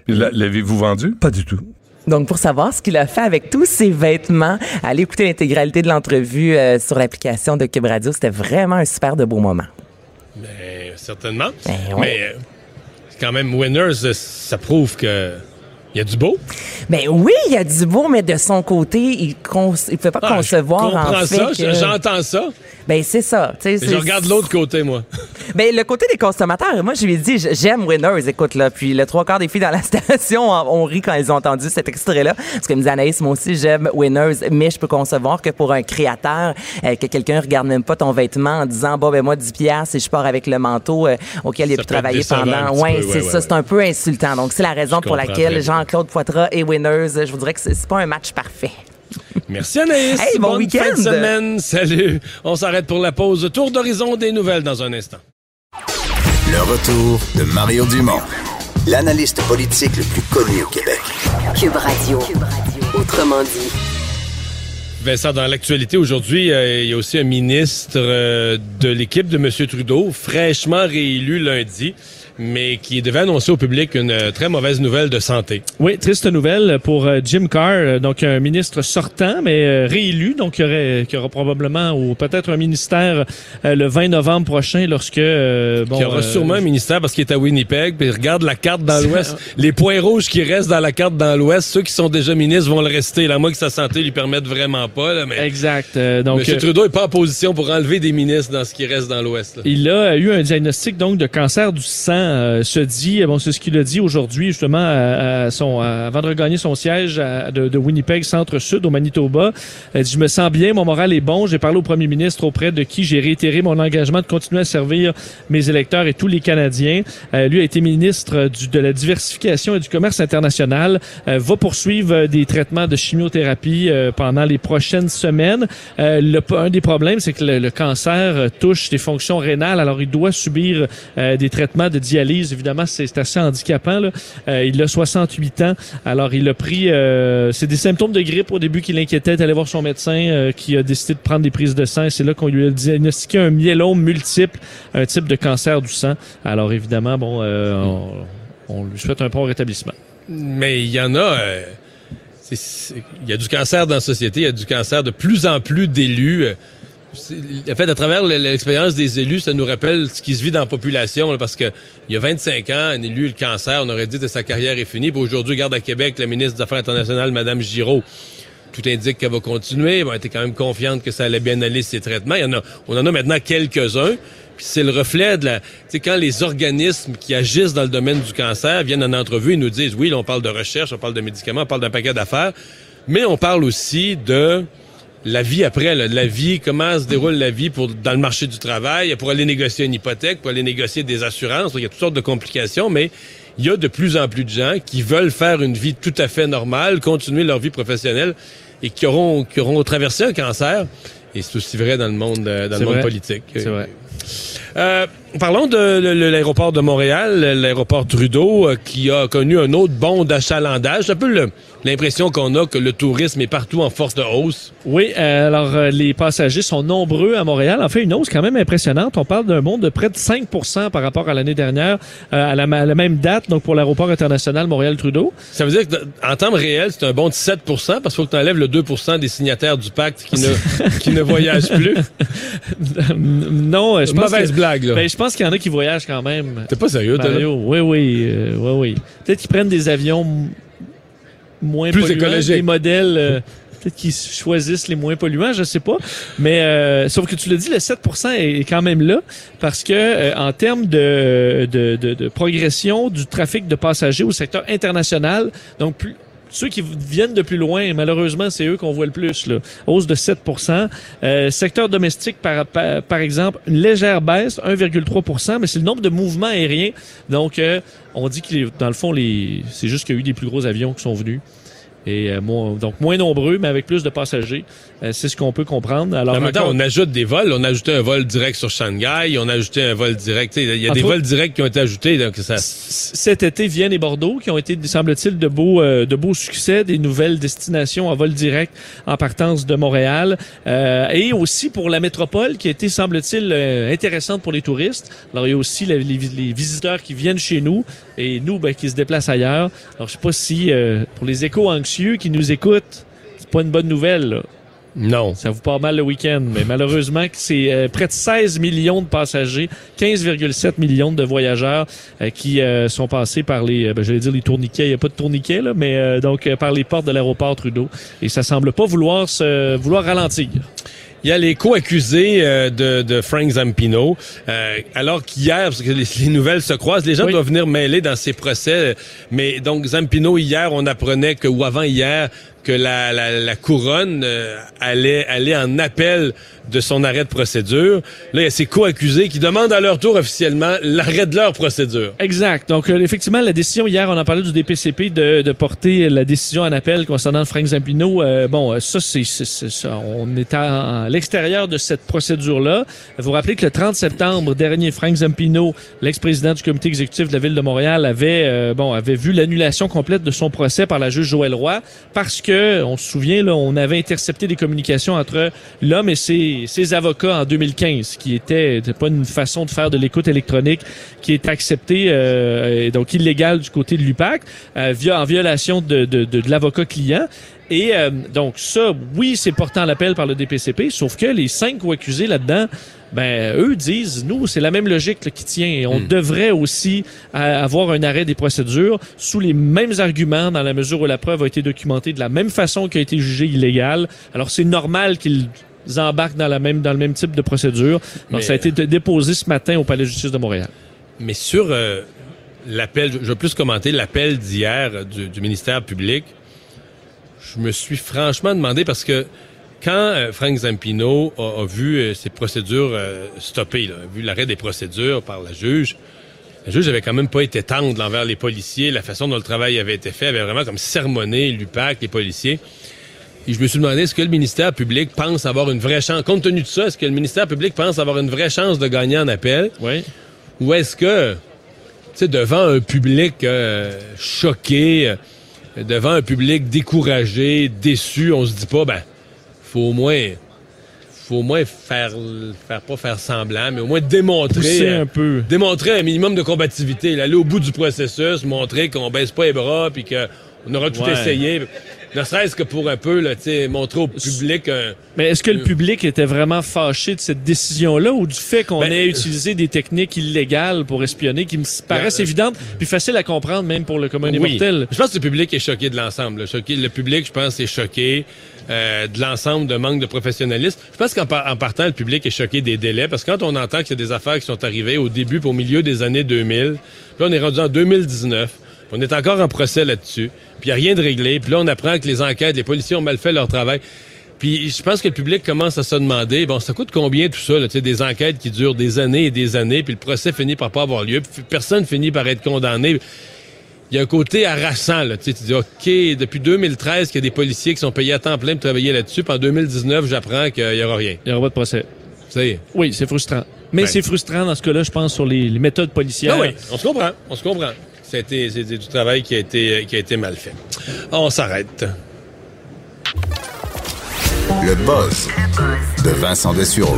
La- L'avez-vous vendu? Pas du tout. Donc, pour savoir ce qu'il a fait avec tous ses vêtements, allez écouter l'intégralité de l'entrevue euh, sur l'application de Cube Radio. C'était vraiment un super de beau moment. Ben, certainement. Ben, ouais. Mais euh, quand même, Winners, euh, ça prouve que il y a du beau. Ben oui, il y a du beau, mais de son côté, il ne peut pas Ah, concevoir je comprends en fait ça, que- j'entends ça. Ben c'est ça. je regarde l'autre côté, moi. <laughs> Ben, le côté des consommateurs, moi, je lui ai dit, j'aime Winners, écoute, là. Puis le trois quarts des filles dans la <laughs> station ont, ri quand ils ont entendu cet extrait-là. Parce que me dit Anaïs, moi aussi, j'aime Winners, mais je peux concevoir que pour un créateur, euh, que quelqu'un regarde même pas ton vêtement en disant, bon, ben, moi, 10 piastres et je pars avec le manteau euh, auquel il a pu travailler pendant. Ouais, c'est ouais, ça. ouais, c'est un peu insultant. Donc, c'est la raison Je pour laquelle. Jean-Claude Poitras et Winners, je vous dirais que c'est pas un match parfait. Merci Anaïs. Hey, bon Bonne week-end. fin de semaine. Salut. On s'arrête pour la pause. Tour d'horizon des nouvelles dans un instant. Le retour de Mario Dumont, l'analyste politique le plus connu au Québec. Cube Radio. Autrement dit. Vincent, dans l'actualité aujourd'hui, euh, il y a aussi un ministre euh, de l'équipe de M. Trudeau, fraîchement réélu lundi, mais qui devait annoncer au public une euh, très mauvaise nouvelle de santé. Oui, triste nouvelle pour euh, Jim Carr, euh, donc un ministre sortant, mais réélu, donc qui, aurait, qui aura probablement ou peut-être un ministère le 20 novembre prochain lorsque... euh, bon, qui aura euh, sûrement un ministère parce qu'il est à Winnipeg, puis il regarde la carte dans <laughs> l'Ouest. Les points rouges qui restent dans la carte dans l'Ouest, ceux qui sont déjà ministres vont le rester. Là, moi que sa santé lui permette vraiment pas. Là, mais Exact. euh, donc, M. Trudeau est pas en position pour enlever des ministres dans ce qui reste dans l'Ouest. Il a eu un diagnostic donc de cancer du sang. Euh, se dit, bon, c'est ce qu'il a dit aujourd'hui justement à, à son, à- avant de regagner son siège de, de Winnipeg Centre-Sud au Manitoba. Il dit, je me sens bien, mon moral est bon. J'ai parlé au Premier ministre auprès de qui j'ai réitéré mon engagement de continuer à servir mes électeurs et tous les Canadiens. Euh, lui a été ministre du, de la diversification et du commerce international. Euh, va poursuivre euh, des traitements de chimiothérapie euh, pendant les prochaines semaines. Euh, le, un des problèmes, c'est que le, le cancer euh, touche des fonctions rénales. Alors, il doit subir euh, des traitements de Évidemment, c'est assez handicapant. Euh, il a 68 ans. Alors, il a pris... euh, c'est des symptômes de grippe au début qui l'inquiétaient. Il allé voir son médecin euh, qui a décidé de prendre des prises de sang. C'est là qu'on lui a diagnostiqué un myélome multiple, un type de cancer du sang. Alors, évidemment, bon, on, on lui souhaite un bon rétablissement. Mais il y en a. Il y a du cancer dans la société, il y a du cancer de plus en plus d'élus. En fait, à travers l'expérience des élus, ça nous rappelle ce qui se vit dans la population, là, parce que il y a 25 ans, un élu, le cancer, on aurait dit que sa carrière est finie. Puis aujourd'hui, garde à Québec, la ministre des Affaires internationales, Madame Giraud, tout indique qu'elle va continuer. Bon, elle était quand même confiante que ça allait bien aller, ces traitements. Il y en a, on en a maintenant quelques-uns. Puis c'est le reflet de la... Tu sais, quand les organismes qui agissent dans le domaine du cancer viennent en entrevue et nous disent, oui, là, on parle de recherche, on parle de médicaments, on parle d'un paquet d'affaires, mais on parle aussi de la vie après, là, la vie, comment se déroule la vie pour dans le marché du travail, pour aller négocier une hypothèque, pour aller négocier des assurances. Il y a toutes sortes de complications, mais il y a de plus en plus de gens qui veulent faire une vie tout à fait normale, continuer leur vie professionnelle et qui auront, qui auront traversé un cancer. Et c'est aussi vrai dans le monde, euh, dans le monde vrai. politique. C'est vrai. Euh, parlons de l'aéroport de Montréal, l'aéroport Trudeau, euh, qui a connu un autre bond d'achalandage. C'est un peu le- l'impression qu'on a que le tourisme est partout en force de hausse. Oui, euh, alors euh, les passagers sont nombreux à Montréal. En fait, une hausse quand même impressionnante. On parle d'un bond de près de 5% par rapport à l'année dernière, euh, à, la, à la même date, donc pour l'aéroport international Montréal-Trudeau. Ça veut dire qu'en termes réels, c'est un bond de 7% parce qu'il faut que tu enlèves le 2% des signataires du pacte qui ne, <laughs> qui ne voyagent plus. <laughs> non, je pense Mauvaise que- blague, là. Ben, je pense qu'il y en a qui voyagent quand même. T'es pas sérieux? Mario, oui, oui, euh, oui, oui. Peut-être qu'ils prennent des avions moins Plus polluants, écologiques. des modèles. euh, Peut-être qu'ils choisissent les moins polluants, je sais pas. Mais euh, sauf que tu le dis, le 7 est est quand même là parce que euh, en termes de, de, de, de progression du trafic de passagers au secteur international, donc plus ceux qui viennent de plus loin, malheureusement, c'est eux qu'on voit le plus. Là. Hausse de 7% euh, Secteur domestique, par, par, exemple, une légère baisse, 1,3% mais c'est le nombre de mouvements aériens. Donc, euh, on dit que, dans le fond, les, c'est juste qu'il y a eu des plus gros avions qui sont venus. Et euh, donc moins nombreux, mais avec plus de passagers. Euh, c'est ce qu'on peut comprendre. Alors, en même temps, encore- on ajoute des vols. On a ajouté un vol direct sur Shanghai. On a ajouté un vol direct. Il y a des autres- vols directs qui ont été ajoutés. Donc ça, cet été, Vienne et Bordeaux, qui ont été, semble-t-il, de beaux, euh, de beaux succès, des nouvelles destinations en vol direct en partance de Montréal, Euh, et aussi pour la métropole, qui a été, semble-t-il, euh, intéressante pour les touristes. Alors, il y a aussi la- les, les visiteurs qui viennent chez nous, et nous, ben, qui se déplacent ailleurs. Alors, je sais pas si, euh, pour les échos anxieux qui nous écoutent, c'est pas une bonne nouvelle, là. Non. Ça vous part mal le week-end, mais malheureusement, c'est euh, près de 16 millions de passagers, 15,7 millions de voyageurs euh, qui euh, sont passés par les, euh, ben, j'allais dire les tourniquets, il n'y a pas de tourniquets, là, mais euh, donc euh, par les portes de l'aéroport Trudeau. Et ça semble pas vouloir se, vouloir ralentir. Il y a les co-accusés euh, de, de Frank Zampino. Euh, alors qu'hier, parce que les, les nouvelles se croisent, les gens Oui. doivent venir mêler dans ces procès. Mais donc, Zampino, hier, on apprenait que, ou avant hier, que la, la, la couronne euh, allait aller en appel de son arrêt de procédure. Là, il y a ces co-accusés qui demandent à leur tour officiellement l'arrêt de leur procédure. Exact. Donc, euh, effectivement, la décision hier, on en parlait du DPCP de, de porter la décision en appel concernant Frank Zampino. Euh, bon, euh, ça, c'est ça. On est à, l'extérieur de cette procédure-là. Vous rappelez que le 30 septembre dernier, Frank Zampino, l'ex-président du comité exécutif de la ville de Montréal, avait euh, bon avait vu l'annulation complète de son procès par la juge Joël Roy parce que, on se souvient, on avait intercepté des communications entre l'homme et ses, avocats en 2015, qui était, pas une façon de faire de l'écoute électronique qui est acceptée, euh, donc illégale du côté de l'UPAC, euh, via, en violation de l'avocat client. Et euh, donc ça, oui, c'est portant l'appel par le DPCP, sauf que les cinq accusés là-dedans, ben eux disent, nous, c'est la même logique là, qui tient. Et on Hmm. devrait aussi euh, avoir un arrêt des procédures sous les mêmes arguments dans la mesure où la preuve a été documentée de la même façon qu'a été jugée illégale. Alors c'est normal qu'ils embarquent dans la même dans le même type de procédure. Donc Mais- ça a été déposé ce matin au Palais de justice de Montréal. Mais sur euh, l'appel, je vais plus commenter l'appel d'hier du, du ministère public. Je me suis franchement demandé parce que quand euh, Frank Zampino a, a vu euh, ses procédures euh, stoppées, là, a vu l'arrêt des procédures par la juge, la juge avait quand même pas été tendre envers les policiers. La façon dont le travail avait été fait avait vraiment comme sermonné l'UPAC, les policiers. Et je me suis demandé, est-ce que le ministère public pense avoir une vraie chance, compte tenu de ça, est-ce que le ministère public pense avoir une vraie chance de gagner en appel? Oui. Ou est-ce que, tu sais, devant un public euh, choqué, devant un public découragé, déçu, on se dit pas, ben, faut au moins, faut au moins faire, faire pas faire semblant, mais au moins démontrer, Pousser euh, un peu. démontrer un minimum de combativité, aller au bout du processus, montrer qu'on baisse pas les bras, puis qu'on aura tout Ouais. essayé. Ne serait-ce que pour un peu, là, montrer au public un, Mais est-ce que le public était vraiment fâché de cette décision-là ou du fait qu'on Ben, ait utilisé des techniques illégales pour espionner qui me paraissent Ben, évidentes puis faciles à comprendre même pour le commun des Oui. mortels? Je pense que le public est choqué de l'ensemble. le public, je pense, est choqué euh, de l'ensemble de manque de professionnalisme. Je pense qu'en par- en partant, le public est choqué des délais parce que quand on entend qu'il y a des affaires qui sont arrivées au début au milieu des années 2000, puis là, on est rendu en 2019, puis on est encore en procès là-dessus, puis il n'y a rien de réglé, puis là, on apprend que les enquêtes, les policiers ont mal fait leur travail. Puis je pense que le public commence à se demander, bon, ça coûte combien tout ça, là, tu sais, des enquêtes qui durent des années et des années, puis le procès finit par pas avoir lieu, puis personne finit par être condamné. Il y a un côté harassant, là, tu sais, tu dis, OK, depuis 2013 qu'il y a des policiers qui sont payés à temps plein pour travailler là-dessus, puis en 2019, j'apprends qu'il n'y aura rien. Il n'y aura pas de procès. Y. Oui, c'est frustrant. Mais Ben. c'est frustrant dans ce cas-là, je pense, sur les, les méthodes policières. Ah oui, on se comprend, on se comprend. C'était du travail qui a été qui a été mal fait. On s'arrête. Le buzz de Vincent Dessureau.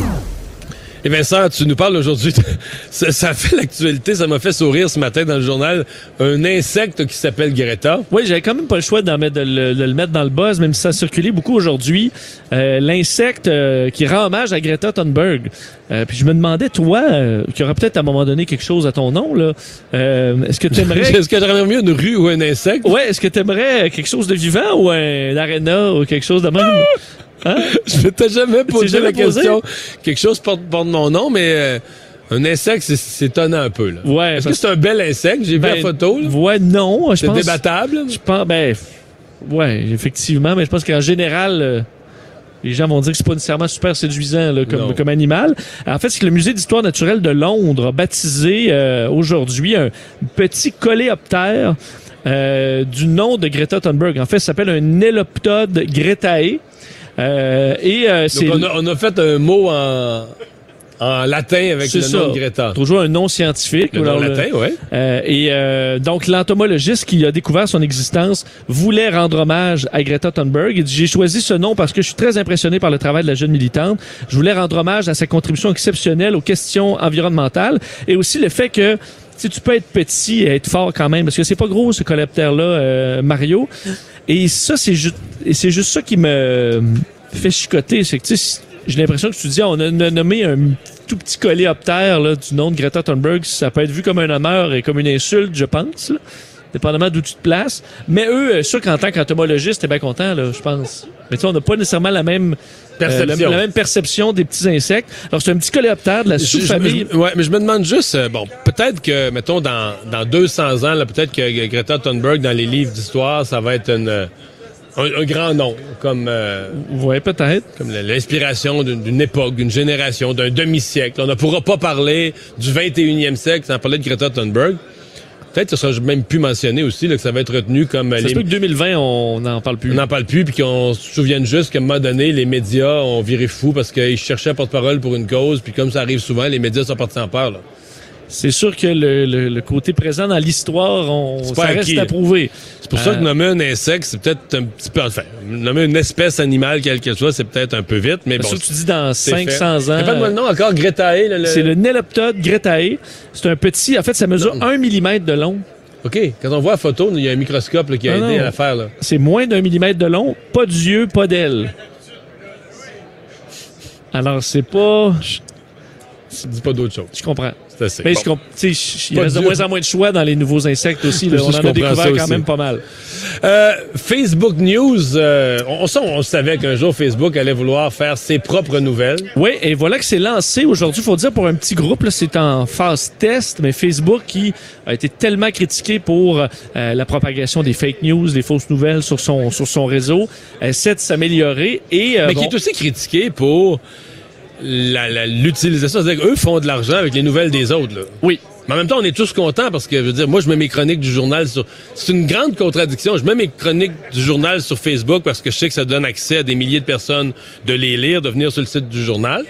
Et Vincent, tu nous parles aujourd'hui, <laughs> ça, ça fait l'actualité, ça m'a fait sourire ce matin dans le journal, un insecte qui s'appelle Greta. Oui, j'avais quand même pas le choix d'en mettre- de, le, de le mettre dans le buzz, même si ça a circulé beaucoup aujourd'hui. Euh, L'insecte euh, qui rend hommage à Greta Thunberg. Euh, puis je me demandais, toi, euh, qui aura peut-être à un moment donné quelque chose à ton nom, là, euh, est-ce que <laughs> tu aimerais... Est-ce que j'aurais mieux une rue ou un insecte? Ouais, est-ce que tu aimerais quelque chose de vivant ou un aréna ou quelque chose de même? Hein? Je t'ai jamais posé jamais la posé? question. Quelque chose porte, porte mon nom, mais euh, un insecte, c'est- étonnant un peu. Là. Ouais, Est-ce que c'est un bel insecte? J'ai vu Ben, la photo. là. Ouais, non, je C'est pense... débattable? Je pense, ben, ouais, effectivement, mais je pense qu'en général, euh, les gens vont dire que c'est pas nécessairement super séduisant là, comme, comme animal. En fait, c'est que le musée d'histoire naturelle de Londres a baptisé euh, aujourd'hui un petit coléoptère euh, du nom de Greta Thunberg. En fait, ça s'appelle un Eloptode gretae. Euh, et euh, c'est on a, on a fait un mot en, en latin avec le ça. nom de Greta. Toujours un nom scientifique. Le nom Alors, le- latin, ouais. euh, et euh, donc, l'entomologiste qui a découvert son existence voulait rendre hommage à Greta Thunberg. Il dit, j'ai choisi ce nom parce que je suis très impressionné par le travail de la jeune militante. Je voulais rendre hommage à sa contribution exceptionnelle aux questions environnementales et aussi le fait que si tu peux être petit et être fort quand même, parce que c'est pas gros ce coléoptère-là, euh, Mario. Et ça, c'est juste, c'est juste ça qui me fait chicoter. C'est que, tu sais, j'ai l'impression que tu dis, on a on a nommé un tout petit coléoptère là, du nom de Greta Thunberg. Ça peut être vu comme un honneur et comme une insulte, je pense, là, dépendamment d'où tu te places. Mais eux, euh, sûr qu'en tant qu'entomologiste, t'es bien content, là, je pense. Mais tu sais, on n'a pas nécessairement la même Perception. la, la même perception des petits insectes. Alors, c'est un petit coléoptère de la sous-famille. ouais, mais je me demande juste, euh, bon, peut-être que, mettons, dans, dans 200 ans, là, peut-être que Greta Thunberg, dans les livres d'histoire, ça va être une, euh, un, un grand nom, comme, euh, peut-être. comme l'inspiration d'une d'une époque, d'une génération, d'un demi-siècle. On ne pourra pas parler du 21e siècle sans parler de Greta Thunberg. Peut-être que ça sera même plus mentionné aussi, là, que ça va être retenu comme... Ça se les- peut que 2020, on n'en parle plus. on n'en parle plus, puis qu'on se souvienne juste qu'à un moment donné, les médias ont viré fou parce qu'ils cherchaient un porte-parole pour une cause, puis comme ça arrive souvent, les médias sont partis en peur. Là. C'est sûr que le, le- le côté présent dans l'histoire, on, ça reste acquis, à là. prouver. C'est pour ça Euh, que nommer un insecte, c'est peut-être un petit peu... Enfin, nommer une espèce animale, quelle qu'elle soit, c'est peut-être un peu vite, mais bon... ça, tu dis dans c'est 500 fait. ans. Rappelle-moi le nom encore, Gretae. le- C'est le Néloptode gretae. C'est un petit, en fait, ça mesure 1 mm de long. OK, quand on voit la photo, il y a un microscope là, qui a aidé non. à la faire. Là. C'est moins d'un millimètre de long, pas d'yeux, pas d'aile. Alors, c'est pas. Dis pas d'autre chose. je comprends. Assez. Mais Bon. je il reste de moins en moins de choix dans les nouveaux insectes aussi. là. On en a découvert quand aussi. même pas mal. Euh, Facebook News, euh, on, on, on savait qu'un jour Facebook allait vouloir faire ses propres nouvelles. Oui, et voilà que c'est lancé aujourd'hui. faut dire pour un petit groupe, c'est en phase test, mais Facebook qui a été tellement critiqué pour euh, la propagation des fake news, des fausses nouvelles sur son sur son réseau, essaie de s'améliorer et euh, mais bon, qui est aussi critiqué pour l'utilisation. C'est-à-dire qu'eux font de l'argent avec les nouvelles des autres. Là. Oui. Mais en même temps, on est tous contents parce que, je veux dire, moi, je mets mes chroniques du journal sur... C'est une grande contradiction. Je mets mes chroniques du journal sur Facebook parce que je sais que ça donne accès à des milliers de personnes de les lire, de venir sur le site du journal.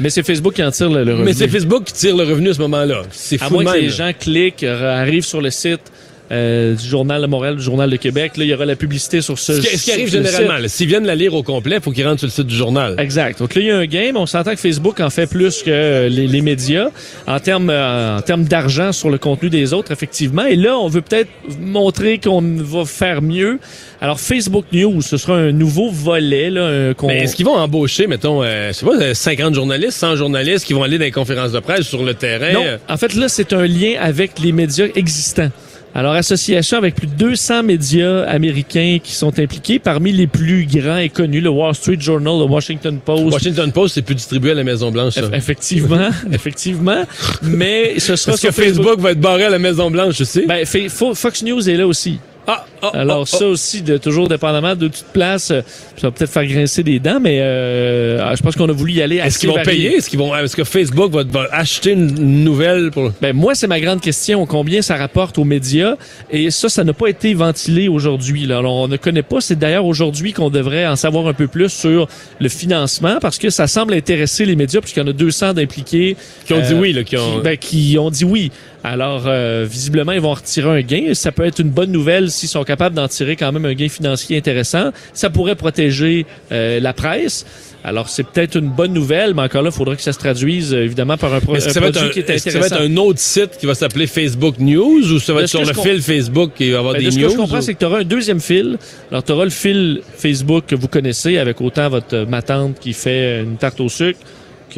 mais c'est Facebook qui en tire le, revenu. Mais c'est Facebook qui tire le revenu à ce moment-là. C'est À fou moins de que les gens cliquent, arrivent sur le site euh, du Journal de Montréal, du Journal de Québec, là, il y aura la publicité sur ce Ce qui, ce qui arrive généralement, s'ils viennent la lire au complet, faut qu'ils rentrent sur le site du journal. Exact. Donc là, il y a un game. On s'entend que Facebook en fait plus que euh, les, les médias en termes euh, en termes d'argent sur le contenu des autres, effectivement. Et là, on veut peut-être montrer qu'on va faire mieux. Alors, Facebook News, ce sera un nouveau volet là, euh, qu'on. Mais est-ce qu'ils vont embaucher, mettons, euh, je sais pas, euh, 50 journalistes, 100 journalistes qui vont aller dans les conférences de presse sur le terrain? Non. euh, En fait, là, c'est un lien avec les médias existants. Alors, association avec plus de 200 médias américains qui sont impliqués, parmi les plus grands et connus, le Wall Street Journal, le Washington Post. Washington Post, c'est plus distribué à la Maison-Blanche, effectivement, <laughs> effectivement. Mais ce sera Parce que Facebook va être barré à la Maison-Blanche, je sais. Ben, Fox News est là aussi. Ah, ah, Alors ah, ça aussi, de, toujours dépendamment de toute place, euh, ça va peut-être faire grincer des dents, mais euh, ah, je pense qu'on a voulu y aller Est-ce qu'ils vont varié. payer? Est-ce qu'ils vont, est-ce que Facebook va, va acheter une nouvelle pour... Ben, moi, c'est ma grande question. Combien ça rapporte aux médias? Et ça, ça n'a pas été ventilé aujourd'hui. là. Alors, on ne connaît pas. C'est d'ailleurs aujourd'hui qu'on devrait en savoir un peu plus sur le financement parce que ça semble intéresser les médias puisqu'il y en a 200 d'impliqués. Qui ont dit Euh, oui, là, qui ont... Ben, qui ont dit oui. Alors, euh, visiblement, ils vont en retirer un gain. Ça peut être une bonne nouvelle s'ils sont capables d'en tirer quand même un gain financier intéressant. Ça pourrait protéger euh, la presse. Alors, c'est peut-être une bonne nouvelle, mais encore là, il faudra que ça se traduise, euh, évidemment, par un, pro- un ça produit un, qui est est-ce que intéressant. ça va être un autre site qui va s'appeler Facebook News ou ça va De être ce sur le fil Facebook qui va avoir Ben, des de ce news? que je comprends, ou- c'est que tu auras un deuxième fil. Alors, tu auras le fil Facebook que vous connaissez avec autant votre euh, ma tante qui fait une tarte au sucre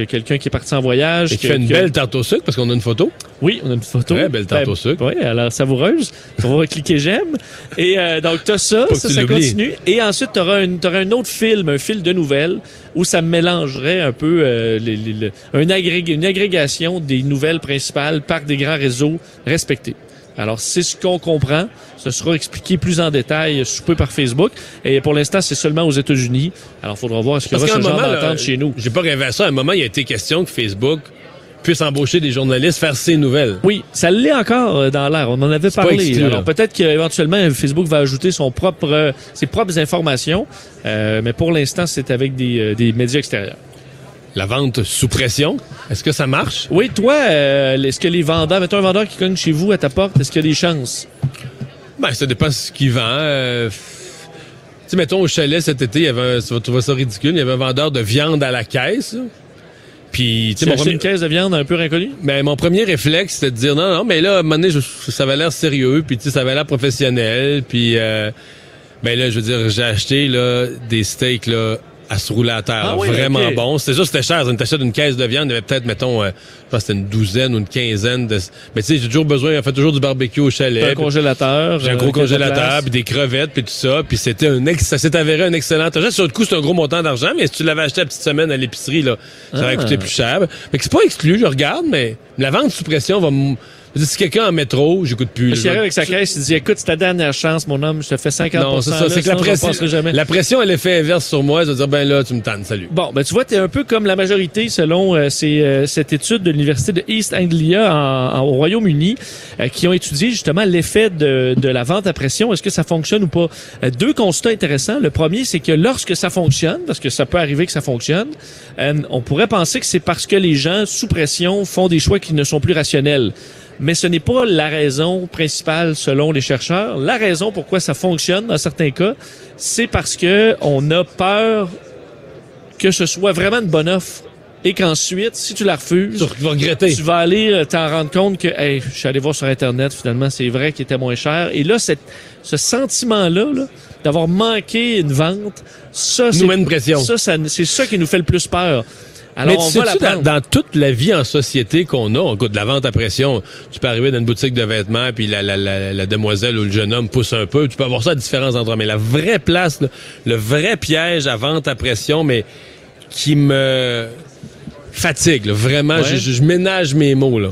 que quelqu'un qui est parti en voyage. Et qui que- fait une que- belle tarte au sucre parce qu'on a une photo. Oui, on a une photo. Très belle tarte Ben, au sucre. Oui, alors savoureuse. On va cliquer j'aime. Et euh, donc, tu as ça, Pas ça, ça continue. Et ensuite, tu auras, un autre film, un fil de nouvelles, où ça mélangerait un peu euh, les- les- le- un agrég- une agrégation des nouvelles principales par des grands réseaux respectés. Alors, c'est ce qu'on comprend. Ce sera expliqué plus en détail sous peu par Facebook. Et pour l'instant, c'est seulement aux États-Unis. Alors, il faudra voir ce qu'il y aura ce genre d'entente chez nous. J'ai pas rêvé à ça. À un moment, il y a été question que Facebook puisse embaucher des journalistes, faire ses nouvelles. Oui, ça l'est encore euh, dans l'air. On en avait pas parlé. exclu, Alors là. peut-être qu'éventuellement Facebook va ajouter son propre, euh, ses propres informations, euh, mais pour l'instant c'est avec des, euh, des médias extérieurs. La vente sous pression, est-ce que ça marche? Oui, toi, euh, est-ce que les vendeurs, mettons un vendeur qui cogne chez vous à ta porte, est-ce qu'il y a des chances? Ben, ça dépend ce qu'il vend. Euh, Tu mettons, au chalet cet été, il y avait un, tu vas trouver ça ridicule, il y avait un vendeur de viande à la caisse. Puis, tu sais, mon premier, une caisse de viande un peu inconnue ben, mon premier réflexe, c'était de dire non, non, mais là, à un moment donné, je- ça avait l'air sérieux, puis tu sais, ça avait l'air professionnel, puis, euh, ben là, je veux dire, j'ai acheté là, des steaks là, à se rouler à terre. Ah oui, vraiment bon. C'était ça, c'était cher. On t'achète une caisse de viande, il y avait peut-être, mettons, euh, je pense que c'était une douzaine ou une quinzaine de. Mais tu sais, j'ai toujours besoin, on fait toujours du barbecue au chalet. Un congélateur. J'ai un euh, gros congélateur, puis des crevettes, puis tout ça. Puis c'était un ex... ça s'est avéré un excellent achat. Sur le coup, c'est un gros montant d'argent, mais si tu l'avais acheté la petite semaine à l'épicerie, là, ça aurait Ah. coûté plus cher. Que c'est pas exclu, je regarde, mais la vente sous pression va Si quelqu'un en métro, j'écoute plus. Là. arrive avec sa caisse, il dit Écoute, c'est ta dernière chance, mon homme, je te fais 50 Non, c'est ça. C'est que la pression, la pression, elle est fait inverse sur moi. Je veux dire, ben là, tu me tannes, salut. Bon, ben tu vois, tu es un peu comme la majorité selon euh, ces, euh, cette étude de l'Université de East Anglia en- en- au Royaume-Uni euh, qui ont étudié justement l'effet de, de la vente à pression. Est-ce que ça fonctionne ou pas? Euh, deux constats intéressants. Le premier, c'est que lorsque ça fonctionne, parce que ça peut arriver que ça fonctionne, euh, on pourrait penser que c'est parce que les gens sous pression font des choix qui ne sont plus rationnels. Mais ce n'est pas la raison principale selon les chercheurs. La raison pourquoi ça fonctionne dans certains cas, c'est parce que on a peur que ce soit vraiment une bonne offre et qu'ensuite, si tu la refuses, Tu vas regretter. tu vas aller euh, t'en rendre compte que hey, je suis allé voir sur Internet, finalement, c'est vrai qu'il était moins cher. Et là, cette, ce sentiment-là, là, d'avoir manqué une vente, c'est ça- c'est ça qui nous fait le plus peur. Alors, mais on tu va la sais-tu, dans, toute la vie en société qu'on a, on goûte de la vente à pression. Tu peux arriver dans une boutique de vêtements, puis la, la, la, la demoiselle ou le jeune homme pousse un peu. Tu peux avoir ça à différents endroits. Mais la vraie place, le vrai piège à vente à pression, mais qui me fatigue, là, vraiment, Ouais. je, je- je ménage mes mots. là.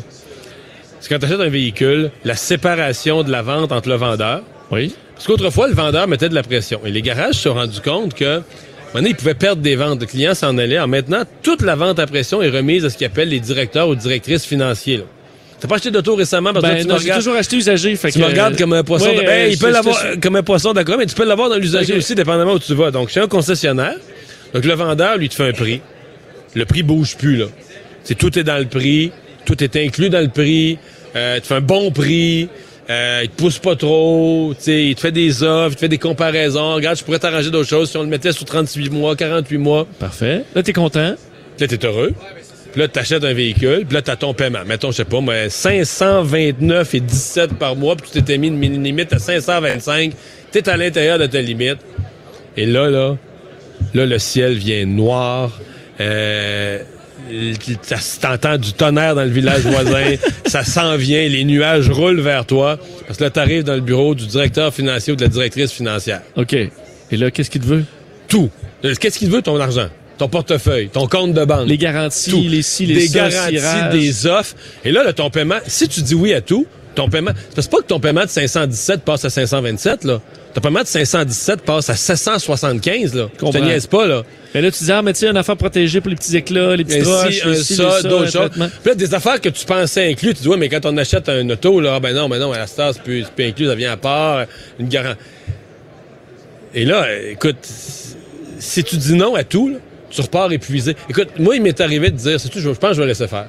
C'est quand tu achètes un véhicule, la séparation de la vente entre le vendeur. Oui. Parce qu'autrefois, le vendeur mettait de la pression. Et les garages se sont rendus compte que, donné, ils pouvaient perdre des ventes. Le client s'en allait. Alors maintenant, toute la vente à pression est remise à ce qu'ils appellent les directeurs ou directrices financiers. là. T'as pas acheté d'auto récemment parce que Ben, tu non, me regardes- toujours acheté usagé. Fait tu que, me regardes comme un poisson. De- euh, il peut l'avoir euh, comme un poisson d'accord, mais tu peux l'avoir dans l'usager aussi, dépendamment où tu vas. Donc, chez un concessionnaire, donc le vendeur, lui, te fait un prix. Le prix bouge plus, là. C'est tout est dans le prix, tout est inclus dans le prix, euh, il te fait un bon prix, euh, il te pousse pas trop, tu sais, il te fait des offres, il te fait des comparaisons. Regarde, je pourrais t'arranger d'autres choses si on le mettait sur 38 mois, 48 mois. Parfait. Là, t'es content? Là, t'es heureux. Puis là, t'achètes un véhicule, puis là, t'as ton paiement. Mettons, je sais pas, moi, 529 et 17 par mois, puis tu t'étais mis une limite à 525. T'es à l'intérieur de ta limite. Et là, là, là, le ciel vient noir. Euh, t'entends du tonnerre dans le village voisin. <laughs> ça s'en vient. Les nuages roulent vers toi. Parce que là, t'arrives dans le bureau du directeur financier ou de la directrice financière. OK. Et là, qu'est-ce qu'il te veut? Tout. Qu'est-ce qu'il veut, ton argent? Ton portefeuille, ton compte de banque? Les garanties, Tout. les ci, les des garanties, des offres. Et là, là, ton paiement, si tu dis oui à tout, ton paiement, c'est pas que ton paiement de 517 passe à 527, là. Ton paiement de 517 passe à 775, là. Je te pas, là. Mais là, tu dis, ah, mais tu sais, une affaire protégée pour les petits éclats, les petites roches, un les ci, ça, d'autres un choses. Puis là, des affaires que tu pensais inclus, tu dis, ouais, mais quand on achète un auto, là, ah, ben non, ben non, à la star, c'est plus, plus inclus, ça vient à part, euh, une garantie. Et là, euh, écoute, si tu dis non à tout, là, tu repars épuisé. Écoute, moi, il m'est arrivé de dire, c'est tout, je je pense que je vais laisser faire.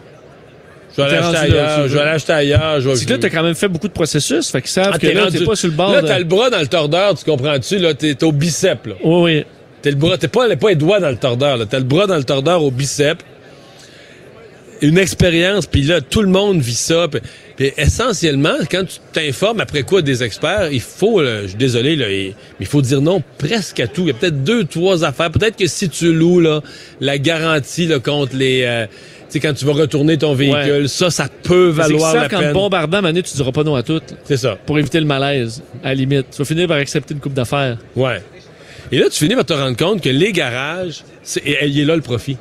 Je vais T'es aller acheter rendu là, ailleurs, tu je vais aller acheter ailleurs. Je vais- C'est que là, t'as quand même fait beaucoup de processus, fait qu'ils savent Ah, que t'es là, t'es pas sur le bord. Là, de- t'as le bras dans le tordeur, tu comprends-tu? Là, t'es au bicep, là. Oui, oui. T'es le bras, t'es pas, pas les doigts dans le tordeur, là. T'as le bras dans le tordeur au bicep. Une expérience, puis là, tout le monde vit ça. Puis, puis essentiellement, quand tu t'informes après quoi des experts, il faut, là, je suis désolé, là, il- mais il faut dire non presque à tout. Il y a peut-être deux, trois affaires. Peut-être que si tu loues, là, la garantie, là, contre les, euh, sais, quand tu vas retourner ton véhicule, Ouais. ça, ça peut valoir que la ça, qu'en peine. te bombardant, Manu, tu diras pas non à tout. C'est ça. Pour éviter le malaise, à la limite. Tu vas finir par accepter une coupe d'affaires. Ouais. Et là, tu finis par te rendre compte que les garages, c'est, et- il est là le profit.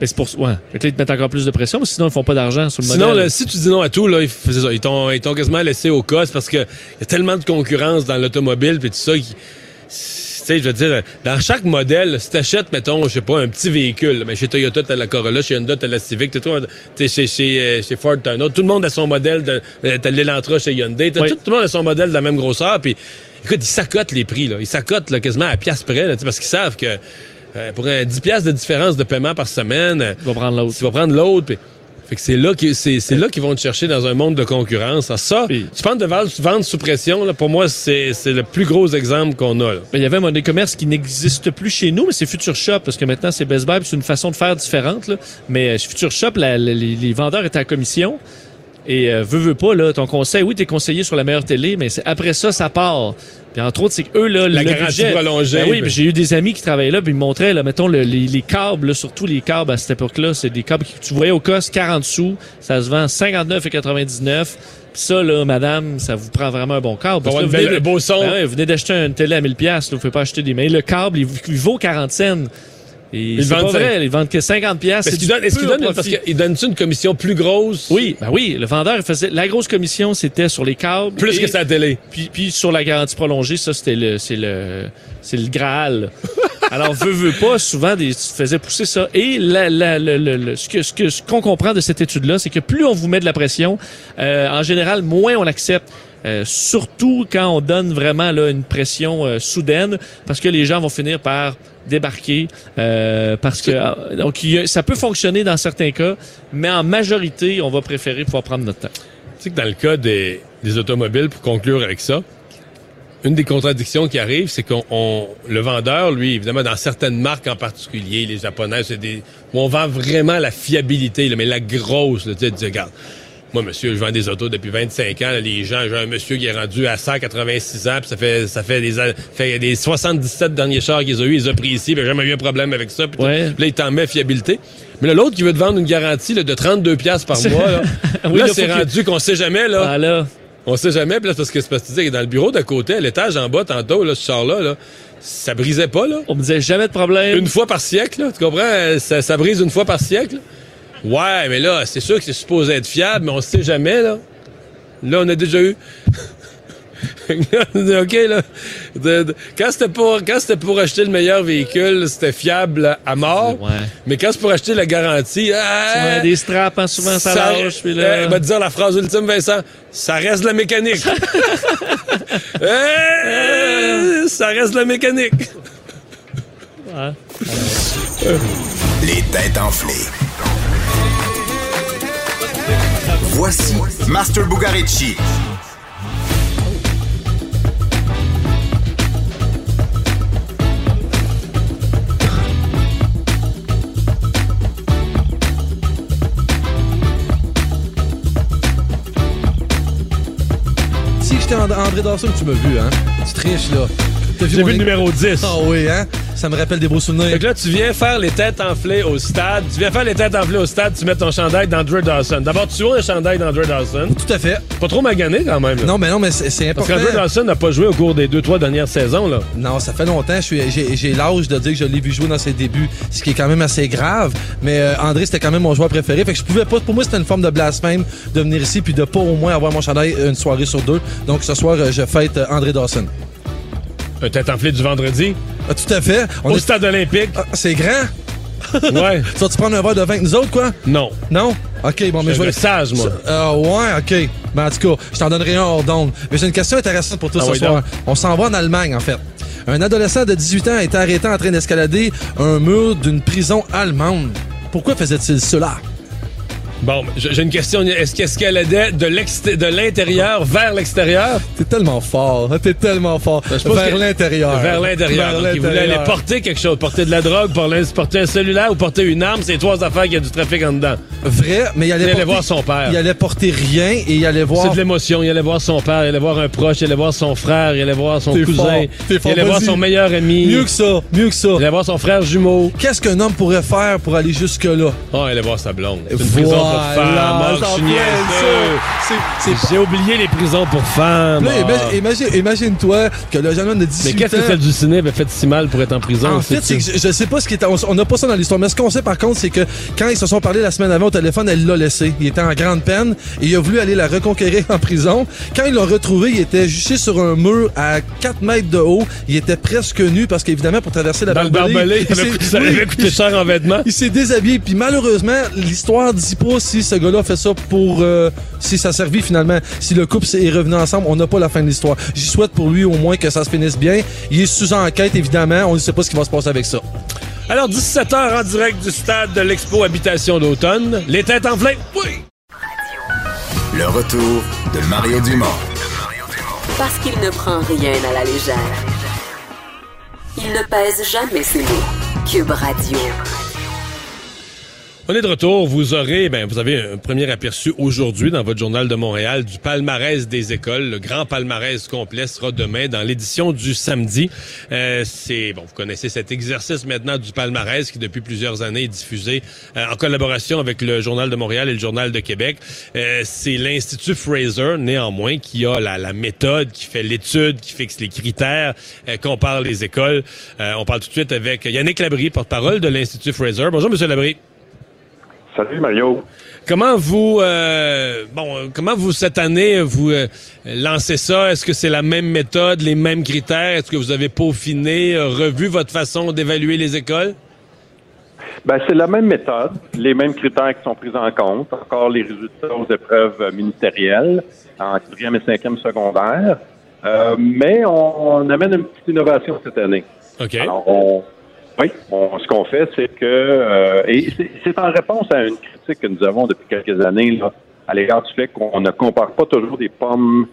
Mais c'est pour ouais. Fait que là, ils te mettent encore plus de pression, mais sinon, ils font pas d'argent sur le Sinon, modèle. là, si tu dis non à tout, là, ils, ça, ils t'ont, ils t'ont quasiment laissé au cas. Parce que y a tellement de concurrence dans l'automobile puis tout ça. qui- Tu sais, je veux dire, dans chaque modèle, si t'achètes, mettons, je sais pas, un petit véhicule, mais chez Toyota, t'as la Corolla, chez Honda, t'as la Civic, t'es chez, chez, euh, chez Ford, t'as un autre. Tout le monde a son modèle. De, euh, t'as l'Elantra chez Hyundai. T'as Oui. tout, tout le monde a son modèle de la même grosseur. Puis, écoute, ils s'accotent les prix. Là. Ils s'accotent là, quasiment à pièce près, là, parce qu'ils savent que euh, pour un 10 piastres de différence de paiement par semaine, Tu vas prendre l'autre. tu vas prendre l'autre. puis- Fait que c'est là que c'est, c'est là qu'ils vont te chercher dans un monde de concurrence. Alors ça, tu parles de vendre sous pression, là, pour moi, c'est, c'est le plus gros exemple qu'on a. Là. Mais il y avait un modèle de commerce qui n'existe plus chez nous, mais c'est Future Shop, parce que maintenant c'est Best Buy, c'est une façon de faire différente. Là. Mais euh, chez Future Shop, la- la- les, les vendeurs étaient à commission. Et euh, veux, veux pas, là, ton conseil, oui, t'es conseillé sur la meilleure télé, mais c'est après ça, ça part. Puis entre autres, c'est qu'eux, là, La le budget- prolongée, Ben oui, ben. puis j'ai eu des amis qui travaillaient là, puis ils me montraient, là, mettons, le- les, les câbles, là, surtout les câbles à cette époque-là, c'est des câbles que tu voyais au cost 40 sous, ça se vend 59,99. Puis ça, là, madame, ça vous prend vraiment un bon câble. Parce que une vous venez belle- de- un beau son. Ben ouais, vous venez d'acheter une télé à 1000 pièces, vous pouvez pas acheter des mais le câble, il, il vaut 40 cents. Et Ils vendent ça. vrai, ils vendent que 50 pièces. Est-ce qu'il donne, est-ce qu'il donne parce qu'il donne-tu une commission plus grosse? Oui, ben oui, le vendeur il faisait la grosse commission c'était sur les câbles Plus et- que sa télé. Puis, puis sur la garantie prolongée, ça c'était le c'est le c'est le Graal. <laughs> Alors veut veut pas souvent des tu faisais pousser ça et la, la, le- le- ce que ce que ce qu'on comprend de cette étude là, c'est que plus on vous met de la pression, euh, en général moins on l'accepte. Euh, surtout quand on donne vraiment là, une pression euh, soudaine, parce que les gens vont finir par débarquer, euh, parce que euh, donc ça peut fonctionner dans certains cas, mais en majorité, on va préférer pouvoir prendre notre temps. Tu sais que dans le cas des, des automobiles, pour conclure avec ça, une des contradictions qui arrive, c'est qu'on on- le vendeur, lui, évidemment, dans certaines marques en particulier, les japonaises, c'est des où on vend vraiment la fiabilité, là, mais la grosse. Tu sais, regarde, moi, monsieur, je vends des autos depuis 25 ans. là, les gens, j'ai un monsieur qui est rendu à 186 ans, puis ça fait ça fait des fait des 77 derniers chars qu'ils ont eu, ils ont pris ici, puis jamais eu un problème avec ça. Puis. Ouais. là, il t'en met fiabilité. Mais l'autre qui veut te vendre une garantie là, de 32 pièces par mois, <laughs> là, Oui, là, c'est rendu qu'on sait jamais là. Ah, là. On sait jamais, puis là, parce que c'est parce que dans le bureau d'à côté, à l'étage en bas, tantôt, là, ce char-là, là, ça brisait pas, là. On me disait jamais de problème. Une fois par siècle, là, tu comprends? Ça, ça brise une fois par siècle. Ouais, mais là, c'est sûr que c'est supposé être fiable, mais on sait jamais, là. Là, on a déjà eu. <laughs> OK, là. De- de- quand c'était pour, quand c'était pour acheter le meilleur véhicule, c'était fiable à mort. Ouais. Mais quand c'est pour acheter la garantie, ah, des straps, hein, souvent ça, lâche. Puis là... euh, va te dire la phrase ultime, Vincent. Ça reste de la mécanique. <laughs> Euh, ça reste de la mécanique. Ouais. Les têtes enflées. Voici Master Bugarici. André Dawson, tu m'as vu, hein? Tu triches, là. J'ai vu le numéro 10. Ah oui, hein? Ça me rappelle des beaux souvenirs. Fait que là, tu viens faire les têtes enflées au stade. Tu viens faire les têtes enflées au stade, tu mets ton chandail d'Andrew Dawson. D'abord, tu vois le chandail d'Andrew Dawson. Tout à fait. Pas trop magané quand même. là. Non, mais non, mais c'est c'est Parce important. qu'Andrew Dawson n'a pas joué au cours des deux, trois dernières saisons. là. Non, ça fait longtemps. J'ai l'âge de dire que je l'ai vu jouer dans ses débuts, ce qui est quand même assez grave. Mais euh, André, c'était quand même mon joueur préféré. Fait que je pouvais pas. Pour moi, c'était une forme de blasphème de venir ici puis de pas au moins avoir mon chandail une soirée sur deux. Donc ce soir, euh, je fête euh, André Dawson. Un tête enflée du vendredi. Ah, tout à fait. au stade olympique. Ah, c'est grand? <laughs> ouais. Tu vas-tu prendre un verre de vin avec nous autres, quoi? Non. Non? OK, bon, mais Je vais... sage, moi. Ah ouais, OK. Ben, en tout cas, je t'en donnerai un hors d'onde. Mais j'ai une question intéressante pour toi Ah ce oui, soir. donc. On s'en va en Allemagne, en fait. Un adolescent de 18 ans a été arrêté en train d'escalader un mur d'une prison allemande. Pourquoi faisait-il cela? Bon, j'ai une question. Est-ce qu'est-ce qu'elle aidait de l'intérieur vers l'extérieur? T'es tellement fort. hein, T'es tellement fort. Ben, Vers que- l'intérieur. Vers l'intérieur. Il voulait aller porter quelque chose, porter de la drogue, porter un cellulaire ou porter une arme. C'est trois affaires qu'il y a du trafic en dedans. Vrai, mais il allait, Il allait voir son père. Il allait porter rien et il allait voir... C'est de l'émotion. Il allait voir son père, il allait voir un proche, il allait voir son frère, il allait voir son cousin, fort, il allait voir son meilleur ami. Mieux que ça, mieux que ça. Il allait voir son frère jumeau. Qu'est-ce qu'un homme pourrait faire pour aller jusque-là? Oh, il allait voir sa blonde. Une Voilà, femmes. C'est J'ai oublié les prisons pour femmes. Là, Ah. imagine- imagine- imagine-toi que le jeune homme de 18 Mais qu'est-ce que ans- celle du ciné avait fait si mal pour être en prison? En fait, c'est que je, je sais pas ce qui est. On n'a pas ça dans l'histoire, mais ce qu'on sait par contre, c'est que quand ils se sont parlé la semaine avant au téléphone, elle l'a laissé. Il était en grande peine et il a voulu aller la reconquérir en prison. Quand ils l'ont retrouvé, il était juché sur un mur à 4 mètres de haut. Il était presque nu parce qu'évidemment, pour traverser la Dans le barbelée, barbelé, il avait s'est- coûté- ça avait coûté cher en vêtements. Il s'est déshabillé. Puis malheureusement, l'histoire dit pas si ce gars-là fait ça pour. euh, si ça a servi finalement. Si le couple est revenu ensemble, on n'a pas la fin de l'histoire. J'y souhaite pour lui au moins que ça se finisse bien. Il est sous enquête, évidemment. On ne sait pas ce qui va se passer avec ça. Alors, 17h en direct du stade de l'Expo Habitation d'automne. Les têtes enflées. Oui! Le retour de Mario Dumont. Parce qu'il ne prend rien à la légère. Il ne pèse jamais ses mots. Cube Radio. On est de retour. Vous aurez, ben, vous avez un premier aperçu aujourd'hui dans votre journal de Montréal du palmarès des écoles. Le grand palmarès complet sera demain dans l'édition du samedi. Euh, c'est bon, vous connaissez cet exercice maintenant du palmarès qui depuis plusieurs années est diffusé euh, en collaboration avec le journal de Montréal et le journal de Québec. Euh, c'est l'Institut Fraser, néanmoins, qui a la, la méthode, qui fait l'étude, qui fixe les critères, euh, compare les écoles. Euh, on parle tout de suite avec Yannick Labrie, porte-parole de l'Institut Fraser. Bonjour, Monsieur Labrie. Salut Mario. Comment vous, euh, bon, comment vous cette année vous euh, lancez ça? Est-ce que c'est la même méthode, les mêmes critères? Est-ce que vous avez peaufiné, euh, revu votre façon d'évaluer les écoles? Ben, c'est la même méthode, les mêmes critères qui sont pris en compte, encore les résultats aux épreuves ministérielles en quatrième et cinquième secondaire, Euh, mais on, on amène une petite innovation cette année. OK. Alors, on, oui, on- ce qu'on fait, c'est que, euh, et c'est- en réponse à une critique que nous avons depuis quelques années là, à l'égard du fait qu'on ne compare pas toujours des pommes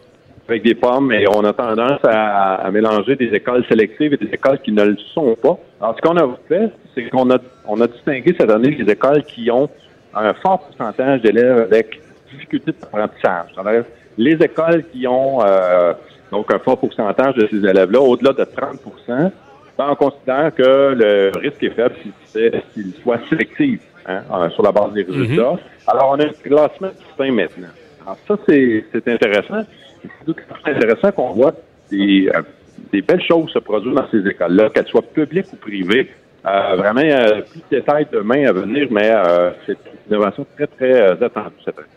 avec des pommes et on a tendance à, à mélanger des écoles sélectives et des écoles qui ne le sont pas. Alors, ce qu'on a fait, c'est qu'on a, on a distingué cette année les écoles qui ont un fort pourcentage d'élèves avec difficulté d'apprentissage. Les écoles qui ont euh, donc un fort pourcentage de ces élèves-là, au-delà de 30 ben, on considère que le risque est faible s'il soit sélectif hein, sur la base des résultats. Alors, on a un classement distinct maintenant. Alors, ça, c'est c'est intéressant. C'est intéressant qu'on voit des, euh, des belles choses se produire dans ces écoles-là, qu'elles soient publiques ou privées. Euh, vraiment, euh, plus de détails demain à venir, mais euh, c'est une innovation très, très euh, attendue cette année.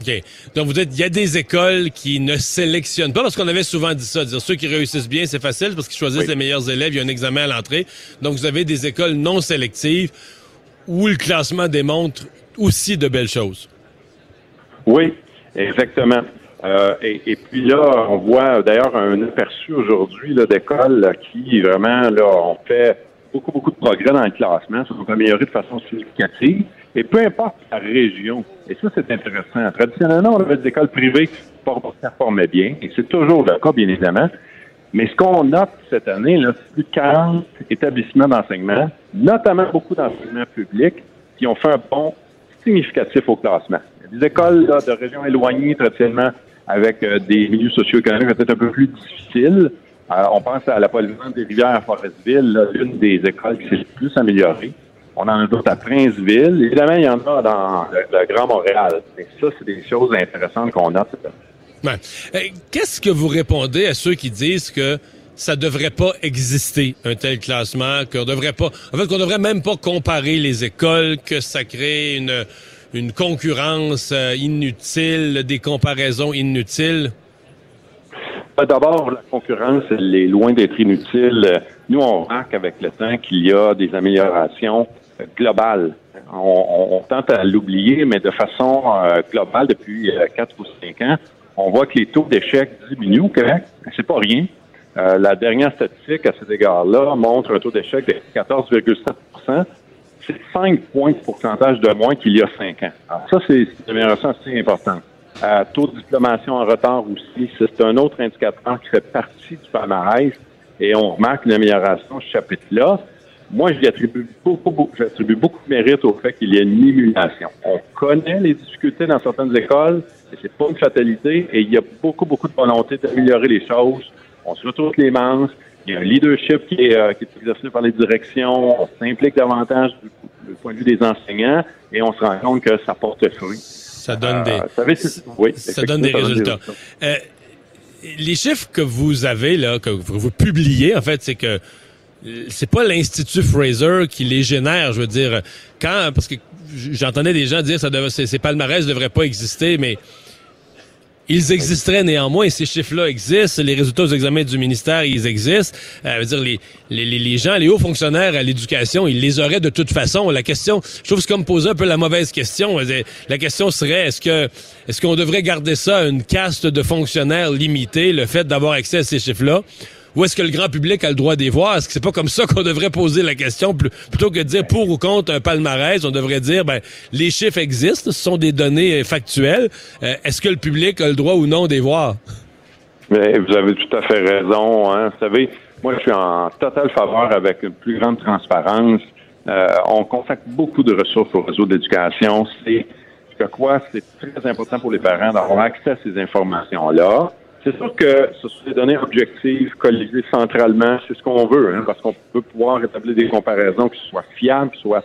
OK. Donc, vous dites, il y a des écoles qui ne sélectionnent pas, parce qu'on avait souvent dit ça, dire ceux qui réussissent bien, c'est facile, parce qu'ils choisissent les meilleurs élèves, il y a un examen à l'entrée. Donc, vous avez des écoles non sélectives où le classement démontre aussi de belles choses. Oui, exactement. Euh, et, et puis là, on voit d'ailleurs un aperçu aujourd'hui d'écoles qui vraiment là, ont fait beaucoup, beaucoup de progrès dans le classement, se sont améliorés de façon significative. Et peu importe la région, et ça c'est intéressant. Traditionnellement, on avait des écoles privées qui performaient bien, et c'est toujours le cas, bien évidemment. Mais ce qu'on note cette année, c'est plus de 40 établissements d'enseignement, notamment beaucoup d'enseignements publics, qui ont fait un bond significatif au classement. Des écoles de régions éloignées, traditionnellement, avec euh, des milieux socio-économiques peut-être un peu plus difficiles. Euh, on pense à la des rivières à Forestville, l'une des écoles qui s'est le plus améliorée. On en a d'autres à Princeville. Évidemment, il y en a dans le, Grand Montréal. Ça, c'est des choses intéressantes qu'on année. Ouais. Euh, Qu'est-ce que vous répondez à ceux qui disent que ça devrait pas exister un tel classement, qu'on devrait pas, en fait, qu'on devrait même pas comparer les écoles, que ça crée une une concurrence euh, inutile, des comparaisons inutiles? Ben, D'abord, la concurrence, elle est loin d'être inutile. Nous, on remarque avec le temps qu'il y a des améliorations globales. On, on- on tente à l'oublier, mais de façon euh, globale, depuis euh, quatre ou cinq ans, on voit que les taux d'échec diminuent au Québec. C'est pas rien. Euh, la dernière statistique à cet égard-là montre un taux d'échec de 14,7% C'est 5 points de pourcentage de moins qu'il y a 5 ans. Alors ça, c'est une amélioration assez importante. Euh, taux de diplomation en retard aussi, c'est un autre indicateur qui fait partie du palmarès et on remarque une amélioration ce chapitre-là. Moi, j'y attribue beaucoup, beaucoup, j'attribue beaucoup de mérite au fait qu'il y ait une émulation. On connaît les difficultés dans certaines écoles, et c'est pas une fatalité, et il y a beaucoup, beaucoup de volonté d'améliorer les choses. On se retrouve les manches, il y a un leadership qui est, euh, qui est exercé par les directions, on s'implique davantage du, du point de vue des enseignants, et on se rend compte que ça porte fruit. Ça donne des, Euh, ça, oui, donne des résultats. Euh, les chiffres que vous avez là, que vous publiez, en fait, c'est que euh, c'est pas l'Institut Fraser qui les génère, je veux dire. Quand, parce que j'entendais des gens dire ça devait, ces, ces palmarès devraient pas exister, mais ils existeraient néanmoins. Ces chiffres-là existent. Les résultats aux examens du ministère, ils existent. Euh, dire, les, les, les- gens, les hauts fonctionnaires à l'éducation, ils les auraient de toute façon. La question, je trouve que c'est comme poser un peu la mauvaise question. La question serait, est-ce que est-ce qu'on devrait garder ça une caste de fonctionnaires limitée, le fait d'avoir accès à ces chiffres-là? Ou est-ce que le grand public a le droit d'y voir? Est-ce que c'est pas comme ça qu'on devrait poser la question? Pl- Plutôt que de dire pour ou contre un palmarès, on devrait dire, ben, les chiffres existent, ce sont des données euh, factuelles. Euh, est-ce que le public a le droit ou non d'y voir? Mais vous avez tout à fait raison. Hein. Vous savez, moi, je suis en totale faveur avec une plus grande transparence Euh, on consacre beaucoup de ressources au réseau d'éducation. C'est que quoi, c'est très important pour les parents d'avoir accès à ces informations-là. C'est sûr que ce sont des données objectives, colligées centralement, c'est ce qu'on veut, hein, parce qu'on peut pouvoir établir des comparaisons qui soient fiables, qui soient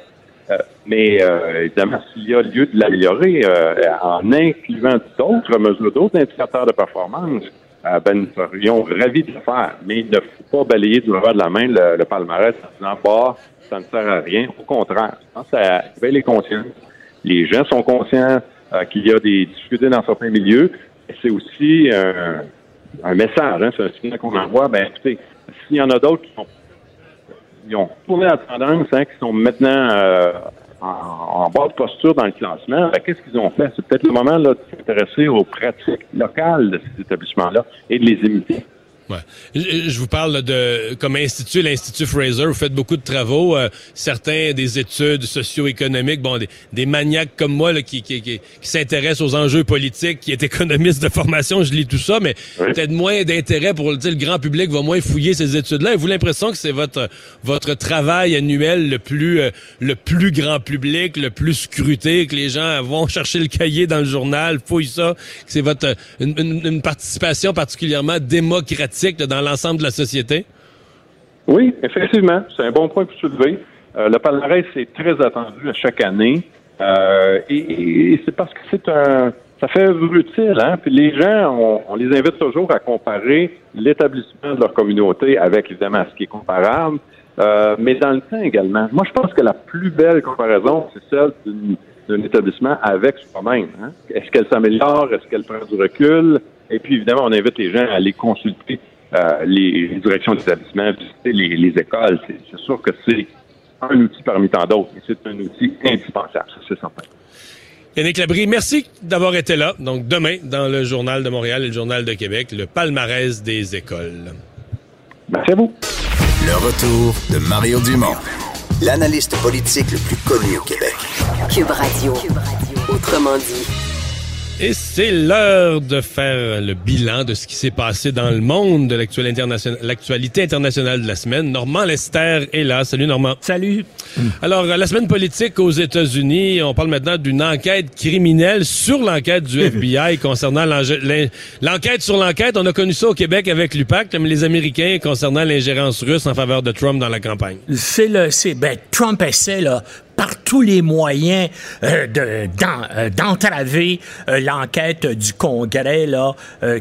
euh, mais euh, évidemment, s'il y a lieu de l'améliorer euh, en incluant d'autres mesures, d'autres indicateurs de performance, euh, ben, nous serions ravis de le faire. Mais il ne faut pas balayer du revers de la main le, le palmarès en disant bah, ça ne sert à rien. Au contraire, je pense que ça éveille les consciences. Les gens sont conscients euh, qu'il y a des difficultés dans certains milieux. C'est aussi euh, un message, hein, c'est un signal qu'on envoie. Ben, écoutez, s'il y en a d'autres qui sont ils ont tourné la tendance, hein, qui sont maintenant euh, en, en bas de posture dans le classement. Ben, Qu'est-ce qu'ils ont fait? C'est peut-être le moment là, de s'intéresser aux pratiques locales de ces établissements-là et de les imiter. Ouais. Je, vous parle de comme institut, l'Institut Fraser, vous faites beaucoup de travaux, euh, certains des études socio-économiques, bon, des, des maniaques comme moi là, qui, qui, qui, qui s'intéressent aux enjeux politiques, qui est économiste de formation, je lis tout ça, mais peut-être moins d'intérêt pour le dire, le grand public va moins fouiller ces études-là. Avez-vous l'impression que c'est votre votre travail annuel le plus euh, le plus grand public, le plus scruté, que les gens vont chercher le cahier dans le journal, fouillent ça, que c'est votre une, une- une participation particulièrement démocratique? Dans l'ensemble de la société? Oui, effectivement, c'est un bon point pour soulever. Euh, le palmarès est très attendu à chaque année. Euh, et c'est parce que c'est un ça fait utile, hein? Puis les gens, on, les invite toujours à comparer l'établissement de leur communauté avec évidemment ce qui est comparable, euh, mais dans le temps également. Moi, je pense que la plus belle comparaison, c'est celle d'un établissement avec soi-même. Hein? Est-ce qu'elle s'améliore? Est-ce qu'elle prend du recul? Et puis, évidemment, on invite les gens à aller consulter euh, les, directions d'établissement, visiter les, les écoles. C'est c'est sûr que c'est un outil parmi tant d'autres, mais c'est un outil indispensable, ça c'est certain. Yannick Labrie, merci d'avoir été là. Donc, demain, dans le Journal de Montréal et le Journal de Québec, le palmarès des écoles. Merci à vous. Le retour de Mario Dumont, l'analyste politique le plus connu au Québec. Cube Radio. Autrement dit. Et c'est l'heure de faire le bilan de ce qui s'est passé dans le monde de l'actualité internationale, de la semaine. Normand Lester est là. Salut Normand. Salut. Alors, la semaine politique aux États-Unis, on parle maintenant d'une enquête criminelle sur l'enquête du <laughs> FBI concernant l'enquête sur l'enquête. On a connu ça au Québec avec l'UPAC, mais les Américains concernant l'ingérence russe en faveur de Trump dans la campagne. C'est le, c'est, ben, Trump essaie, là, par tous les moyens euh, euh, d'entraver euh, l'enquête du Congrès,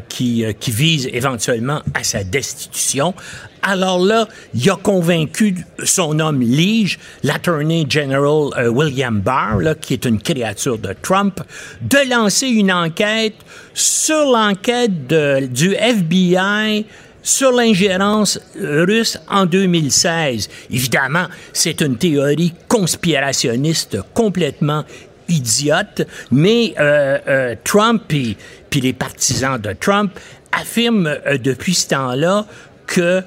qui, vise éventuellement à sa destitution. Alors là, il a convaincu son homme Lige, l'Attorney General William Barr, qui est une créature de Trump, de lancer une enquête sur l'enquête du FBI sur l'ingérence russe en 2016. Évidemment, c'est une théorie conspirationniste complètement idiote, mais euh, euh, Trump et les partisans de Trump affirment euh, depuis ce temps-là que,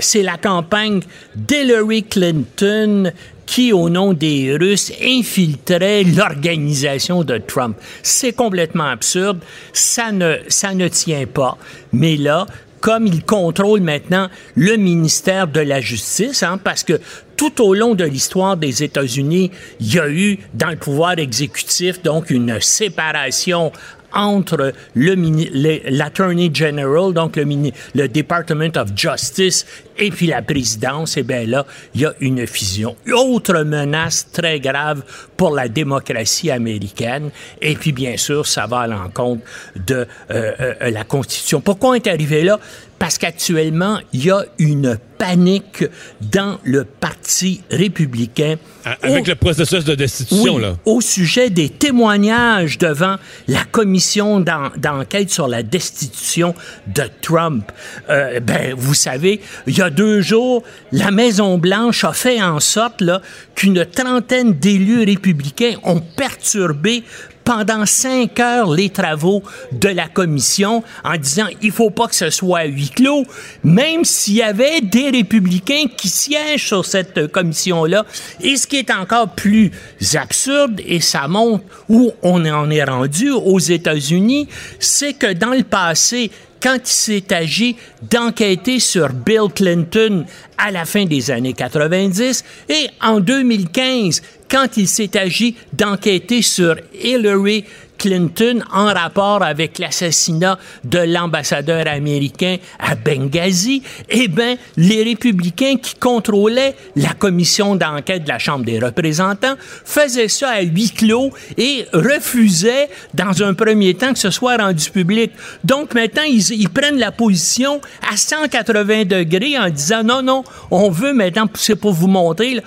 c'est la campagne d'Hillary Clinton qui, au nom des Russes, infiltrait l'organisation de Trump. C'est complètement absurde. Ça ne, ça ne tient pas. Mais là, comme il contrôle maintenant le ministère de la Justice, hein, parce que tout au long de l'histoire des États-Unis, il y a eu dans le pouvoir exécutif donc une séparation entre l'Attorney General, donc le, mini- le Department of Justice, et puis la présidence, et bien là, il y a une fusion. Autre menace très grave pour la démocratie américaine, et puis bien sûr, ça va à l'encontre de euh, euh, la Constitution. Pourquoi on est arrivé là? Parce qu'actuellement, il y a une panique dans le Parti républicain. Avec le processus de destitution, Oui, là. au sujet des témoignages devant la commission d'en- d'enquête sur la destitution de Trump. Euh, ben, vous savez, il y a deux jours, la Maison-Blanche a fait en sorte là, qu'une trentaine d'élus républicains ont perturbé pendant cinq heures les travaux de la commission en disant il faut pas que ce soit à huis clos, même s'il y avait des républicains qui siègent sur cette commission-là. Et ce qui est encore plus absurde, et ça montre où on en est rendu aux États-Unis, c'est que dans le passé, quand il s'est agi d'enquêter sur Bill Clinton à la fin des années 90 et en 2015 quand il s'est agi d'enquêter sur Hillary Clinton en rapport avec l'assassinat de l'ambassadeur américain à Benghazi, eh bien, les républicains qui contrôlaient la commission d'enquête de la Chambre des représentants faisaient ça à huis clos et refusaient, dans un premier temps, que ce soit rendu public. Donc, maintenant, ils, prennent la position à 180 degrés en disant non, non, on veut maintenant, c'est pour vous montrer,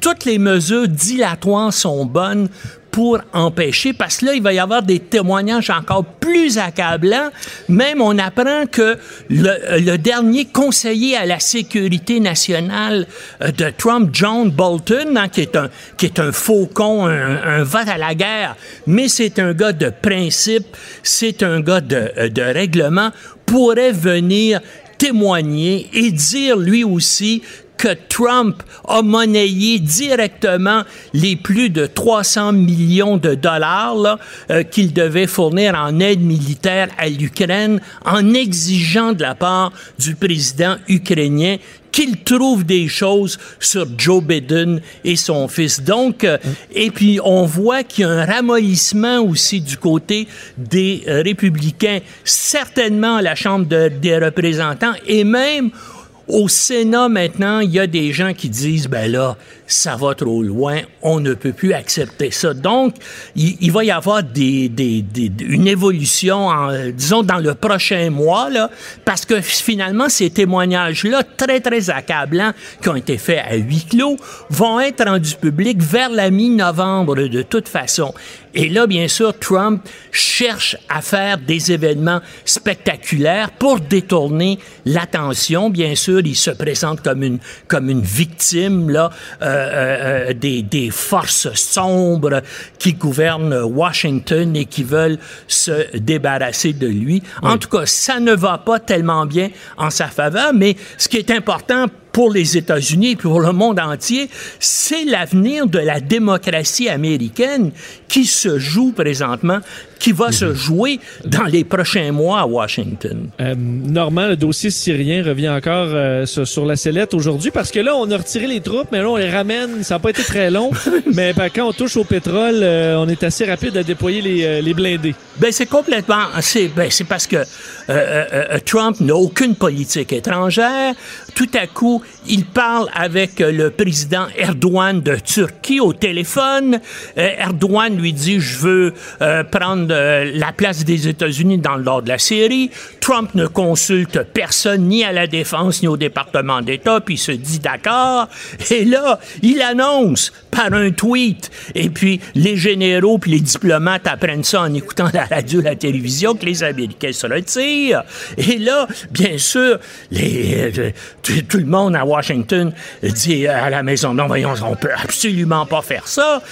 toutes les mesures dilatoires sont bonnes pour empêcher, parce que là, il va y avoir des témoignages encore plus accablants. Même, on apprend que le, le dernier conseiller à la sécurité nationale euh, de Trump, John Bolton, hein, qui, est un, qui est un faucon, un, un vote à la guerre, mais c'est un gars de principe, c'est un gars de, de règlement, pourrait venir témoigner et dire lui aussi que Trump a monnayé directement les plus de 300 millions de dollars euh, qu'il devait fournir en aide militaire à l'Ukraine en exigeant de la part du président ukrainien qu'il trouve des choses sur Joe Biden et son fils. Donc, euh, et puis on voit qu'il y a un ramollissement aussi du côté des euh, républicains, certainement à la Chambre de- des représentants et même au Sénat, maintenant, il y a des gens qui disent, ben là, ça va trop loin, on ne peut plus accepter ça. Donc, il, va y avoir des, des- des- une évolution, disons, dans le prochain mois, là, parce que finalement, ces témoignages-là, très, très accablants, qui ont été faits à huis clos, vont être rendus publics vers la mi-novembre, de toute façon. Et là, bien sûr, Trump cherche à faire des événements spectaculaires pour détourner l'attention. Bien sûr, il se présente comme une, comme une victime là, euh, euh, euh, des, des forces sombres qui gouvernent Washington et qui veulent se débarrasser de lui. En tout cas, ça ne va pas tellement bien en sa faveur, mais ce qui est important pour les États-Unis et pour le monde entier, c'est l'avenir de la démocratie américaine qui se joue présentement, qui va se jouer dans les prochains mois à Washington. Euh, Normand, le dossier syrien revient encore euh, sur, la sellette aujourd'hui parce que là, on a retiré les troupes, mais là, on les ramène. Ça n'a pas été très long. <laughs> mais ben, quand on touche au pétrole, euh, on est assez rapide à déployer les, euh, les blindés. Ben c'est complètement, c'est ben, c'est parce que euh, euh, Trump n'a aucune politique étrangère. Tout à coup, il parle avec euh, le président Erdogan de Turquie au téléphone. Euh, Erdogan lui dit je veux euh, prendre la place des États-Unis dans le nord de la Syrie. Trump ne consulte personne ni à la défense ni au département d'État, puis il se dit d'accord. Et là, il annonce par un tweet. Et puis les généraux puis les diplomates apprennent ça en écoutant la radio, la télévision, que les Américains se retirent. Et là, bien sûr, les, tout, le monde à Washington dit à la maison, non, voyons, on peut absolument pas faire ça.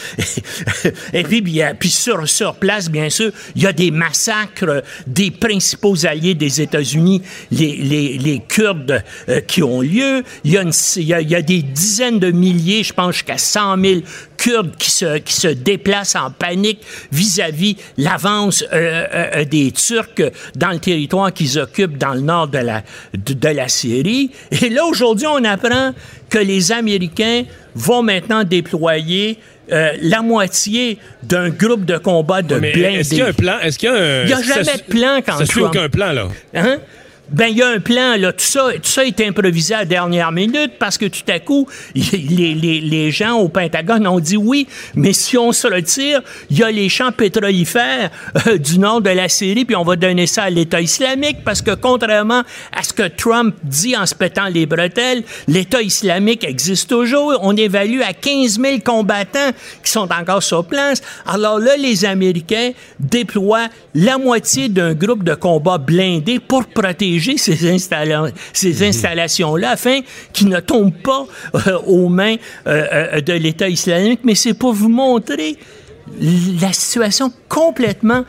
<laughs> Et, puis, sur, place, bien sûr, il y a des massacres des principaux alliés des États-Unis, les, Kurdes euh, qui ont lieu. Il y a des dizaines de milliers, je pense jusqu'à 100 000 Kurdes qui se, qui se déplacent en panique vis-à-vis l'avance euh, euh, des Turcs dans le territoire qu'ils occupent dans le nord de la, de, de la Syrie. Et là, aujourd'hui, on apprend que les Américains vont maintenant déployer euh, la moitié d'un groupe de combat de Mais blindés. est-ce qu'il y a un plan? Est-ce qu'il y a un. Il n'y a ça jamais de plan quand Ça suit Trump- aucun plan, là. Hein? Ben, il y a un plan, là. Tout ça, tout ça est improvisé à la dernière minute parce que tout à coup, <laughs> les, les, les gens au Pentagone ont dit oui, mais si on se retire, il y a les champs pétrolifères euh, du nord de la Syrie, puis on va donner ça à l'État islamique parce que contrairement à ce que Trump dit en se pétant les bretelles, l'État islamique existe toujours. On évalue à 15 000 combattants qui sont encore sur place. Alors là, les Américains déploient la moitié d'un groupe de combat blindé pour protéger ces, installa- ces installations-là afin qu'ils ne tombent pas euh, aux mains euh, euh, de l'État islamique. Mais c'est pour vous montrer la situation complètement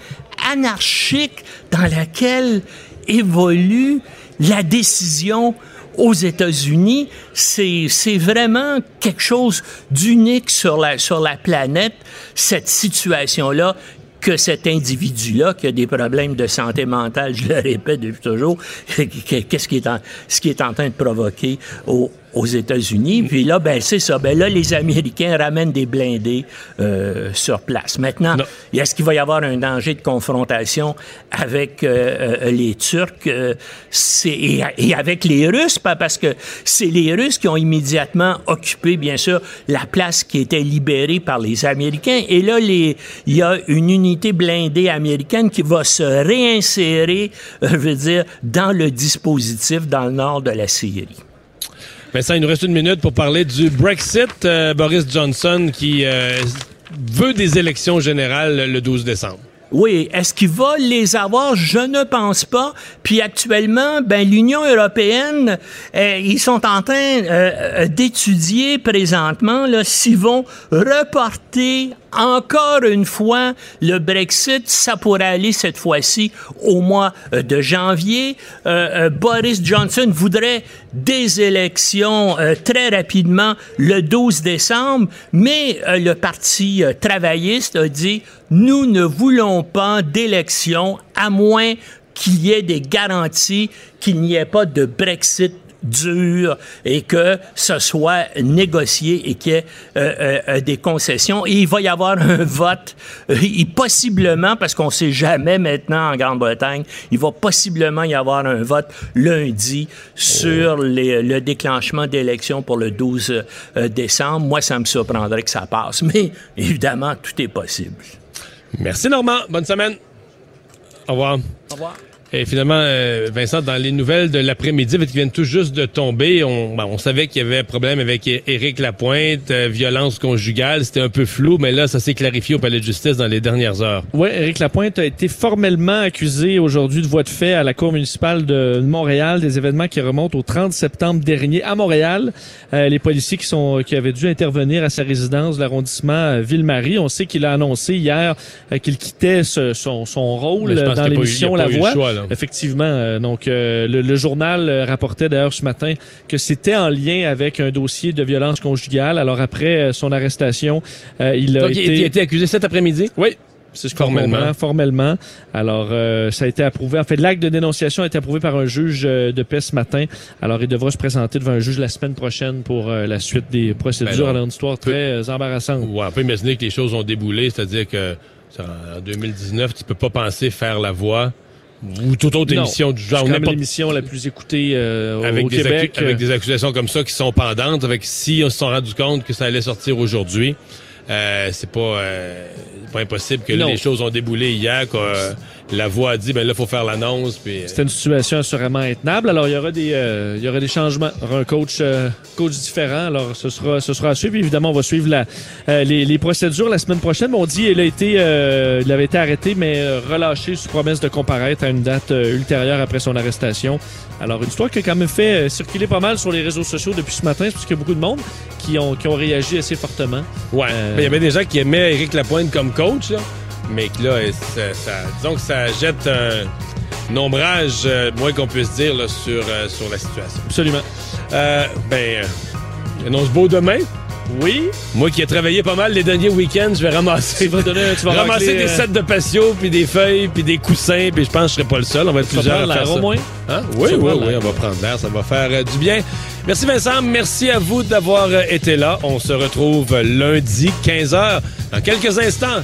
anarchique dans laquelle évolue la décision aux États-Unis. C'est c'est vraiment quelque chose d'unique sur la, sur la planète, cette situation-là que cet individu-là qui a des problèmes de santé mentale, je le répète depuis toujours, <laughs> qu'est-ce qui est en, est en train de provoquer au, aux États-Unis. Puis là, ben c'est ça. Ben là, les Américains ramènent des blindés euh, sur place. Maintenant, est-ce qu'il va y avoir un danger de confrontation avec euh, euh, les Turcs? Euh, et, et avec les Russes? Parce que c'est les Russes qui ont immédiatement occupé, bien sûr, la place qui était libérée par les Américains. Et là, les, il y a une unité blindée américaine qui va se réinsérer, euh, je veux dire, dans le dispositif dans le nord de la Syrie. Vincent, il nous reste une minute pour parler du Brexit. Euh, Boris Johnson qui euh, veut des élections générales le 12 décembre. Oui, est-ce qu'il va les avoir? Je ne pense pas. Puis actuellement, ben l'Union européenne, euh, ils sont en train d'étudier présentement là, s'ils vont reporter encore une fois le Brexit. Ça pourrait aller cette fois-ci au mois de janvier. Boris Johnson voudrait des élections euh, très rapidement le 12 décembre, mais euh, le Parti euh, travailliste a dit nous ne voulons pas d'élections à moins qu'il y ait des garanties qu'il n'y ait pas de Brexit dur et que ce soit négocié et qu'il y ait euh, euh, euh, des concessions. Et il va y avoir un vote, euh, et possiblement, parce qu'on ne sait jamais maintenant en Grande-Bretagne, il va possiblement y avoir un vote lundi sur les- le déclenchement d'élections pour le 12 euh, décembre. Moi, ça me surprendrait que ça passe, mais évidemment, tout est possible. Merci Normand. Bonne semaine. Au revoir. Au revoir. Et finalement, euh, Vincent, dans les nouvelles de l'après-midi, qui viennent tout juste de tomber, on, bon, on savait qu'il y avait un problème avec Éric Lapointe, euh, violence conjugale, c'était un peu flou, mais là, ça s'est clarifié au palais de justice dans les dernières heures. Oui, Éric Lapointe a été formellement accusé aujourd'hui de voie de fait à la Cour municipale de Montréal des événements qui remontent au 30 septembre dernier à Montréal. Euh, les policiers qui sont qui avaient dû intervenir à sa résidence de l'arrondissement euh, Ville-Marie. On sait qu'il a annoncé hier euh, qu'il quittait ce- son, son rôle dans l'émission La pas eu le Voix. choix, là. Effectivement. euh, donc, euh, le, le journal euh, rapportait d'ailleurs ce matin que c'était en lien avec un dossier de violence conjugale. Alors, après euh, son arrestation, euh, il a Donc, été... il a été accusé cet après-midi? Oui. C'est Formellement. formellement. Alors, euh, ça a été approuvé. En fait, l'acte de dénonciation a été approuvé par un juge euh, de paix ce matin. Alors, il devra se présenter devant un juge la semaine prochaine pour euh, la suite des procédures. Alors, une histoire très embarrassante. Ouais, on peut imaginer que les choses ont déboulé, c'est-à-dire que en 2019, tu peux pas penser faire la voix ou toute autre Non. émission du C'est genre. n'importe- l'émission la plus écoutée euh, au- avec au des, Québec. avec des accusations comme ça qui sont pendantes. Avec si on se sont rendu compte que ça allait sortir aujourd'hui, euh, c'est pas, euh, pas impossible que les choses ont déboulé hier. Euh, la voix a dit ben là faut faire l'annonce. Puis euh, C'était une situation assurément intenable. Alors, il y aura des, euh, il y aura des changements. Il y aura un coach, euh, coach différent. Alors, ce sera, ce sera à suivre. Évidemment, on va suivre la, euh, les, les procédures la semaine prochaine. Mais on dit, il a été, euh, il avait été arrêté, mais euh, relâché sous promesse de comparaître à une date ultérieure après son arrestation. Alors, une histoire qui a quand même fait circuler pas mal sur les réseaux sociaux depuis ce matin, parce qu'il y a beaucoup de monde qui ont, qui ont réagi assez fortement. ouais. Mais il y avait des gens qui aimaient Éric Lapointe comme coach, là, mais que là, ça, ça- disons que ça jette un, un ombrage, euh, moins qu'on puisse dire, là, sur, euh, sur la situation. Absolument. Euh, ben, annonce beau demain. Oui. Moi qui ai travaillé pas mal les derniers week-ends, je vais ramasser, Tu vas donner- tu vas ramasser racler, des sets de patio, puis des feuilles, puis des coussins, puis je pense que je serai pas le seul. On va être Tu vas plusieurs à prendre faire l'air ça. au moins? Hein? Oui, oui, oui, on va prendre l'air, ça va faire du bien. Merci Vincent, merci à vous d'avoir été là. On se retrouve lundi 15h dans quelques instants.